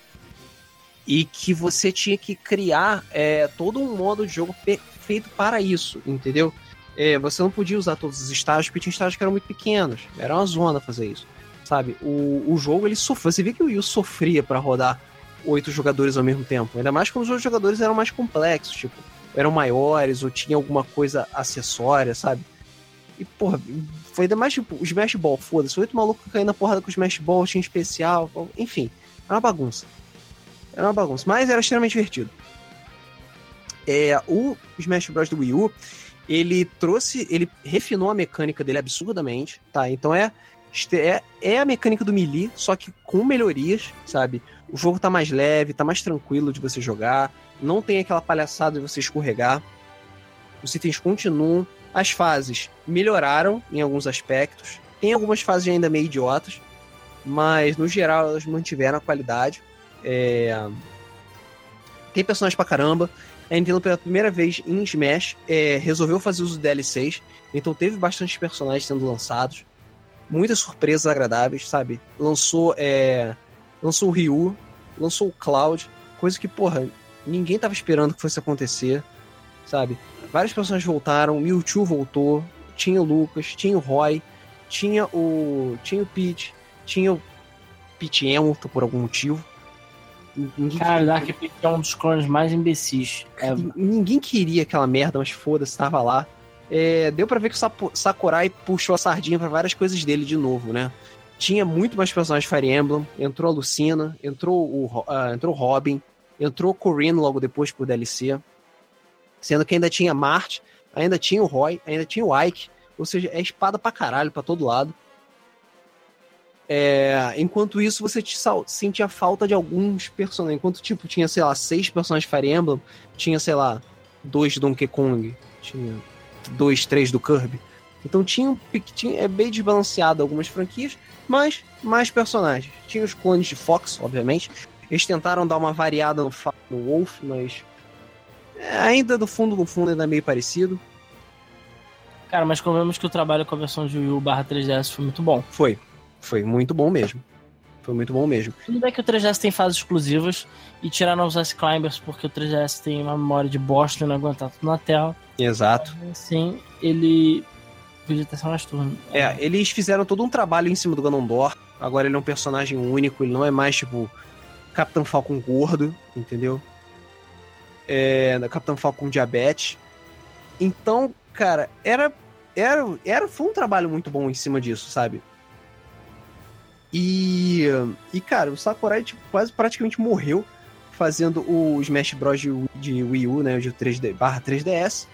E que você tinha que criar é, todo um modo de jogo feito para isso, entendeu? É, você não podia usar todos os estágios, porque tinha estágios que eram muito pequenos. Era uma zona fazer isso, sabe? O, o jogo ele sofreu. Você vê que o Will sofria para rodar oito jogadores ao mesmo tempo. Ainda mais quando os outros jogadores eram mais complexos, tipo eram maiores ou tinha alguma coisa acessória, sabe? E, porra, foi ainda mais tipo, o Smash Ball, foda-se, oito malucos caindo na porrada com o Smash Ball, tinha especial, enfim, era uma bagunça. Era uma bagunça, mas era extremamente divertido. É, o Smash Bros. do Wii U, ele trouxe, ele refinou a mecânica dele absurdamente, tá? Então é, é, é a mecânica do Melee, só que com melhorias, sabe? O jogo tá mais leve, tá mais tranquilo de você jogar, não tem aquela palhaçada de você escorregar. Os itens continuam, as fases melhoraram em alguns aspectos, tem algumas fases ainda meio idiotas, mas no geral elas mantiveram a qualidade. É... Tem personagens pra caramba. A Nintendo, pela primeira vez em Smash, é, resolveu fazer uso de DLCs, então teve bastante personagens sendo lançados. Muitas surpresas agradáveis, sabe? Lançou, é... lançou o Ryu, lançou o Cloud, coisa que, porra, ninguém tava esperando que fosse acontecer, sabe? Vários personagens voltaram, Mewtwo voltou, tinha o Lucas, tinha o Roy, tinha o. tinha o Peach, tinha o Pete Hamilton por algum motivo. Ninguém Cara, Dark Pit é um dos clones mais imbecis. É... Ninguém queria aquela merda, mas foda-se, tava lá. É, deu para ver que o Sakurai puxou a sardinha para várias coisas dele de novo, né? Tinha muito mais personagens Fire Emblem, entrou a Lucina, entrou o, uh, entrou Robin, entrou o Corinne logo depois por DLC, sendo que ainda tinha Mart, ainda tinha o Roy, ainda tinha o Ike, ou seja, é espada pra caralho pra todo lado. É, enquanto isso, você te sentia falta de alguns personagens. Enquanto, tipo, tinha, sei lá, seis personagens Fire Emblem, tinha, sei lá, dois Donkey Kong, tinha dois, três do Kirby. Então tinha, tinha é bem desbalanceado algumas franquias, mas mais personagens. Tinha os clones de Fox, obviamente. Eles tentaram dar uma variada no, no Wolf, mas é, ainda do fundo, no fundo, ainda é meio parecido. Cara, mas convenhamos que o trabalho com a versão de Wii U barra 3DS foi muito bom. Foi. Foi muito bom mesmo. Foi muito bom mesmo. Tudo bem que o 3DS tem fases exclusivas e tiraram os Ice Climbers porque o 3DS tem uma memória de bosta e não aguentar tudo na tela. Exato. Sim, ele podia ter mais turno. É, eles fizeram todo um trabalho em cima do Ganondorf. Agora ele é um personagem único, ele não é mais tipo Capitão Falcon gordo, entendeu? É, Capitão Falcon diabetes. Então, cara, era era, era foi um trabalho muito bom em cima disso, sabe? E, e cara, o Sakurai tipo, quase praticamente morreu fazendo o Smash Bros. de, de Wii U, né, de 3D, barra 3DS.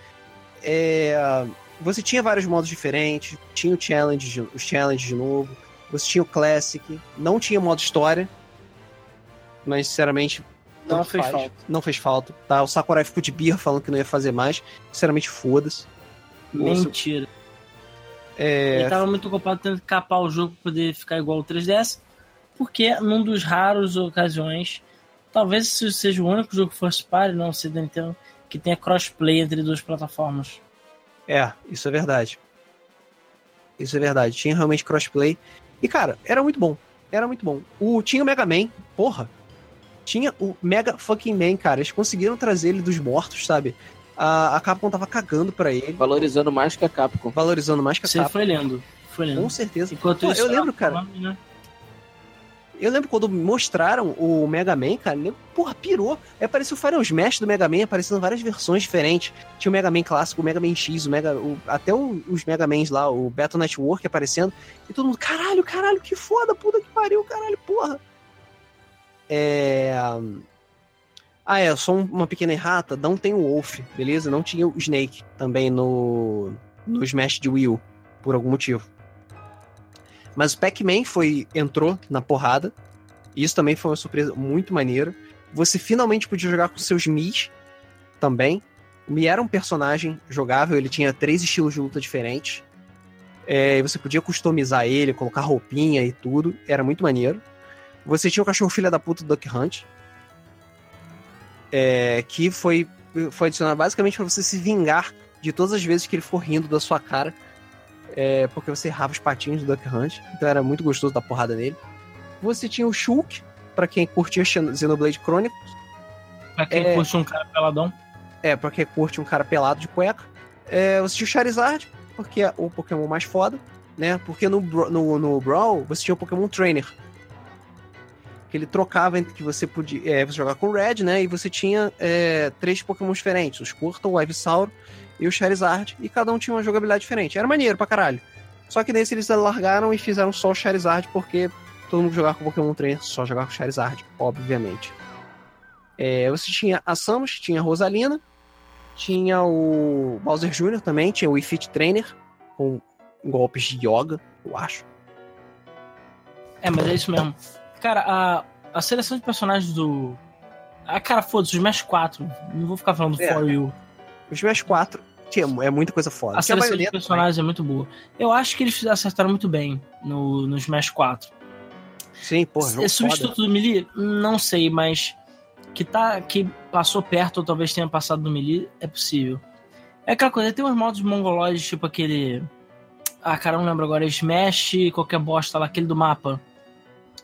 É, você tinha vários modos diferentes, tinha o challenge, os challenges de novo, você tinha o Classic, não tinha modo história, mas sinceramente não fez faz, falta. Não fez falta, tá? O Sakurai ficou de birra falando que não ia fazer mais, sinceramente foda-se. Mentira. É... Ele tava muito ocupado tentando capar o jogo para poder ficar igual ao 3DS, porque num dos raros ocasiões, talvez seja o único jogo First Party, não sei da Nintendo, que tenha crossplay entre duas plataformas. É, isso é verdade. Isso é verdade. Tinha realmente crossplay. E, cara, era muito bom. Era muito bom. O, tinha o Mega Man, porra. Tinha o Mega fucking Man, cara. Eles conseguiram trazer ele dos mortos, sabe? A, a Capcom tava cagando para ele. Valorizando mais que a Capcom. Valorizando mais que a Você Capcom. Você foi lendo. Foi lendo. Com certeza. Enquanto Pô, isso, eu lembro, cara. Nome, né? Eu lembro quando mostraram o Mega Man, cara, lembro, porra, pirou. Aí apareceu o Fire Smash do Mega Man, aparecendo várias versões diferentes. Tinha o Mega Man clássico, o Mega Man X, o Mega, o, até o, os Mega Mans lá, o Battle Network aparecendo. E todo mundo, caralho, caralho, que foda, puta que pariu, caralho, porra. É. Ah, é, só uma pequena errata, não tem o Wolf, beleza? Não tinha o Snake também no, no Smash de Wii U, por algum motivo. Mas o Pac-Man foi, entrou na porrada, isso também foi uma surpresa muito maneira. Você finalmente podia jogar com seus Mis também. O Mi era um personagem jogável, ele tinha três estilos de luta diferentes. É, você podia customizar ele, colocar roupinha e tudo, era muito maneiro. Você tinha o cachorro filha da puta do Duck Hunt, é, que foi, foi adicionado basicamente para você se vingar de todas as vezes que ele for rindo da sua cara, é, porque você errava os patinhos do Duck Hunt, então era muito gostoso dar porrada nele. Você tinha o Shulk, para quem curtia Xenoblade Chronicles. Pra quem é, curte um cara peladão. É, pra quem curte um cara pelado de cueca. É, você tinha o Charizard, porque é o Pokémon mais foda, né? Porque no, no, no Brawl você tinha o Pokémon Trainer, que ele trocava entre que você podia é, você jogar com o Red, né? E você tinha é, três Pokémon diferentes: o Squirtle, o Ivysaur e o Charizard, e cada um tinha uma jogabilidade diferente. Era maneiro pra caralho. Só que nesse eles largaram e fizeram só o Charizard, porque todo mundo jogava com Pokémon Trainer só jogava com Charizard, obviamente. É, você tinha a Samus, tinha a Rosalina, tinha o Bowser Jr. também, tinha o Wii Fit Trainer, com golpes de yoga, eu acho. É, mas é isso mesmo. Cara, a, a seleção de personagens do. Ah, cara, foda-se, os Smash 4. Não vou ficar falando do É. For You. O Smash 4 tinha, é muita coisa foda. A Tinha seleção de personagens é muito boa. Eu acho que eles acertaram muito bem no, no Smash 4. também. Sim, porra, é jogo foda. substituto do Melee? Não sei, mas que tá que passou perto ou talvez tenha passado do Melee é possível. É aquela coisa, tem uns modos mongoloides, tipo aquele. Ah, cara, não lembro agora. Smash, qualquer bosta lá, aquele do mapa.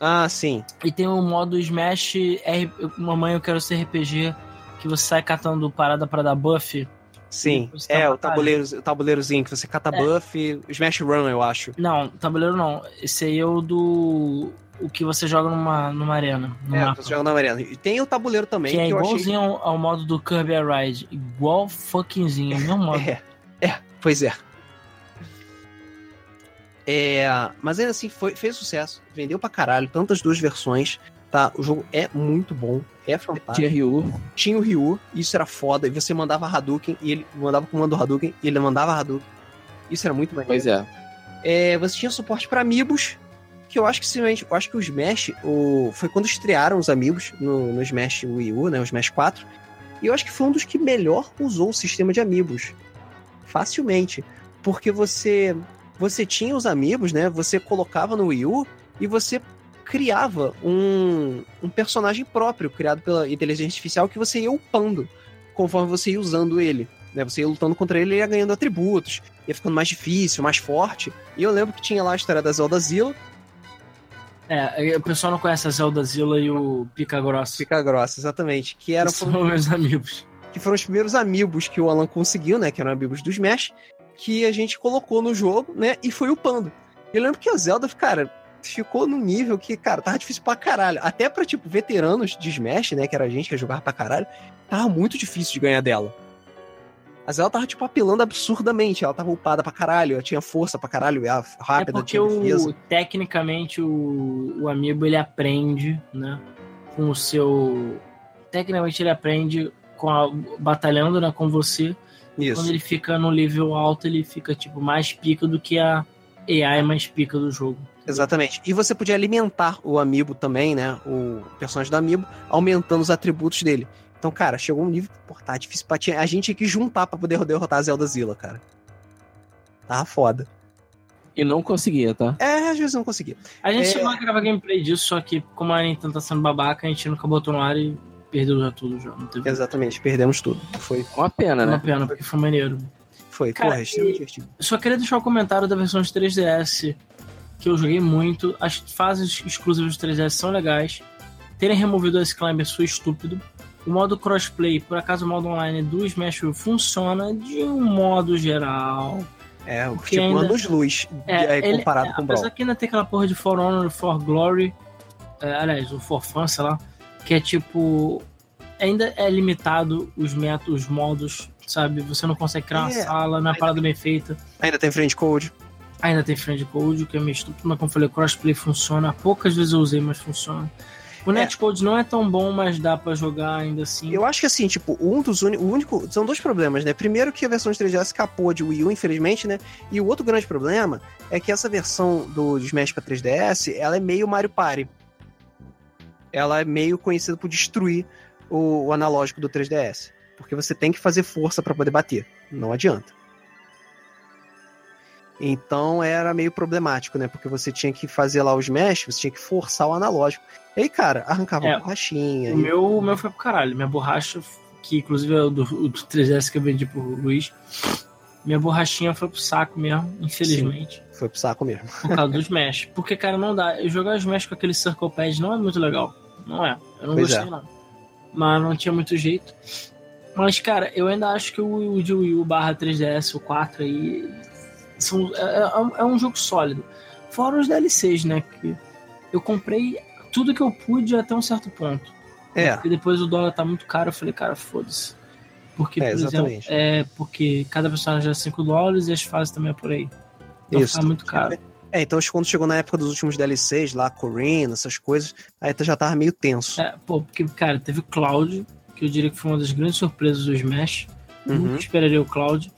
Ah, sim. E tem o modo Smash R... Mamãe, eu quero ser RPG, que você sai catando parada pra dar buff. Sim. Tá É, o tabuleiro, o tabuleirozinho que você cata É. buff, o Smash Run, eu acho. Não, tabuleiro não. Esse aí é o do. O que você joga numa, numa arena. No É, mapa. você joga na arena. E tem o tabuleiro também, Que é que eu achei... igualzinho ao, ao modo do Kirby Ride. Igual fuckingzinho, mesmo modo. É, é, pois é. É, mas ainda assim foi, fez sucesso, vendeu pra caralho, tantas duas versões, tá? O jogo é muito bom, é fantástico. Tinha Ryu. Tinha o Ryu, isso era foda, e você mandava Hadouken, e ele mandava o comando Hadouken, e ele mandava Hadouken. Isso era muito maneiro. Pois é. É, você tinha suporte pra amigos, que eu acho que simplesmente, eu acho que o Smash o, foi quando estrearam os amigos no, no Smash Wii U, né, o Smash 4, e eu acho que foi um dos que melhor usou o sistema de amigos. Facilmente. Porque você você tinha os amigos, né? Você colocava no Wii U e você criava um, um personagem próprio, criado pela inteligência artificial, que você ia upando conforme você ia usando ele. Né? Você ia lutando contra ele e ia ganhando atributos, ia ficando mais difícil, mais forte. E eu lembro que tinha lá a história da Zelda Zilla, É, o pessoal não conhece a Zelda Zilla e o Pica Grossa. fica grossa, exatamente, que eram Que são meus amigos. que foram os primeiros amigos que o Alan conseguiu, né? Que eram amigos do Smash, que a gente colocou no jogo, né? E foi upando. Eu lembro que a Zelda, cara, ficou no nível que, cara, tava difícil pra caralho. Até pra, tipo, veteranos de Smash, né? Que era a gente que jogava pra caralho, tava muito difícil de ganhar dela. A Zelda tava, tipo, apelando absurdamente. Ela tava upada pra caralho, ela tinha força pra caralho, ela É rápida, porque tinha defesa. o, tecnicamente o, o amiibo ele aprende, né? Com o seu. Tecnicamente ele aprende com a- batalhando né, com você. Quando Isso. ele fica no nível alto, ele fica tipo mais pica do que a AI mais pica do jogo. Exatamente. E você podia alimentar o amiibo também, né? O personagem do amiibo, aumentando os atributos dele. Então, cara, chegou um nível que, pô, tá difícil pra A gente tinha que juntar pra poder derrotar a Zelda Zilla, cara. Tava foda. E não conseguia, tá? É, às vezes não conseguia. A gente É. chegou a gravar gameplay disso, só que como a Nintendo tá sendo babaca, a gente nunca botou no ar e perdeu já tudo já. Não teve Exatamente, perdemos tudo. Foi, Uma pena, uma né? pena, porque foi maneiro. foi. Cara, porra, extremamente divertido. Eu só queria deixar o comentário da versão de 3DS, que eu joguei muito. As fases exclusivas de 3DS são legais. Terem removido esse climber foi estúpido. O modo crossplay, por acaso o modo online do Smash Bros. funciona de um modo geral. É, Porque tipo, ainda- anos luz É, é, ele- comparado é, com o Brawl. Apesar que ainda tem aquela porra de For Honor, For Glory, é, aliás, o For Fun, sei lá, que é tipo. Ainda é limitado os métodos, os modos, sabe? Você não consegue criar uma É, sala, não é parada bem feita. Ainda tem friend code. Ainda tem friend code, o que é meio estúpido, mas como eu falei, crossplay funciona. Poucas vezes eu usei, mas funciona. O É. netcode não é tão bom, mas dá pra jogar ainda assim. Eu acho que assim, tipo, um dos únicos. O único. São dois problemas, né? Primeiro que a versão de 3DS escapou de Wii U, infelizmente, né? E o outro grande problema é que essa versão do Smash pra 3DS, ela é meio Mario Party. Ela é meio conhecida por destruir o, o analógico do 3DS. Porque você tem que fazer força pra poder bater. Não adianta. Então era meio problemático, né? Porque você tinha que fazer lá o Smash, você tinha que forçar o analógico. E aí, cara, arrancava É, a borrachinha. O e- meu, o meu foi pro caralho. Minha borracha, que inclusive é o do, do 3DS que eu vendi pro Luiz, minha borrachinha foi pro saco mesmo, infelizmente. Foi pro saco mesmo. Por causa do Smash. Porque, cara, não dá. Jogar Smash com aquele Circle Pad não é muito legal. Não é. Eu não Pois gostei, é. não. Mas não tinha muito jeito. Mas, cara, eu ainda acho que o, o de Wii U barra 3DS, o 4 aí, são, é, é um- é um jogo sólido. Fora os DLCs, né? Que eu comprei tudo que eu pude até um certo ponto. É. E depois o dólar tá muito caro, eu falei, cara, foda-se. Porque, É, por exemplo, exatamente. é porque cada personagem é 5 dólares e as fases também é por aí. Então Isso. fica muito caro. É, então quando chegou na época dos últimos DLCs, lá, Corina, essas coisas, aí já tava meio tenso. É, pô, porque, cara, teve o Cloud, que eu diria que foi uma das grandes surpresas do Smash. Uhum. Nunca esperaria o Cloud.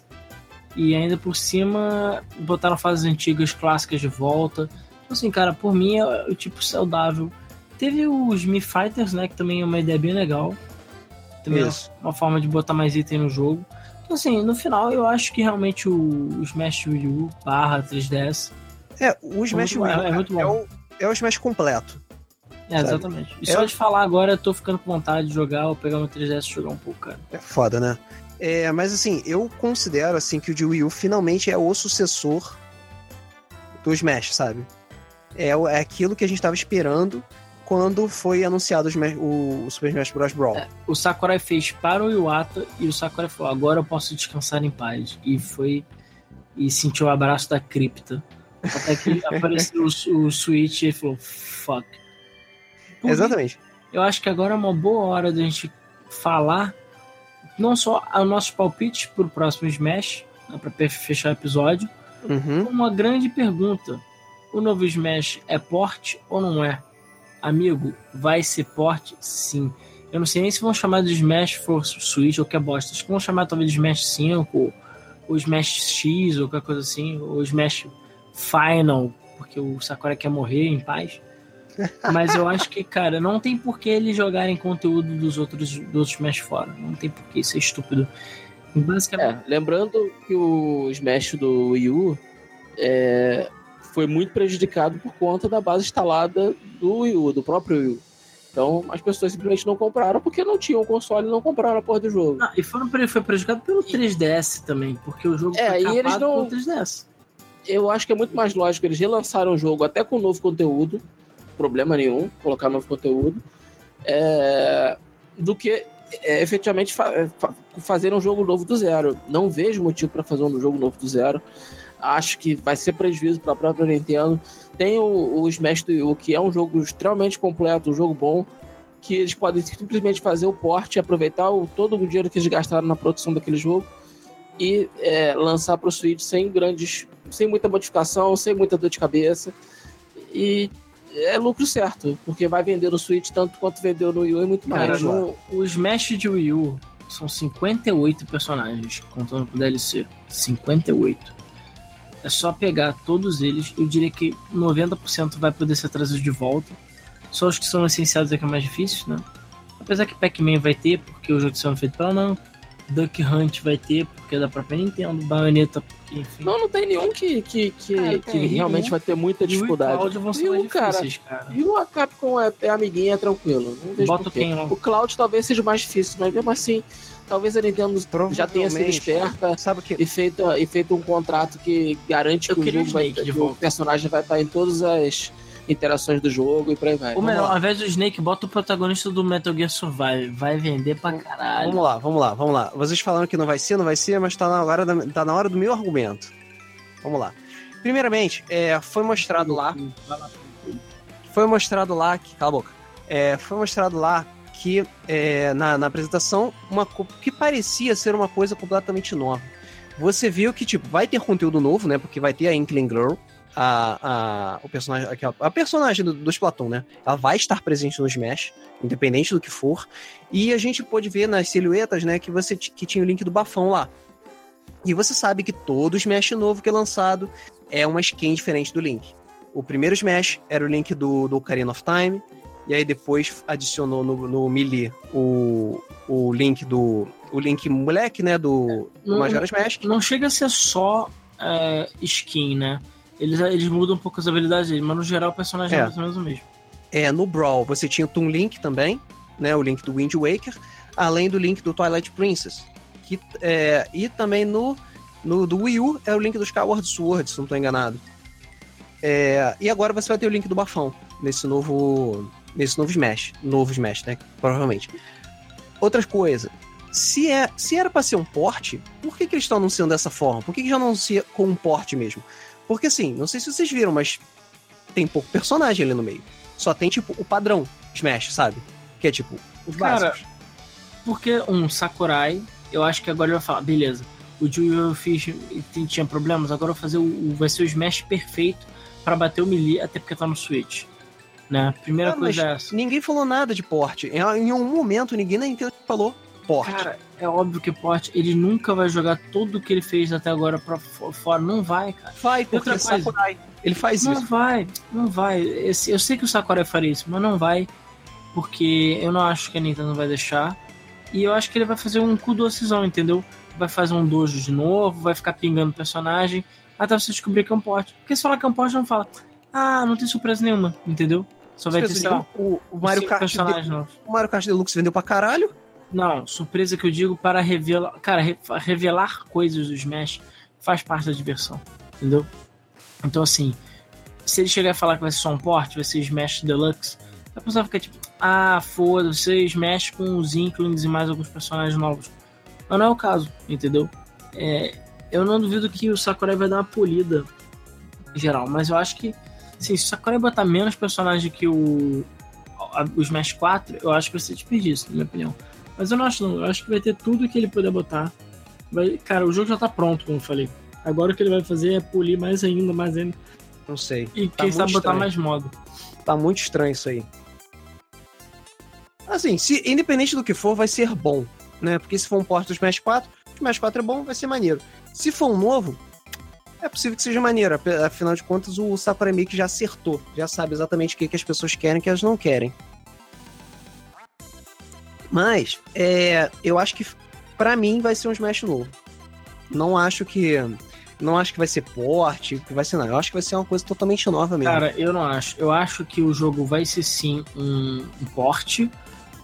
E ainda por cima, botaram fases antigas, clássicas de volta. Então, assim, cara, por mim é o tipo saudável. Teve os Mi Fighters, né? Que também é uma ideia bem legal. Também Isso. é uma forma de botar mais item no jogo. Então, assim, no final eu acho que realmente o, o Smash Wii U barra 3DS É, o Smash muito Wii é muito bom. é o, é o Smash completo. É, Sabe? exatamente. E É- só de falar agora, eu tô ficando com vontade de jogar, ou pegar meu 3DS e jogar um pouco, cara. É foda, né? É, mas assim, eu considero assim que o de Wii U finalmente é o sucessor do Smash, sabe? É, é aquilo que a gente tava esperando quando foi anunciado o, Smash- o- o Super Smash Bros. Brawl. É, o Sakurai fez para o Iwata e o Sakurai falou: agora eu posso descansar em paz. E foi. E sentiu o abraço da cripta. Até que apareceu o, o Switch e falou: fuck. Por mim, Exatamente. Eu acho que agora é uma boa hora da gente falar não só os nossos palpites para o próximo Smash, né, para fechar o episódio, Uhum. uma grande pergunta. O novo Smash é porte ou não é? Amigo, vai ser porte sim. Eu não sei nem se vão chamar de Smash for Switch ou que é bosta. Acho que vão chamar talvez de Smash 5 ou, ou Smash X ou qualquer coisa assim. Ou Smash Final, porque o Sakura quer morrer em paz. Mas eu acho que, cara, não tem por que eles jogarem conteúdo dos outros, dos outros Smash fora. Não tem por que é estúpido. Basicamente, É, lembrando que o Smash do Wii U é, foi muito prejudicado por conta da base instalada do Wii U, do próprio Wii U. Então as pessoas simplesmente não compraram porque não tinham o console e não compraram a porra do jogo. Ah, e foram, foi prejudicado pelo 3DS também, porque o jogo É, foi e eles não- pelo 3DS. Eu acho que é muito mais lógico eles relançaram o jogo até com novo conteúdo, problema nenhum, colocar novo conteúdo, é, do que é, efetivamente fa fa fazer um jogo novo do zero. Não vejo motivo para fazer um jogo novo do zero. Acho que vai ser prejuízo para a própria Nintendo. Tem o, o Smash do Wii U, que é um jogo extremamente completo, um jogo bom, que eles podem simplesmente fazer o porte aproveitar o, todo o dinheiro que eles gastaram na produção daquele jogo e é, lançar para o Switch sem grandes, sem muita modificação, sem muita dor de cabeça. E é lucro certo, porque vai vender no Switch tanto quanto vendeu no Wii U e muito Cara, mais. no, o Smash de Wii U são 58 personagens, contando com DLC. 58. É só pegar todos eles. Eu diria que 90% vai poder ser trazido de volta. Só os que são licenciados é que é mais difícil, né? Apesar que Pac-Man vai ter, porque o jogo está sendo feito pela Namco. Duck Hunt vai ter, porque é da própria Nintendo. Bayonetta, porque, enfim. Não, não tem nenhum que, que, que, Cara, que tem realmente vai ter muita E o dificuldade. Cloud vão ser E o cara, cara. E o Capcom é, é amiguinha, é tranquilo. Bota quem lá? O Cloud talvez seja mais difícil, mas mesmo assim, talvez a Nintendo já tenha sido esperta Sabe que? e feito, e feito um contrato que garante Eu que o jogo vai, que o personagem vai estar em todas as interações do jogo e por aí vai. Ou Vamos melhor, ao invés do Snake, bota o protagonista do Metal Gear Survive. Vai vender pra caralho. Vamos lá, vamos lá, vamos lá. Vocês falaram que não vai ser, não vai ser, mas tá na hora, da- tá na hora do meu argumento. Vamos lá. Primeiramente, é, foi mostrado lá foi mostrado lá que. Cala a boca. É, foi mostrado lá que é, na, na apresentação uma que parecia ser uma coisa completamente nova. Você viu que, tipo, vai ter conteúdo novo, né? Porque vai ter a Inkling Girl, a, a, o personagem, aquela- a personagem do, do Splatoon, né? Ela vai estar presente no Smash, independente do que for. E a gente pôde ver nas silhuetas, né, que você que tinha o link do bafão lá. E você sabe que todo Smash novo que é lançado é uma skin diferente do Link. O primeiro Smash era o Link do, do Ocarina of Time, e aí depois adicionou no, no Melee o, o Link do. O Link moleque, né? Do, do Não- Majora's Mask. Não chega a ser só é, skin, né? Eles, eles mudam um pouco as habilidades dele, mas no geral o personagem é, É. mais ou menos o mesmo. É, no Brawl você tinha o Toon Link também, né? O Link do Wind Waker, além do Link do Twilight Princess. Que, é, e também no, no do Wii U é o Link do Skyward Sword, se não estou enganado. É, e agora você vai ter o Link do Bafão nesse novo nesse novo Smash, novo Smash, né? Provavelmente. Outra coisa, se é se era para ser um porte, por que, que eles estão anunciando dessa forma? Por que, que já não anuncia com um porte mesmo? Porque assim, não sei se vocês viram, mas tem pouco personagem ali no meio. Só tem tipo o padrão Smash, sabe? Que é tipo os Cara, básicos. Porque um Sakurai, eu acho que agora ele vai falar, beleza, o Joey eu fiz tinha problemas, agora eu vou fazer o, vai ser o Smash perfeito para bater o melee, até porque tá no Switch. Né? Primeira Ah, coisa é essa. Ninguém falou nada de porte. Em, em um momento, ninguém na Nintendo falou porte. Cara, é óbvio que Port, ele nunca vai jogar tudo que ele fez até agora pra fo- fora. Não vai, cara. vai, porque outra coisa. Sakurai. Ele faz Não isso. vai, não vai. Eu sei que o Sakurai faria isso, mas não vai. Porque eu não acho que a Nintendo vai deixar. E eu acho que ele vai fazer um cu docizão, entendeu? Vai fazer um dojo de novo, vai ficar pingando personagem, até você descobrir que é um porte. Porque se falar que é um porte, não fala. Ah, não tem surpresa nenhuma, entendeu? Só vai ter, sei lá, o, o Mario Kart de, o Mario Kart Deluxe vendeu pra caralho. Não, surpresa que eu digo para revelar. Cara, re- revelar coisas do Smash faz parte da diversão, entendeu? Então, assim, se ele chegar e falar que vai ser só um porte, vai ser Smash Deluxe, a pessoa fica tipo, ah, foda-se, Smash com os Inklings e mais alguns personagens novos. Mas não é o caso, entendeu? É, eu não duvido que o Sakurai vai dar uma polida geral, mas eu acho que, assim, se o Sakurai botar menos personagem que o, a- o Smash 4, eu acho que vai ser desperdício, na minha opinião. Mas eu não acho não, eu acho que vai ter tudo que ele puder botar. Vai, cara, o jogo já tá pronto, como eu falei. Agora o que ele vai fazer é polir mais ainda, mais ainda. Não sei. E Tá quem sabe muito botar estranho. mais modo. Tá muito estranho isso aí. Assim, se, independente do que for, vai ser bom, né? Porque se for um porte do Smash 4, o Smash 4 é bom, vai ser maneiro. Se for um novo, é possível que seja maneiro. Afinal de contas, o Sakurai que já acertou. Já sabe exatamente o que, que as pessoas querem e o que elas não querem. Mas, é, eu acho que, pra mim, vai ser um Smash novo. Não acho que... Não acho que vai ser porte, que vai ser não. Eu acho que vai ser uma coisa totalmente nova mesmo. Cara, eu não acho. Eu acho que o jogo vai ser sim um, um porte,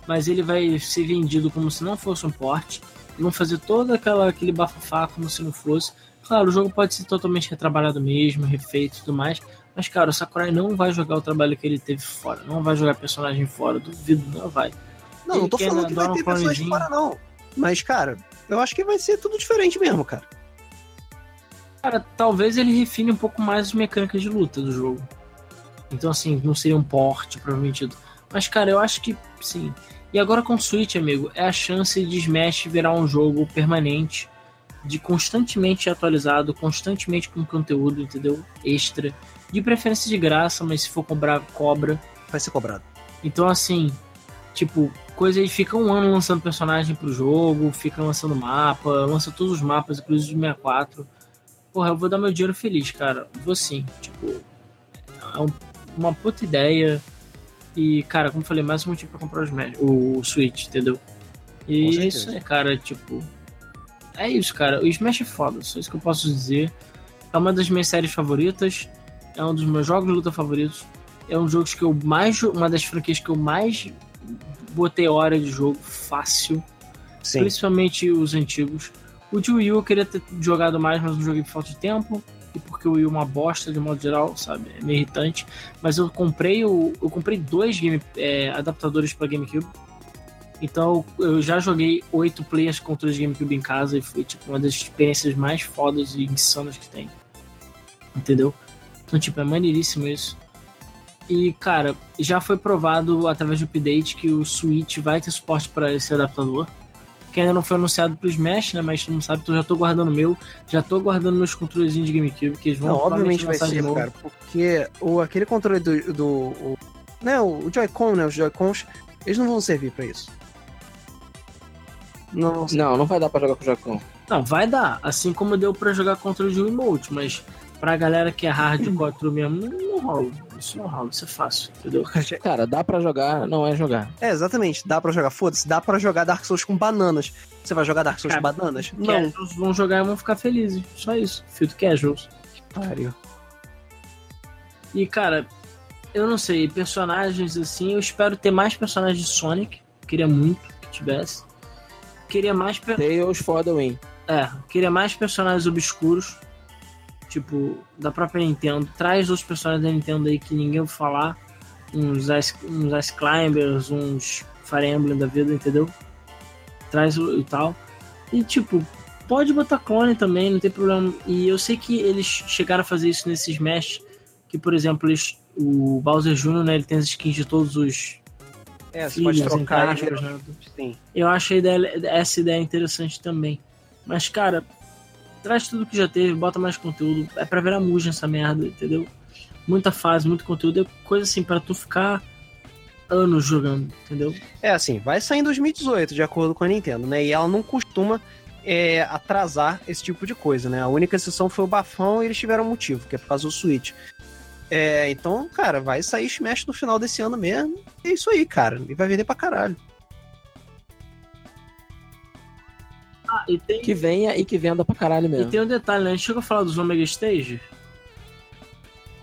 mas ele vai ser vendido como se não fosse um porte. Vão fazer todo aquela, aquele bafafá como se não fosse. Claro, o jogo pode ser totalmente retrabalhado mesmo, refeito e tudo mais. Mas, cara, o Sakurai não vai jogar o trabalho que ele teve fora. Não vai jogar personagem fora. Duvido, não vai. Não, não tô falando que vai ter pessoas de fora, não. Mas, cara, eu acho que vai ser tudo diferente mesmo, cara. Cara, talvez ele refine um pouco mais as mecânicas de luta do jogo. Então, assim, não seria um porte, provavelmente. Mas, cara, eu acho que sim. E agora com o Switch, amigo, é a chance de Smash virar um jogo permanente, de constantemente atualizado, constantemente com conteúdo, entendeu? Extra. De preferência de graça, mas se for cobrar, cobra. Vai ser cobrado. Então, assim, tipo, coisa aí fica um ano lançando personagem pro jogo, fica lançando mapa, lança todos os mapas, inclusive do 64. Porra, eu vou dar meu dinheiro feliz, cara. Vou sim. Tipo, é um- uma puta ideia. E, cara, como eu falei, mais um motivo pra comprar o, Smash, o Switch, entendeu? E certeza. isso é, cara, tipo. É isso, cara. O Smash é foda, só isso que eu posso dizer. É uma das minhas séries favoritas. É um dos meus jogos de luta favoritos. É um jogo que eu mais. Uma das franquias que eu mais botei hora de jogo fácil. Sim. Principalmente os antigos. O de Wii U eu queria ter jogado mais, mas não joguei por falta de tempo. E porque o Wii U é uma bosta de modo geral, sabe? É meio irritante. Mas eu comprei o. Eu comprei dois game, é, adaptadores para GameCube. Então eu já joguei oito players contra os GameCube em casa e foi tipo uma das experiências mais fodas e insanas que tem. Entendeu? Então, tipo, é maneiríssimo isso. E, cara, já foi provado através do update que o Switch vai ter suporte para esse adaptador. Que ainda não foi anunciado pro Smash, né? Mas tu não sabe, então eu já tô guardando o meu. Já tô guardando meus controlezinhos de GameCube, que eles vão Não, obviamente provavelmente vai de ser, novo. cara. Porque o, aquele controle do. do o, né, o Joy-Con, né? Os Joy-Cons, eles não vão servir pra isso. Não Não, não vai dar pra jogar com o Jacão. Não, vai dar. Assim como deu pra jogar controle de Wiimote, mas pra galera que é hardcore mesmo, não, não rola. Isso não rola, isso é fácil, entendeu? Cara, dá pra jogar, não é jogar. É, exatamente. Dá pra jogar, foda-se, dá pra jogar Dark Souls com bananas. Você vai jogar Dark Souls Cara, com bananas? Não. Casuals vão jogar e vão ficar felizes. Só isso. Filtro casuals. Pariu. E, cara, eu não sei, personagens assim, eu espero ter mais personagens de Sonic. Queria muito que tivesse. Queria mais. per- Tails for the win. É, queria mais personagens obscuros. Tipo, da própria Nintendo. Traz outros personagens da Nintendo aí que ninguém ouviu falar. Uns Ice, uns Ice Climbers, uns Fire Emblem da vida, entendeu? Traz o e tal. E tipo, pode botar clone também, não tem problema. E eu sei que eles chegaram a fazer isso nesses Smash. Que, por exemplo, eles, o Bowser Jr., né, ele tem as skins de todos os É, você filhos, pode trocar entre aspas, né? Sim. Eu acho ideia, essa ideia interessante também. Mas, cara, traz tudo que já teve, bota mais conteúdo. É pra virar muja essa merda, entendeu? Muita fase, muito conteúdo. É coisa assim pra tu ficar anos jogando, entendeu? É assim, vai sair em 2018, de acordo com a Nintendo, né? E ela não costuma é, atrasar esse tipo de coisa, né? A única exceção foi o bafão e eles tiveram motivo, que é por causa do Switch. É, então, cara, vai sair Smash no final desse ano mesmo. É isso aí, cara. E vai vender pra caralho. Ah, e tem, Que venha e que venda pra caralho e mesmo. tem um detalhe, né? A gente chegou a falar dos Omega Stage?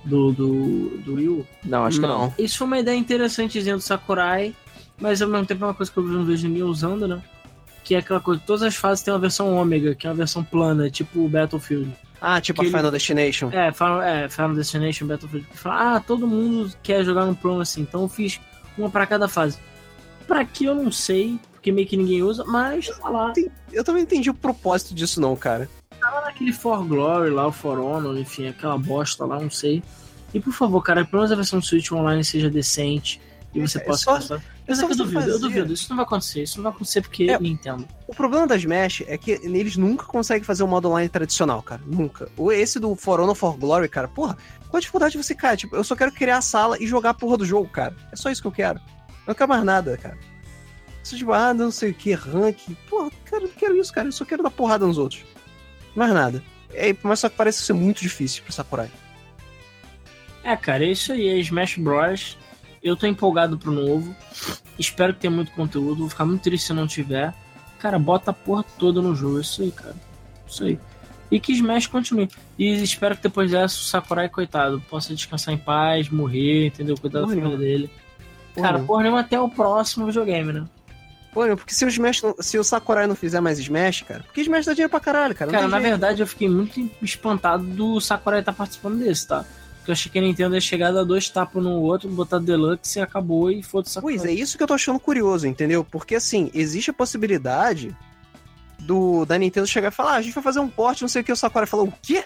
Do, do, do Wii U. Não, acho que não. Isso foi uma ideia interessantezinha do Sakurai, mas ao mesmo tempo é uma coisa que eu não vejo ninguém usando, né? Que é aquela coisa, todas as fases têm uma versão ômega, que é uma versão plana, tipo o Battlefield. Ah, tipo Que a ele- Final Destination. É, Final, é, Final Destination, Battlefield. Que fala, ah, todo mundo quer jogar no plano assim, então eu fiz uma pra cada fase. Pra que eu não sei, porque meio que ninguém usa, mas tá lá. Eu também não entendi o propósito disso, não, cara. Tava naquele For Glory lá, o For Honor, enfim, aquela bosta lá, não sei. E por favor, cara, pelo menos a versão Switch Online seja decente e você É possa só- passar. é Mas é só que eu duvido, eu fazer. duvido. Isso não vai acontecer. Isso não vai acontecer porque É. Nintendo. O problema das Smash é que eles nunca conseguem fazer o modo online tradicional, cara. Nunca. Ou esse do For Honor For Glory, cara, porra, qual a dificuldade você cai? Tipo, eu só quero criar a sala e jogar a porra do jogo, cara. É só isso que eu quero. Eu não quero mais nada, cara. Isso tipo, ah, não sei o que, rank. Porra, cara, eu não quero isso, cara. Eu só quero dar porrada nos outros. Mais nada. É, mas só que parece ser muito difícil pro Sakurai. É, cara, é isso aí. É Smash Bros. Eu tô empolgado pro novo. Espero que tenha muito conteúdo. Vou ficar muito triste se não tiver. Cara, bota a porra toda no jogo. É isso aí, cara. Isso aí. E que Smash continue. E espero que depois dessa o Sakurai, coitado, possa descansar em paz, morrer, entendeu? Cuidar da família dele. Porra, Cara, não. porra nenhuma até o próximo videogame, né? Porque se o Smash, se o Sakurai não fizer mais Smash, cara, porque Smash dá dinheiro pra caralho, cara. Cara, na jeito. verdade eu fiquei muito espantado do Sakurai estar participando desse, tá? Porque eu achei que a Nintendo ia chegar, dar dois tapas no outro, botar Deluxe e acabou e foda-se Sakurai. Pois é, isso que eu tô achando curioso, entendeu? Porque assim, existe a possibilidade do da Nintendo chegar e falar: ah, a gente vai fazer um porte, não sei o que. O Sakurai falou: o quê?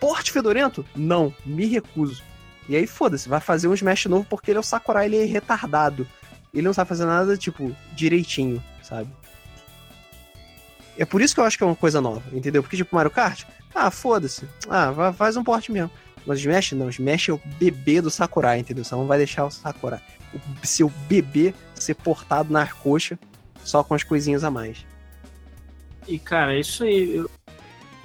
Porte fedorento? Não, me recuso. E aí, foda-se, vai fazer um Smash novo porque ele é o Sakurai, ele é retardado. Ele não sabe fazer nada, tipo, direitinho, sabe? É por isso que eu acho que é uma coisa nova, entendeu? Porque, tipo, Mario Kart, ah, foda-se. Ah, faz um porte mesmo. Mas Smash, não, Smash é o bebê do Sakurai, entendeu? Você não vai deixar o Sakurai, o seu bebê, ser portado na coxa só com as coisinhas a mais. E cara, é isso aí. eu-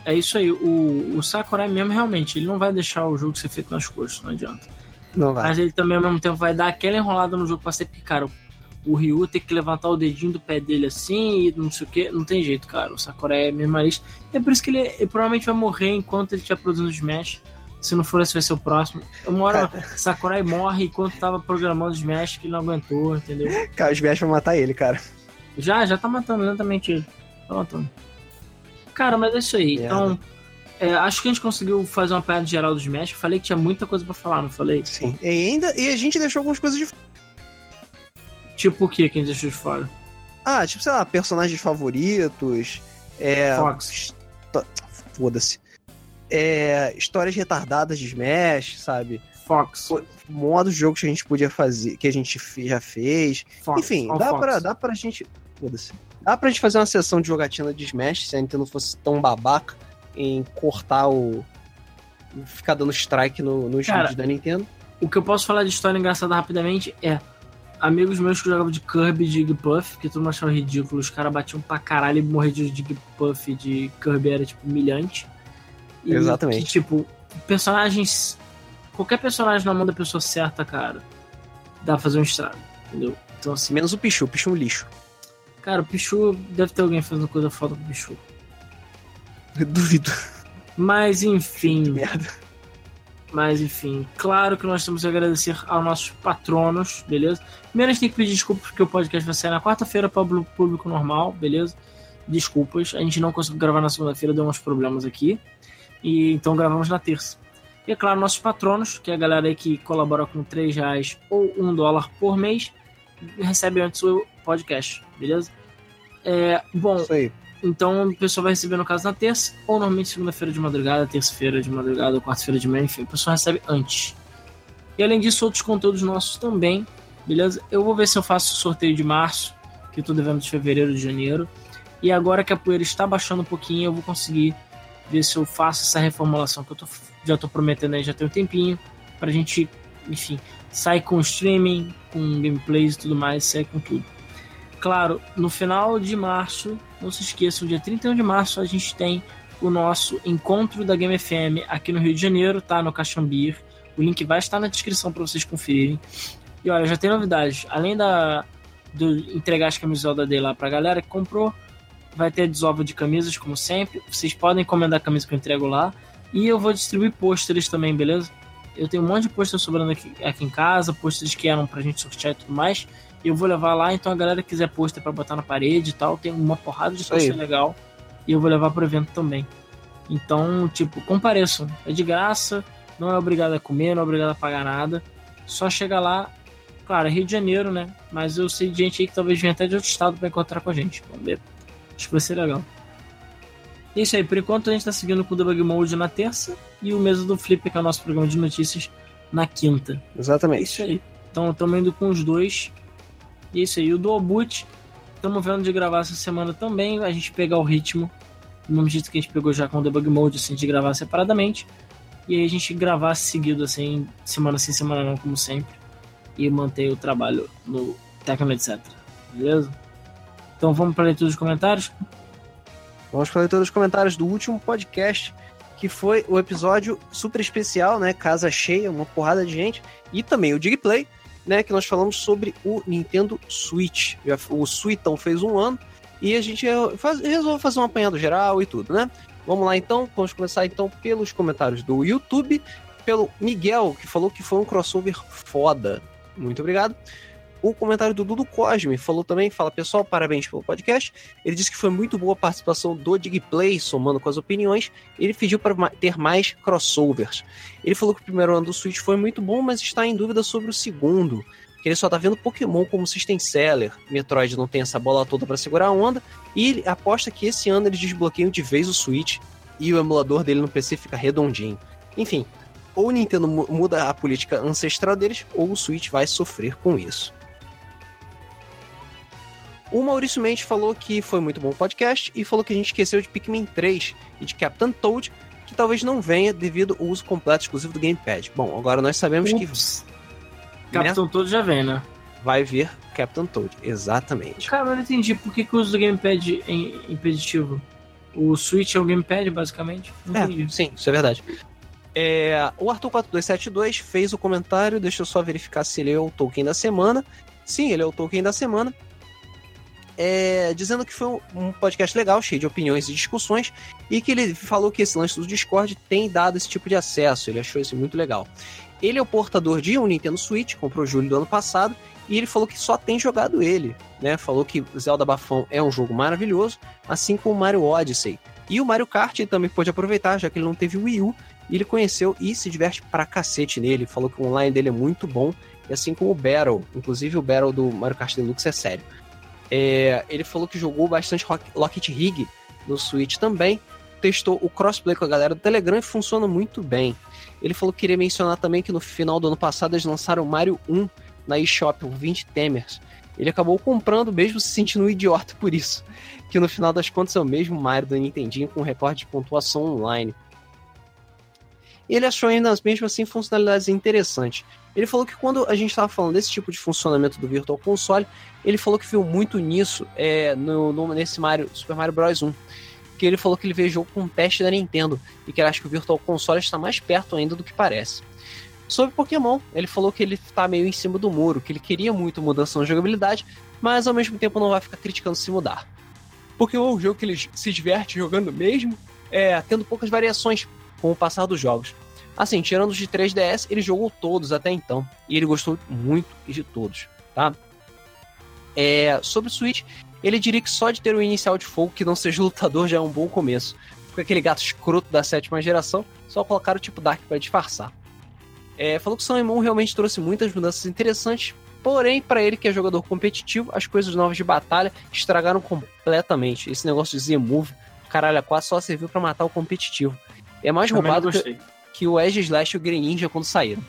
É isso aí. O, o Sakurai mesmo, realmente, ele não vai deixar o jogo ser feito nas coxas, não adianta. Não vai. Mas ele também, ao mesmo tempo, vai dar aquela enrolada no jogo pra ser cara, o Ryu tem que levantar o dedinho do pé dele assim e não sei o que. Não tem jeito, cara. O Sakurai é minimalista. É por isso que ele, ele provavelmente vai morrer enquanto ele estiver produzindo Smash. Se não for esse, vai ser o próximo. Uma hora, Sakurai morre enquanto tava programando o Smash, que ele não aguentou, entendeu? Cara, o Smash vai matar ele, cara. Já, já tá matando lentamente ele. Tá matando. Cara, mas é isso aí. Merda. Então, é, acho que a gente conseguiu fazer uma piada geral do Smash. Eu falei que tinha muita coisa pra falar, não falei? Sim. E ainda, e a gente deixou algumas coisas de. Tipo o que que a gente deixou de fora? Ah, tipo, sei lá, personagens favoritos. É. Fox. Foda-se. É, histórias retardadas de Smash, sabe? Fox. Modos de jogos que a gente podia fazer, que a gente já fez. Fox. Enfim, All dá Fox. pra, dá pra gente. Foda-se. Dá pra gente fazer uma sessão de jogatina de Smash se a Nintendo fosse tão babaca em cortar o. ficar dando strike no, nos Cara, vídeos da Nintendo. O que eu posso falar de história engraçada rapidamente é amigos meus que jogavam de Kirby e de Jigglypuff, que todo mundo achava ridículo, os caras batiam pra caralho e morrer de e de Kirby era, tipo, humilhante. E Exatamente. Que, tipo, personagens... Qualquer personagem na mão da pessoa certa, cara, dá pra fazer um estrago, entendeu? Então, assim, Menos o Pichu, o Pichu é um lixo. cara, o Pichu, deve ter alguém fazendo coisa foda com o Pichu. Duvido. Mas, enfim... Merda. Mas enfim, claro que nós temos que agradecer aos nossos patronos, beleza? Primeiro a gente tem que pedir desculpas porque o podcast vai sair na quarta-feira para o público normal, beleza? Desculpas, a gente não conseguiu gravar na segunda-feira, deu uns problemas aqui. E então gravamos na terça. E é claro, nossos patronos, que é a galera aí que colabora com 3 reais ou 1 dólar por mês, recebe antes o podcast, beleza? É, bom, Isso aí. Então o pessoal vai receber no caso na terça, ou normalmente segunda-feira de madrugada, terça-feira de madrugada, quarta-feira de manhã, enfim, o pessoal recebe antes. E além disso, outros conteúdos nossos também, beleza? Eu vou ver se eu faço sorteio de março, que eu tô devendo de fevereiro de janeiro. E agora que a poeira está baixando um pouquinho, eu vou conseguir ver se eu faço essa reformulação que eu tô, já tô prometendo aí já tem um tempinho, pra gente, enfim, sair com streaming, com gameplays e tudo mais, sair com tudo. Claro, no final de março, não se esqueçam, dia 31 de março a gente tem o nosso encontro da Game FM aqui no Rio de Janeiro, tá? No Caxambir. O link vai estar na descrição para vocês conferirem. E olha, já tem novidades. Além da do entregar as camisolas da Day lá pra galera que comprou, vai ter desova de camisas, como sempre. Vocês podem encomendar a camisa que eu entrego lá. E eu vou distribuir pôsteres também, beleza? Eu tenho um monte de pôsteres sobrando aqui, aqui em casa, pôsteres que eram pra gente sortear e tudo mais. Eu vou levar lá, então a galera que quiser pôster pra botar na parede e tal, tem uma porrada de pôster legal. E eu vou levar pro evento também. Então, tipo, compareçam. É de graça, não é obrigado a comer, não é obrigado a pagar nada. Só chega lá. Claro, é Rio de Janeiro, né? Mas eu sei de gente aí que talvez venha até de outro estado para encontrar com a gente. Vamos ver. Acho que vai ser legal. É isso aí, por enquanto a gente tá seguindo com o Debug Mode na terça e o Mesa do Flip, que é o nosso programa de notícias, na quinta. Exatamente. É isso aí. Então estamos indo com os dois. E isso aí. O Dual Boot, estamos vendo de gravar essa semana também, a gente pegar o ritmo, do mesmo jeito que a gente pegou já com o Debug Mode, assim, de gravar separadamente. E aí a gente gravar seguido, assim, semana sim, semana não, como sempre. E manter o trabalho no Tecno, etc. Beleza? Então vamos para a leitura dos comentários? Vamos para a leitura dos comentários do último podcast, que foi o episódio super especial, né? Casa cheia, uma porrada de gente. E também o Digplay, né? Que nós falamos sobre o Nintendo Switch. O Suitão fez um ano. E a gente faz, resolveu fazer um apanhado geral e tudo, né? Vamos lá então, vamos começar então pelos comentários do YouTube, pelo Miguel, que falou que foi um crossover foda. Muito obrigado. O comentário do Dudu Cosme falou também, fala pessoal, parabéns pelo podcast. Ele disse que foi muito boa a participação do Digplay, somando com as opiniões. Ele pediu para ter mais crossovers. Ele falou que o primeiro ano do Switch foi muito bom, mas está em dúvida sobre o segundo. Que ele só tá vendo Pokémon como system seller. Metroid não tem essa bola toda para segurar a onda. E ele aposta que esse ano eles desbloqueiam de vez o Switch e o emulador dele no PC fica redondinho. Enfim, ou o Nintendo muda a política ancestral deles, ou o Switch vai sofrer com isso. O Maurício Mendes falou que foi muito bom o podcast e falou que a gente esqueceu de Pikmin 3 e de Captain Toad, que talvez não venha devido ao uso completo exclusivo do Gamepad. Bom, agora nós sabemos Ups. que. Captain né? Toad já vem, né? Vai vir Captain Toad, exatamente. Cara, eu não entendi por que, que o uso do Gamepad é impeditivo. O Switch é o Gamepad, basicamente? Não é, sim, isso é verdade. É, o Arthur4272 fez o comentário, deixa eu só verificar se ele é o Tolkien da semana. Sim, ele é o Tolkien da semana é, dizendo que foi um podcast legal, cheio de opiniões e discussões, e que ele falou que esse lance do Discord tem dado esse tipo de acesso, ele achou isso muito legal. Ele é o portador de um Nintendo Switch, comprou julho do ano passado, e ele falou que só tem jogado ele, né? Falou que Zelda Bafão é um jogo maravilhoso, assim como Mario Odyssey. E o Mario Kart ele também pôde aproveitar, já que ele não teve Wii U, e ele conheceu e se diverte pra cacete nele. Falou que o online dele é muito bom, e assim como o Battle, inclusive o Battle do Mario Kart Deluxe é sério. É, ele falou que jogou bastante Rocket Rig no Switch também. Testou o crossplay com a galera do Telegram e funciona muito bem. Ele falou que queria mencionar também que no final do ano passado eles lançaram Mario 1 na eShop, o 20 Temers. Ele acabou comprando, mesmo se sentindo um idiota por isso. Que no final das contas é o mesmo Mario do Nintendinho com recorde de pontuação online. Ele achou ainda mesmo assim funcionalidades interessantes. Ele falou que quando a gente estava falando desse tipo de funcionamento do Virtual Console, ele falou que viu muito nisso é, no, no, nesse Mario, Super Mario Bros. 1. Que ele falou que ele veio jogo com um teste da Nintendo e que ele acha que o Virtual Console está mais perto ainda do que parece. Sobre Pokémon, ele falou que ele está meio em cima do muro, que ele queria muito mudança na jogabilidade, mas ao mesmo tempo não vai ficar criticando se mudar. Pokémon é um jogo que ele se diverte jogando mesmo, é, tendo poucas variações com o passar dos jogos. Assim, tirando os de 3DS, ele jogou todos até então. E ele gostou muito de todos, tá? É, sobre o Switch, ele diria que só de ter um inicial de fogo que não seja lutador já é um bom começo. Porque aquele gato escroto da sétima geração, só colocaram o tipo Dark para disfarçar. É, falou que o Sun realmente trouxe muitas mudanças interessantes, porém, para ele que é jogador competitivo, as coisas novas de batalha estragaram completamente. Esse negócio de Z-Move, caralho, 4 só serviu para matar o competitivo. É mais Também roubado que, que o Edge Slash e o Green Ninja quando saíram.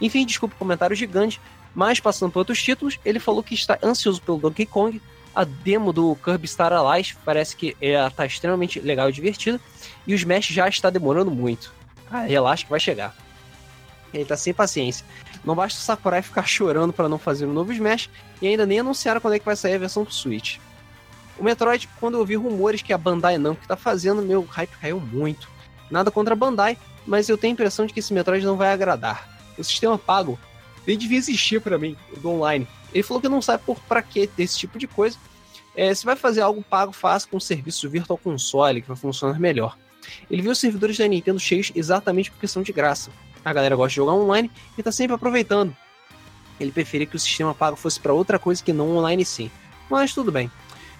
Enfim, desculpa o comentário gigante, mas passando por outros títulos, ele falou que está ansioso pelo Donkey Kong, a demo do Kirby Star Allies parece que é, tá extremamente legal e divertida. E o Smash já está demorando muito. Ah, relaxa que vai chegar. Ele tá sem paciência. Não basta o Sakurai ficar chorando para não fazer um novo Smash e ainda nem anunciaram quando é que vai sair a versão pro Switch. O Metroid, quando eu vi rumores que a Bandai Namco tá fazendo, meu hype caiu muito. Nada contra a Bandai, mas eu tenho a impressão de que esse Metroid não vai agradar. O sistema pago, ele devia existir para mim, do online. Ele falou que não sabe por para que desse tipo de coisa. É, se vai fazer algo pago, faça com serviço Virtual Console, que vai funcionar melhor. Ele viu os servidores da Nintendo cheios exatamente porque são de graça. A galera gosta de jogar online e tá sempre aproveitando. Ele preferia que o sistema pago fosse para outra coisa que não online sim. Mas tudo bem.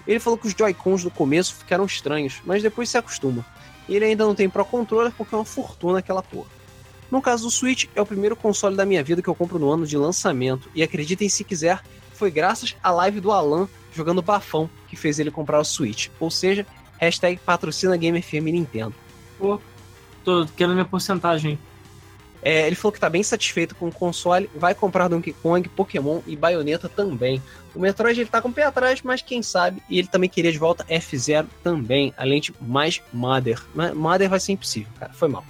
Ele falou que os Joy-Cons do começo ficaram estranhos, mas depois se acostuma. Ele ainda não tem Pro Controller porque é uma fortuna aquela porra. No caso do Switch, é o primeiro console da minha vida que eu compro no ano de lançamento. E acreditem se quiser, foi graças à live do Alan jogando bafão que fez ele comprar o Switch. Ou seja, hashtag patrocina Game FM Nintendo. Pô, tô querendo minha porcentagem. É, ele falou que tá bem satisfeito com o console, vai comprar Donkey Kong, Pokémon e Bayonetta também. O Metroid ele tá com o pé atrás, mas quem sabe, e ele também queria de volta F0 também, além de mais Mother. Mother vai ser impossível, cara, foi mal.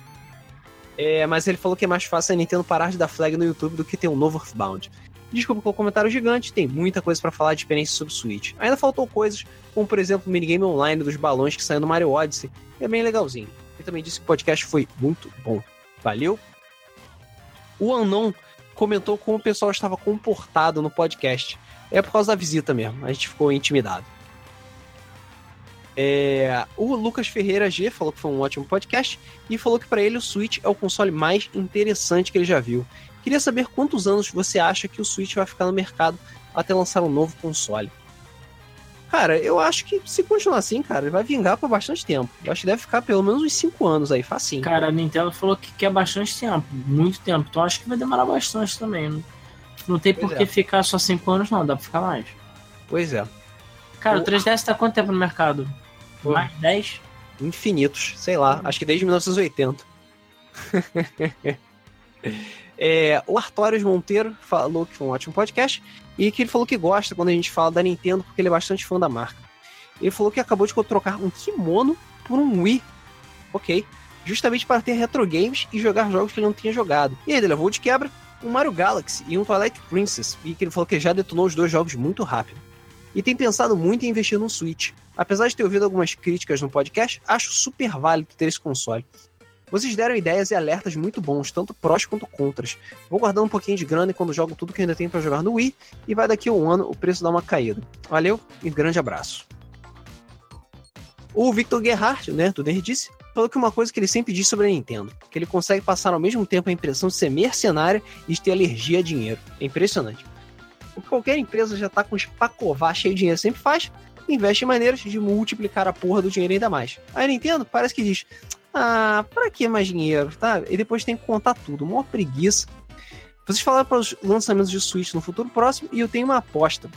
É, mas ele falou que é mais fácil a Nintendo parar de dar flag no YouTube do que ter um novo Earthbound. Desculpa pelo comentário gigante, tem muita coisa para falar de experiência sobre Switch. Ainda faltou coisas, como por exemplo o minigame online dos balões que saiu no Mario Odyssey, é bem legalzinho. Ele também disse que o podcast foi muito bom. Valeu! O Anon comentou como o pessoal estava comportado no podcast. É por causa da visita mesmo, a gente ficou intimidado. É, o Lucas Ferreira G falou que foi um ótimo podcast e falou que para ele o Switch é o console mais interessante que ele já viu. Queria saber quantos anos você acha que o Switch vai ficar no mercado até lançar um novo console. Cara, eu acho que se continuar assim, cara, ele vai vingar por bastante tempo. Eu acho que deve ficar pelo menos uns 5 anos aí, facinho. Cara, a Nintendo falou que quer bastante tempo, muito tempo. Então acho que vai demorar bastante também. Não, não tem por que é. ficar só 5 anos, não, dá pra ficar mais. Pois é. Cara, o, o 3DS tá quanto tempo no mercado? Pô, mais 10? Infinitos, sei lá, acho que desde 1980. É, o Artorius Monteiro falou que foi um ótimo podcast e que ele falou que gosta quando a gente fala da Nintendo porque ele é bastante fã da marca. Ele falou que acabou de trocar um kimono por um Wii. Ok. Justamente para ter retro games e jogar jogos que ele não tinha jogado. E aí ele levou de quebra um Mario Galaxy e um Twilight Princess. E que ele falou que já detonou os dois jogos muito rápido. E tem pensado muito em investir no Switch. Apesar de ter ouvido algumas críticas no podcast, acho super válido ter esse console. Vocês deram ideias e alertas muito bons, tanto prós quanto contras. Vou guardando um pouquinho de grana quando jogo tudo que ainda tenho para jogar no Wii, e vai daqui a um ano o preço dar uma caída. Valeu e grande abraço. O Victor Gerhardt, né, do Nerdice, falou que uma coisa que ele sempre diz sobre a Nintendo, que ele consegue passar ao mesmo tempo a impressão de ser mercenária e de ter alergia a dinheiro. É impressionante. O que qualquer empresa já tá com espacová cheio de dinheiro sempre faz, investe em maneiras de multiplicar a porra do dinheiro ainda mais. A Nintendo parece que diz: ah, pra que mais dinheiro, tá? E depois tem que contar tudo, uma preguiça. Vocês falaram para os lançamentos de Switch no futuro próximo e eu tenho uma aposta.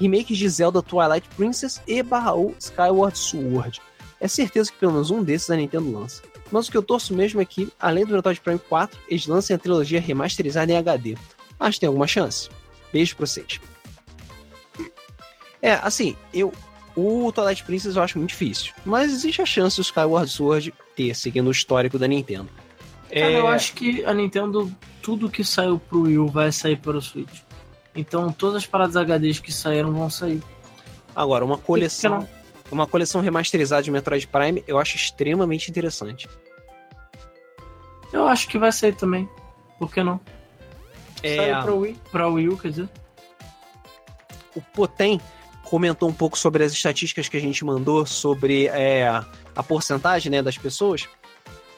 Remakes de Zelda Twilight Princess e barra Skyward Sword. É certeza que pelo menos um desses a Nintendo lança. Mas o que eu torço mesmo é que, além do Metroid Prime 4, eles lancem a trilogia remasterizada em HD. Acho que tem alguma chance. Beijo pra vocês. É, assim, eu o Twilight Princess eu acho muito difícil. Mas existe a chance do Skyward Sword ter, seguindo o histórico da Nintendo. Cara, é... eu acho que a Nintendo, tudo que saiu pro Wii U vai sair para o Switch. Então todas as paradas HDs que saíram vão sair. Agora, uma coleção. Uma coleção remasterizada de Metroid Prime eu acho extremamente interessante. Eu acho que vai sair também. Por que não? É... Saiu pra Wii, pra Wii U, quer dizer. O Potem comentou um pouco sobre as estatísticas que a gente mandou sobre é, a porcentagem né, das pessoas.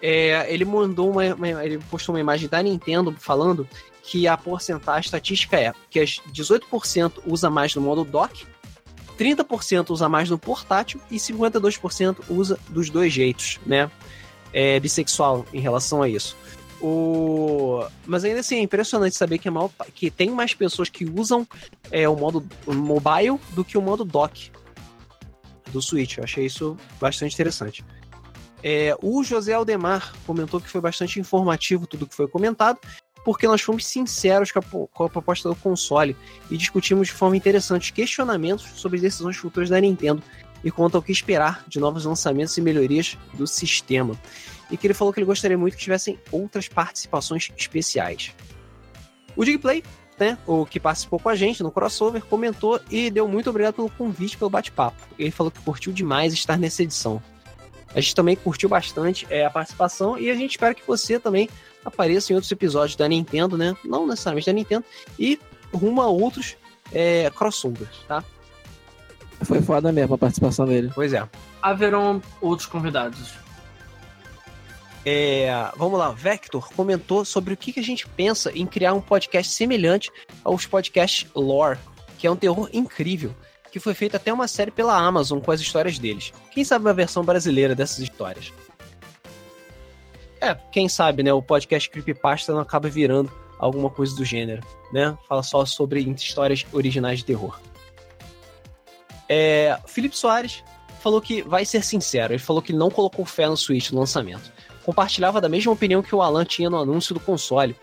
É, ele mandou uma, uma, ele postou uma imagem da Nintendo falando que a porcentagem a estatística é que as 18% usa mais no modo dock, 30% usa mais no portátil e 52% usa dos dois jeitos, né? É bissexual em relação a isso. O... Mas ainda assim, é impressionante saber que, é que tem mais pessoas que usam é, o modo mobile do que o modo dock do Switch. Eu achei isso bastante interessante. É, o José Aldemar comentou que foi bastante informativo tudo que foi comentado porque nós fomos sinceros com a, com a, proposta do console e discutimos de forma interessante questionamentos sobre decisões futuras da Nintendo e quanto ao que esperar de novos lançamentos e melhorias do sistema. E que ele falou que ele gostaria muito que tivessem outras participações especiais. O Digplay, né, o que participou com a gente no crossover, comentou e deu muito obrigado pelo convite, pelo bate-papo. Ele falou que curtiu demais estar nessa edição. A gente também curtiu bastante é, a participação e a gente espera que você também apareça em outros episódios da Nintendo, né? Não necessariamente da Nintendo, e rumo a outros é, crossovers, tá? Foi foda mesmo a participação dele. Pois é. Haverão outros convidados. É, vamos lá, Vector comentou sobre o que a gente pensa em criar um podcast semelhante aos podcasts Lore, que é um terror incrível, que foi feito até uma série pela Amazon com as histórias deles. Quem sabe uma versão brasileira dessas histórias? É, quem sabe, né? O podcast Creepypasta não acaba virando alguma coisa do gênero, né? Fala só sobre histórias originais de terror. É, Felipe Soares falou que vai ser sincero, ele falou que não colocou fé no Switch no lançamento. Compartilhava da mesma opinião que o Alan tinha no anúncio do console.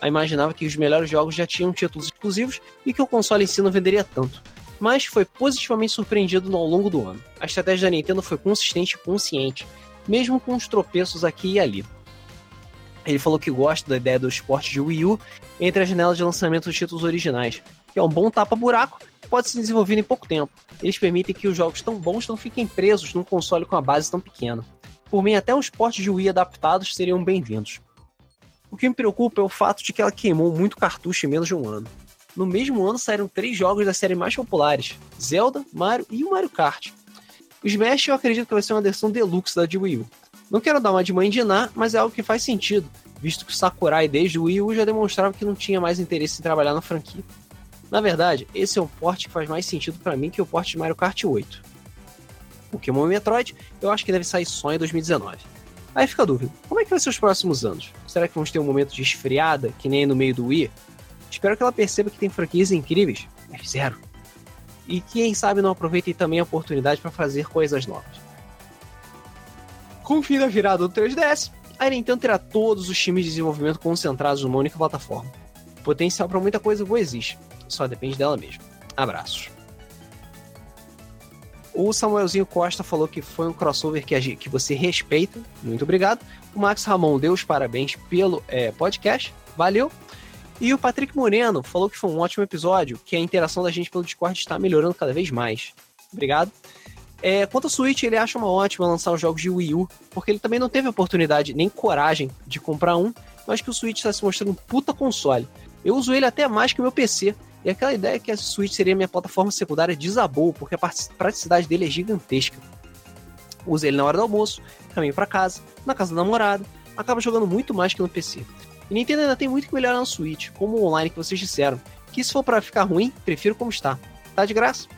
A imaginava que os melhores jogos já tinham títulos exclusivos e que o console em si não venderia tanto. Mas foi positivamente surpreendido ao longo do ano. A estratégia da Nintendo foi consistente e consciente, mesmo com os tropeços aqui e ali. Ele falou que gosta da ideia do esporte de Wii U entre as janelas de lançamento dos títulos originais, que é um bom tapa-buraco que pode se desenvolver em pouco tempo. Eles permitem que os jogos tão bons não fiquem presos num console com a base tão pequena. Por mim, até os portes de Wii adaptados seriam bem-vindos. O que me preocupa é o fato de que ela queimou muito cartucho em menos de um ano. No mesmo ano saíram três jogos da série mais populares: Zelda, Mario e o Mario Kart. O Smash eu acredito que vai ser uma versão deluxe da de Wii U. Não quero dar uma de mãe de Ná, mas é algo que faz sentido, visto que o Sakurai desde o Wii U já demonstrava que não tinha mais interesse em trabalhar na franquia. Na verdade, esse é um porte que faz mais sentido para mim que o porte de Mario Kart 8. Pokémon e Metroid, eu acho que deve sair só em 2019. Aí fica a dúvida, como é que vai ser os próximos anos? Será que vamos ter um momento de esfriada, que nem no meio do Wii? Espero que ela perceba que tem franquias incríveis, F0. E quem sabe não aproveitem também a oportunidade para fazer coisas novas. Com o fim da virada do 3DS, a Nintendo terá todos os times de desenvolvimento concentrados numa única plataforma. Potencial para muita coisa boa existe, só depende dela mesma. Abraços. O Samuelzinho Costa falou que foi um crossover que, que você respeita. Muito obrigado. O Max Ramon deu os parabéns pelo é, podcast. Valeu. E o Patrick Moreno falou que foi um ótimo episódio, que a interação da gente pelo Discord está melhorando cada vez mais. Obrigado. É, quanto ao Switch, ele acha uma ótima lançar os jogos de Wii U, porque ele também não teve oportunidade nem coragem de comprar um, mas que o Switch está se mostrando um puta console. Eu uso ele até mais que o meu PC, e aquela ideia que a Switch seria minha plataforma secundária desabou, porque a praticidade dele é gigantesca. Uso ele na hora do almoço, caminho para casa, na casa da namorada, acaba jogando muito mais que no PC. E Nintendo ainda tem muito que melhorar no Switch, como o online que vocês disseram, que se for para ficar ruim, prefiro como está. Tá de graça?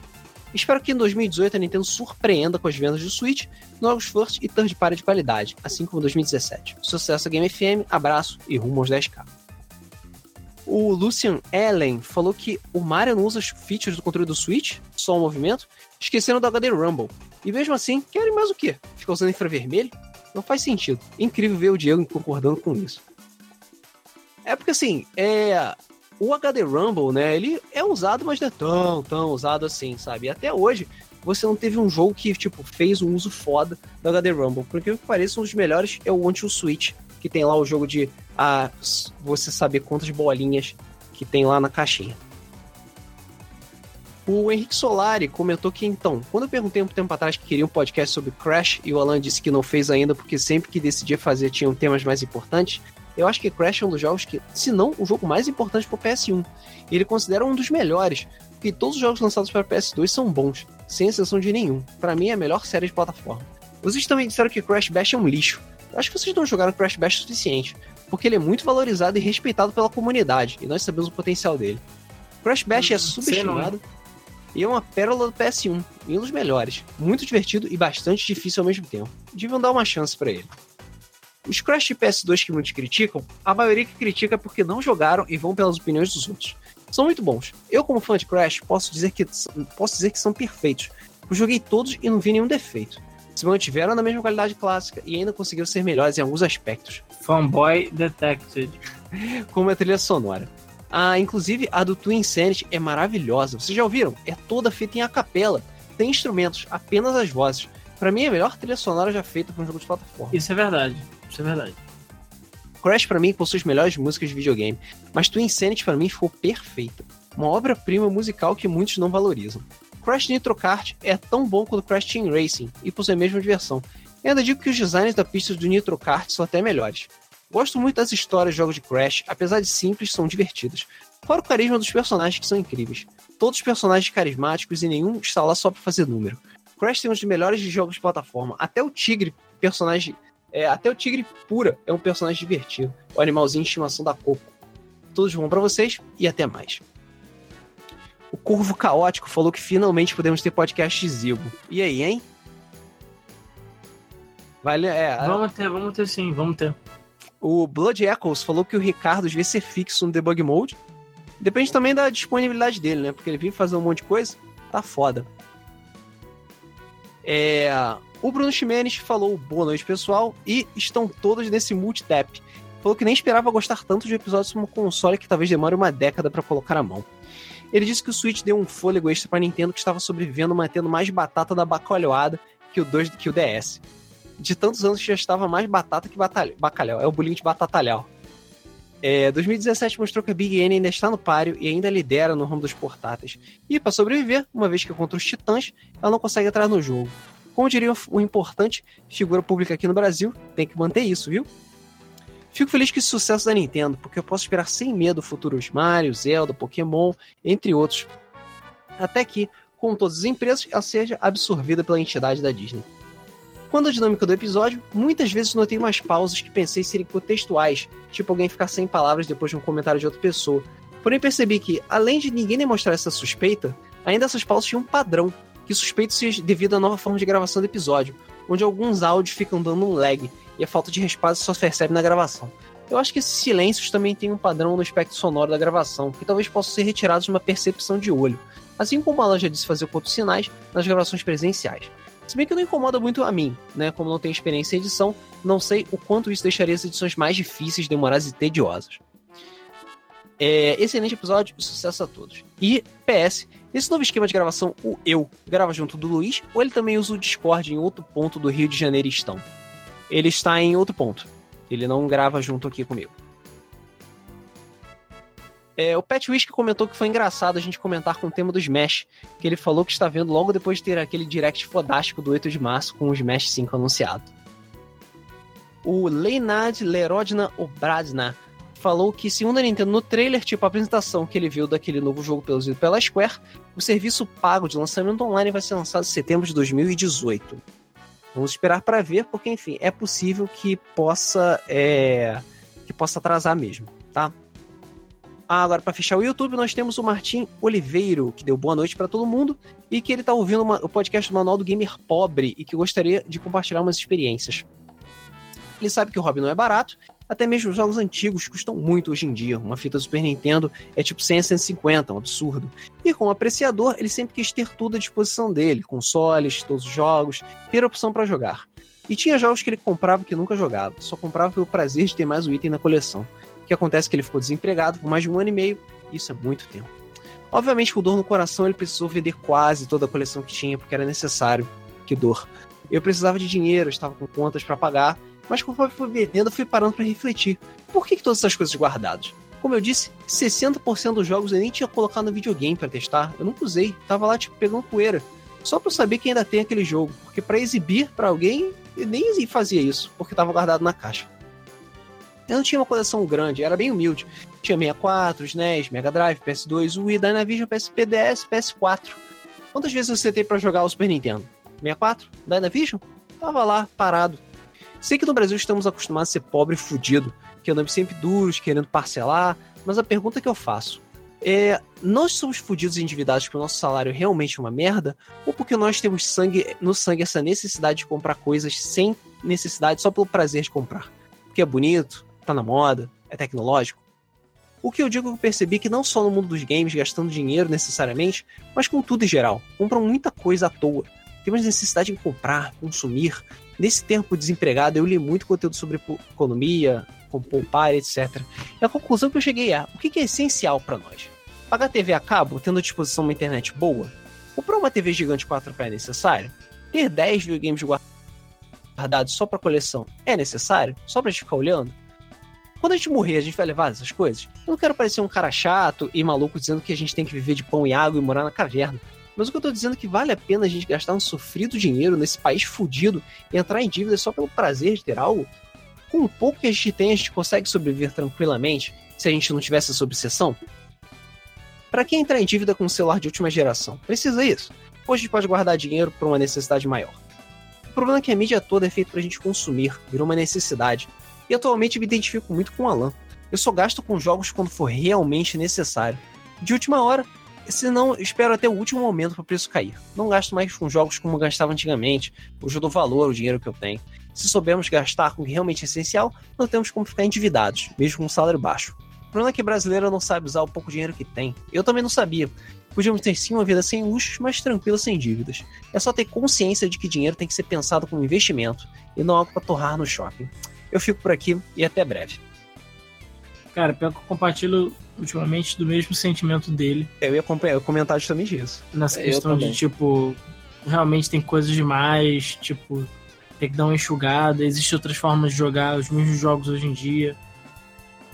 Espero que em 2018 a Nintendo surpreenda com as vendas do Switch, novos first e third party de qualidade, assim como 2017. Sucesso a Game FM, abraço e rumo aos 10k. O Lucian Allen falou que o Mario não usa features do controle do Switch, só o movimento, esquecendo do HD Rumble. E mesmo assim, querem mais o quê? Ficar usando infravermelho? Não faz sentido. incrível ver o Diego concordando com isso. É porque assim, é, o HD Rumble, né, ele é usado, mas não é tão, tão usado assim, sabe? E até hoje, você não teve um jogo que, tipo, fez um uso foda do HD Rumble. Porque o que parece, um dos melhores é o Until Switch, que tem lá o jogo de ah, você saber quantas bolinhas que tem lá na caixinha. O Henrique Solari comentou que, então, quando eu perguntei um tempo atrás que queria um podcast sobre Crash e o Alan disse que não fez ainda porque sempre que decidia fazer tinham temas mais importantes, eu acho que Crash é um dos jogos que, se não o jogo mais importante para o PS1. E ele considera um dos melhores, porque todos os jogos lançados para PS2 são bons, sem exceção de nenhum. Para mim é a melhor série de plataforma. Vocês também disseram que Crash Bash é um lixo. Acho que vocês não jogaram Crash Bash o suficiente, porque ele é muito valorizado e respeitado pela comunidade, e nós sabemos o potencial dele. Crash Bash é hum, subestimado e é uma pérola do PS1, e um dos melhores. Muito divertido e bastante difícil ao mesmo tempo. Deviam dar uma chance para ele. Os Crash de PS2 que muitos criticam, a maioria que critica é porque não jogaram e vão pelas opiniões dos outros. São muito bons. Eu, como fã de Crash, posso dizer que, posso dizer que são perfeitos. Eu joguei todos e não vi nenhum defeito. Se mantiveram na mesma qualidade clássica e ainda conseguiram ser melhores em alguns aspectos. Fanboy Detected. Como a trilha sonora. Ah, inclusive, a do Twin Insanity é maravilhosa. Vocês já ouviram? É toda feita em acapela. Tem instrumentos, apenas as vozes. Para mim, é a melhor trilha sonora já feita para um jogo de plataforma. Isso é verdade. Isso é verdade. Crash para mim possui as melhores músicas de videogame, mas Twin Insanity para mim ficou perfeita. Uma obra-prima musical que muitos não valorizam. Crash Nitro Kart é tão bom quanto Crash Team Racing e possui a mesma diversão. Eu ainda digo que os designs da pista do Nitro Kart são até melhores. Gosto muito das histórias de jogos de Crash, apesar de simples, são divertidas. Fora o carisma dos personagens que são incríveis. Todos os personagens carismáticos e nenhum está lá só para fazer número. Crash tem um dos melhores jogos de plataforma. Até o Tigre, personagem. É, até o Tigre Pura é um personagem divertido. O animalzinho de estimação da Coco. Tudo de bom pra vocês e até mais. O Corvo Caótico falou que finalmente podemos ter podcast Zibo. E aí, hein? Vale, é, Vamos ter, vamos ter sim, vamos ter. o Blood Echoes falou que o Ricardo devia ser fixo no debug mode. Depende também da disponibilidade dele, né? Porque ele vive fazendo um monte de coisa, tá foda. É, o Bruno Ximenes falou boa noite, pessoal, e estão todos nesse multitap. Falou que nem esperava gostar tanto de episódios um console que talvez demore uma década para colocar a mão. Ele disse que o Switch deu um fôlego extra para Nintendo que estava sobrevivendo mantendo mais batata da bacalhoada que o, 2, que o DS. De tantos anos já estava mais batata que batalha, bacalhau. É o bolinho de batatalhau. É, 2017 mostrou que a Big N ainda está no páreo e ainda lidera no ramo dos portáteis. E para sobreviver, uma vez que é contra os titãs, ela não consegue entrar no jogo. Como diria o importante figura pública aqui no Brasil, tem que manter isso, viu? Fico feliz com esse sucesso da Nintendo, porque eu posso esperar sem medo futuros Mario, Zelda, Pokémon, entre outros. Até que, como todas as empresas, ela seja absorvida pela entidade da Disney. Quando a dinâmica do episódio, muitas vezes notei umas pausas que pensei serem contextuais, tipo alguém ficar sem palavras depois de um comentário de outra pessoa. Porém percebi que, além de ninguém demonstrar essa suspeita, ainda essas pausas tinham um padrão, que suspeito seja devido à nova forma de gravação do episódio, onde alguns áudios ficam dando um lag, e a falta de resposta só se percebe na gravação. Eu acho que esses silêncios também têm um padrão no espectro sonoro da gravação, que talvez possam ser retirados de uma percepção de olho, assim como ela já disse fazer com outros sinais nas gravações presenciais. Se bem que não incomoda muito a mim, né? Como não tenho experiência em edição, não sei o quanto isso deixaria as edições mais difíceis, demoradas e tediosas. É, excelente episódio, sucesso a todos. E PS, esse novo esquema de gravação, o eu grava junto do Luiz, ou ele também usa o Discord em outro ponto do Rio de Janeiro estão? Ele está em outro ponto. Ele não grava junto aqui comigo. É, o Pat Whisky comentou que foi engraçado a gente comentar com o tema do Smash, que ele falou que está vendo logo depois de ter aquele direct fodástico do 8 de março com o Smash 5 anunciado. O Leinad Lerodna Obradna falou que, segundo a Nintendo, no trailer, tipo a apresentação que ele viu daquele novo jogo produzido pela Square, o serviço pago de lançamento online vai ser lançado em setembro de 2018. Vamos esperar para ver, porque, enfim, é possível que possa, é, que possa atrasar mesmo, tá? Ah, agora, para fechar o YouTube, nós temos o Martim Oliveiro, que deu boa noite para todo mundo e que ele tá ouvindo uma, o podcast do Manual do Gamer Pobre e que gostaria de compartilhar umas experiências. Ele sabe que o hobby não é barato, até mesmo os jogos antigos custam muito hoje em dia. Uma fita Super Nintendo é tipo 100 a 150, um absurdo. E como apreciador, ele sempre quis ter tudo à disposição dele, consoles, todos os jogos, ter opção para jogar. E tinha jogos que ele comprava que nunca jogava, só comprava pelo prazer de ter mais um item na coleção. O que acontece é que ele ficou desempregado por mais de um ano e meio, isso é muito tempo. Obviamente, com dor no coração, ele precisou vender quase toda a coleção que tinha, porque era necessário. Que dor. Eu precisava de dinheiro, estava com contas para pagar, mas conforme fui vendendo, eu fui parando para refletir. Por que, que todas essas coisas guardadas? Como eu disse, 60% dos jogos eu nem tinha colocado no videogame para testar. Eu nunca usei, tava lá tipo pegando poeira. Só para eu saber que ainda tem aquele jogo, porque para exibir para alguém, eu nem fazia isso, porque tava guardado na caixa. Eu não tinha uma coleção grande, era bem humilde. Tinha 64, SNES, Mega Drive, PS2, Wii, Dynavision, PSP, DS, PS4. Quantas vezes eu sentei para jogar o Super Nintendo? 64? Dynavision? Tava lá, parado. Sei que no Brasil estamos acostumados a ser pobre e fudido, que andamos sempre duros, querendo parcelar, mas a pergunta que eu faço é: nós somos fudidos e endividados porque o nosso salário é realmente uma merda? Ou porque nós temos sangue no sangue essa necessidade de comprar coisas sem necessidade, só pelo prazer de comprar? Porque é bonito, tá na moda, é tecnológico? O que eu digo é que eu percebi que não só no mundo dos games, gastando dinheiro necessariamente, mas com tudo em geral. Compram muita coisa à toa. temos necessidade em comprar, consumir. Nesse tempo desempregado, eu li muito conteúdo sobre economia, como poupar, etc. E a conclusão que eu cheguei é: o que é essencial para nós? Pagar TV a cabo, tendo à disposição uma internet boa? Comprar uma TV gigante 4K é necessário? Ter 10 videogames guardados só para coleção é necessário? Só pra gente ficar olhando? Quando a gente morrer, a gente vai levar essas coisas? Eu não quero parecer um cara chato e maluco dizendo que a gente tem que viver de pão e água e morar na caverna. Mas o que eu tô dizendo é que vale a pena a gente gastar um sofrido dinheiro nesse país fudido e entrar em dívida só pelo prazer de ter algo? Com o pouco que a gente tem, a gente consegue sobreviver tranquilamente se a gente não tivesse essa obsessão? Para quem entrar em dívida com um celular de última geração, precisa isso? Ou a gente pode guardar dinheiro para uma necessidade maior? O problema é que a mídia toda é feita pra gente consumir, virou uma necessidade. E atualmente me identifico muito com o Alan. Eu só gasto com jogos quando for realmente necessário. De última hora, se não, espero até o último momento para o preço cair. Não gasto mais com jogos como gastava antigamente. Hoje eu dou valor ao dinheiro que eu tenho. Se soubermos gastar com o que realmente é essencial, não temos como ficar endividados, mesmo com um salário baixo. O problema é que brasileiro não sabe usar o pouco dinheiro que tem. Eu também não sabia. Podíamos ter sim uma vida sem luxos, mas tranquila sem dívidas. É só ter consciência de que dinheiro tem que ser pensado como investimento e não algo para torrar no shopping. Eu fico por aqui e até breve. Cara, pior que eu compartilho ultimamente do mesmo sentimento dele. Eu ia comentar justamente isso. Nessa questão de, tipo, realmente tem coisas demais, tipo, tem que dar uma enxugada, existem outras formas de jogar os mesmos jogos hoje em dia.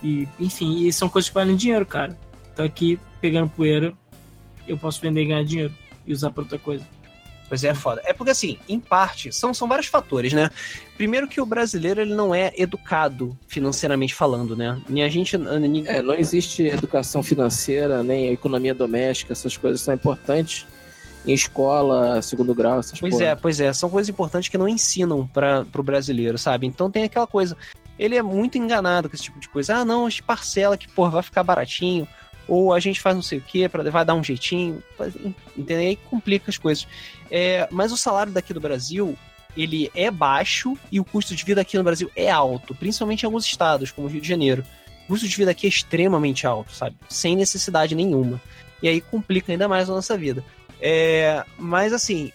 E, enfim, e são coisas que valem dinheiro, cara. Tô aqui pegando poeira, eu posso vender e ganhar dinheiro e usar pra outra coisa. Pois é, foda. É porque, assim, em parte, são, são vários fatores, né? Primeiro que o brasileiro ele não é educado financeiramente falando, né? Nem a gente. Nem... É, não existe educação financeira, nem economia doméstica, essas coisas são importantes em escola, segundo grau, essas Pois porra. é, pois é. São coisas importantes que não ensinam para o brasileiro, sabe? Então tem aquela coisa. Ele é muito enganado com esse tipo de coisa. Ah, não, a gente parcela que, porra, vai ficar baratinho ou a gente faz não sei o que para vai dar um jeitinho, entendeu? Aí complica as coisas. É, mas o salário daqui do Brasil ele é baixo e o custo de vida aqui no Brasil é alto, principalmente em alguns estados, como o Rio de Janeiro. O custo de vida aqui é extremamente alto, sabe? Sem necessidade nenhuma. E aí complica ainda mais a nossa vida. É, mas assim,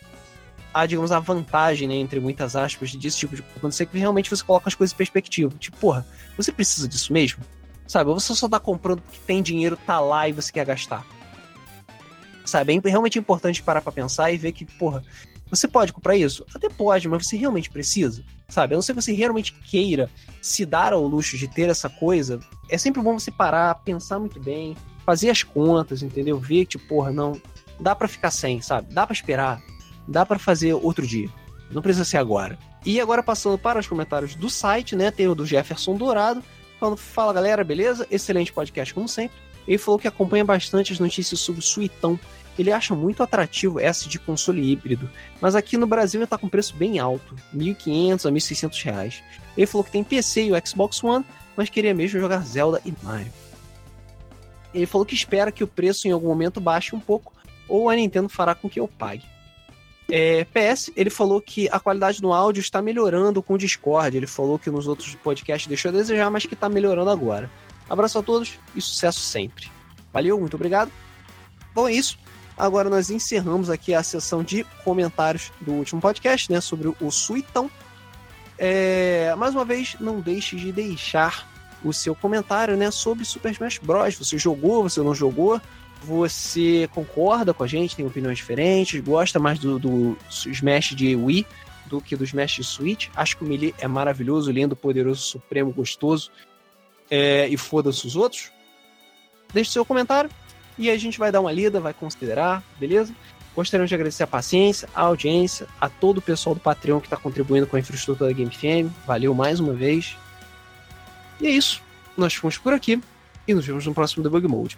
a, digamos, a vantagem, né, entre muitas aspas, desse tipo de acontecer que realmente você coloca as coisas em perspectiva. Tipo, porra, você precisa disso mesmo? Sabe? Ou você só tá comprando porque tem dinheiro, tá lá e você quer gastar. Sabe? É realmente importante parar pra pensar e ver que, porra, você pode comprar isso? Até pode, mas você realmente precisa. Sabe? A não ser que você realmente queira se dar ao luxo de ter essa coisa, é sempre bom você parar, pensar muito bem, fazer as contas, entendeu? Ver que, porra, não. Dá para ficar sem, sabe? Dá para esperar. Dá para fazer outro dia. Não precisa ser agora. E agora passando para os comentários do site, né? Tem o do Jefferson Dourado, falando: Fala galera, beleza? Excelente podcast, como sempre. Ele falou que acompanha bastante as notícias sobre o Suitão. Ele acha muito atrativo essa de console híbrido, mas aqui no Brasil ele tá com preço bem alto, 1.500 a 1.600 reais. Ele falou que tem PC e o Xbox One, mas queria mesmo jogar Zelda e Mario. Ele falou que espera que o preço em algum momento baixe um pouco, ou a Nintendo fará com que eu pague. É, PS, ele falou que a qualidade no áudio está melhorando com o Discord. Ele falou que nos outros podcasts deixou a desejar, mas que está melhorando agora. Abraço a todos e sucesso sempre. Valeu, muito obrigado. Bom, é isso. Agora nós encerramos aqui a sessão de comentários do último podcast, né, sobre o Suitão. É, mais uma vez, não deixe de deixar o seu comentário, né, sobre Super Smash Bros. Você jogou, você não jogou? Você concorda com a gente, tem opiniões diferentes, gosta mais do, do Smash de Wii do que do Smash de Switch? Acho que o Melee é maravilhoso, lindo, poderoso, supremo, gostoso. É, e foda-se os outros? Deixe seu comentário e a gente vai dar uma lida, vai considerar, beleza? Gostaríamos de agradecer a paciência, a audiência, a todo o pessoal do Patreon que está contribuindo com a infraestrutura da Game FM. Valeu mais uma vez. E é isso. Nós ficamos por aqui e nos vemos no próximo Debug Mode.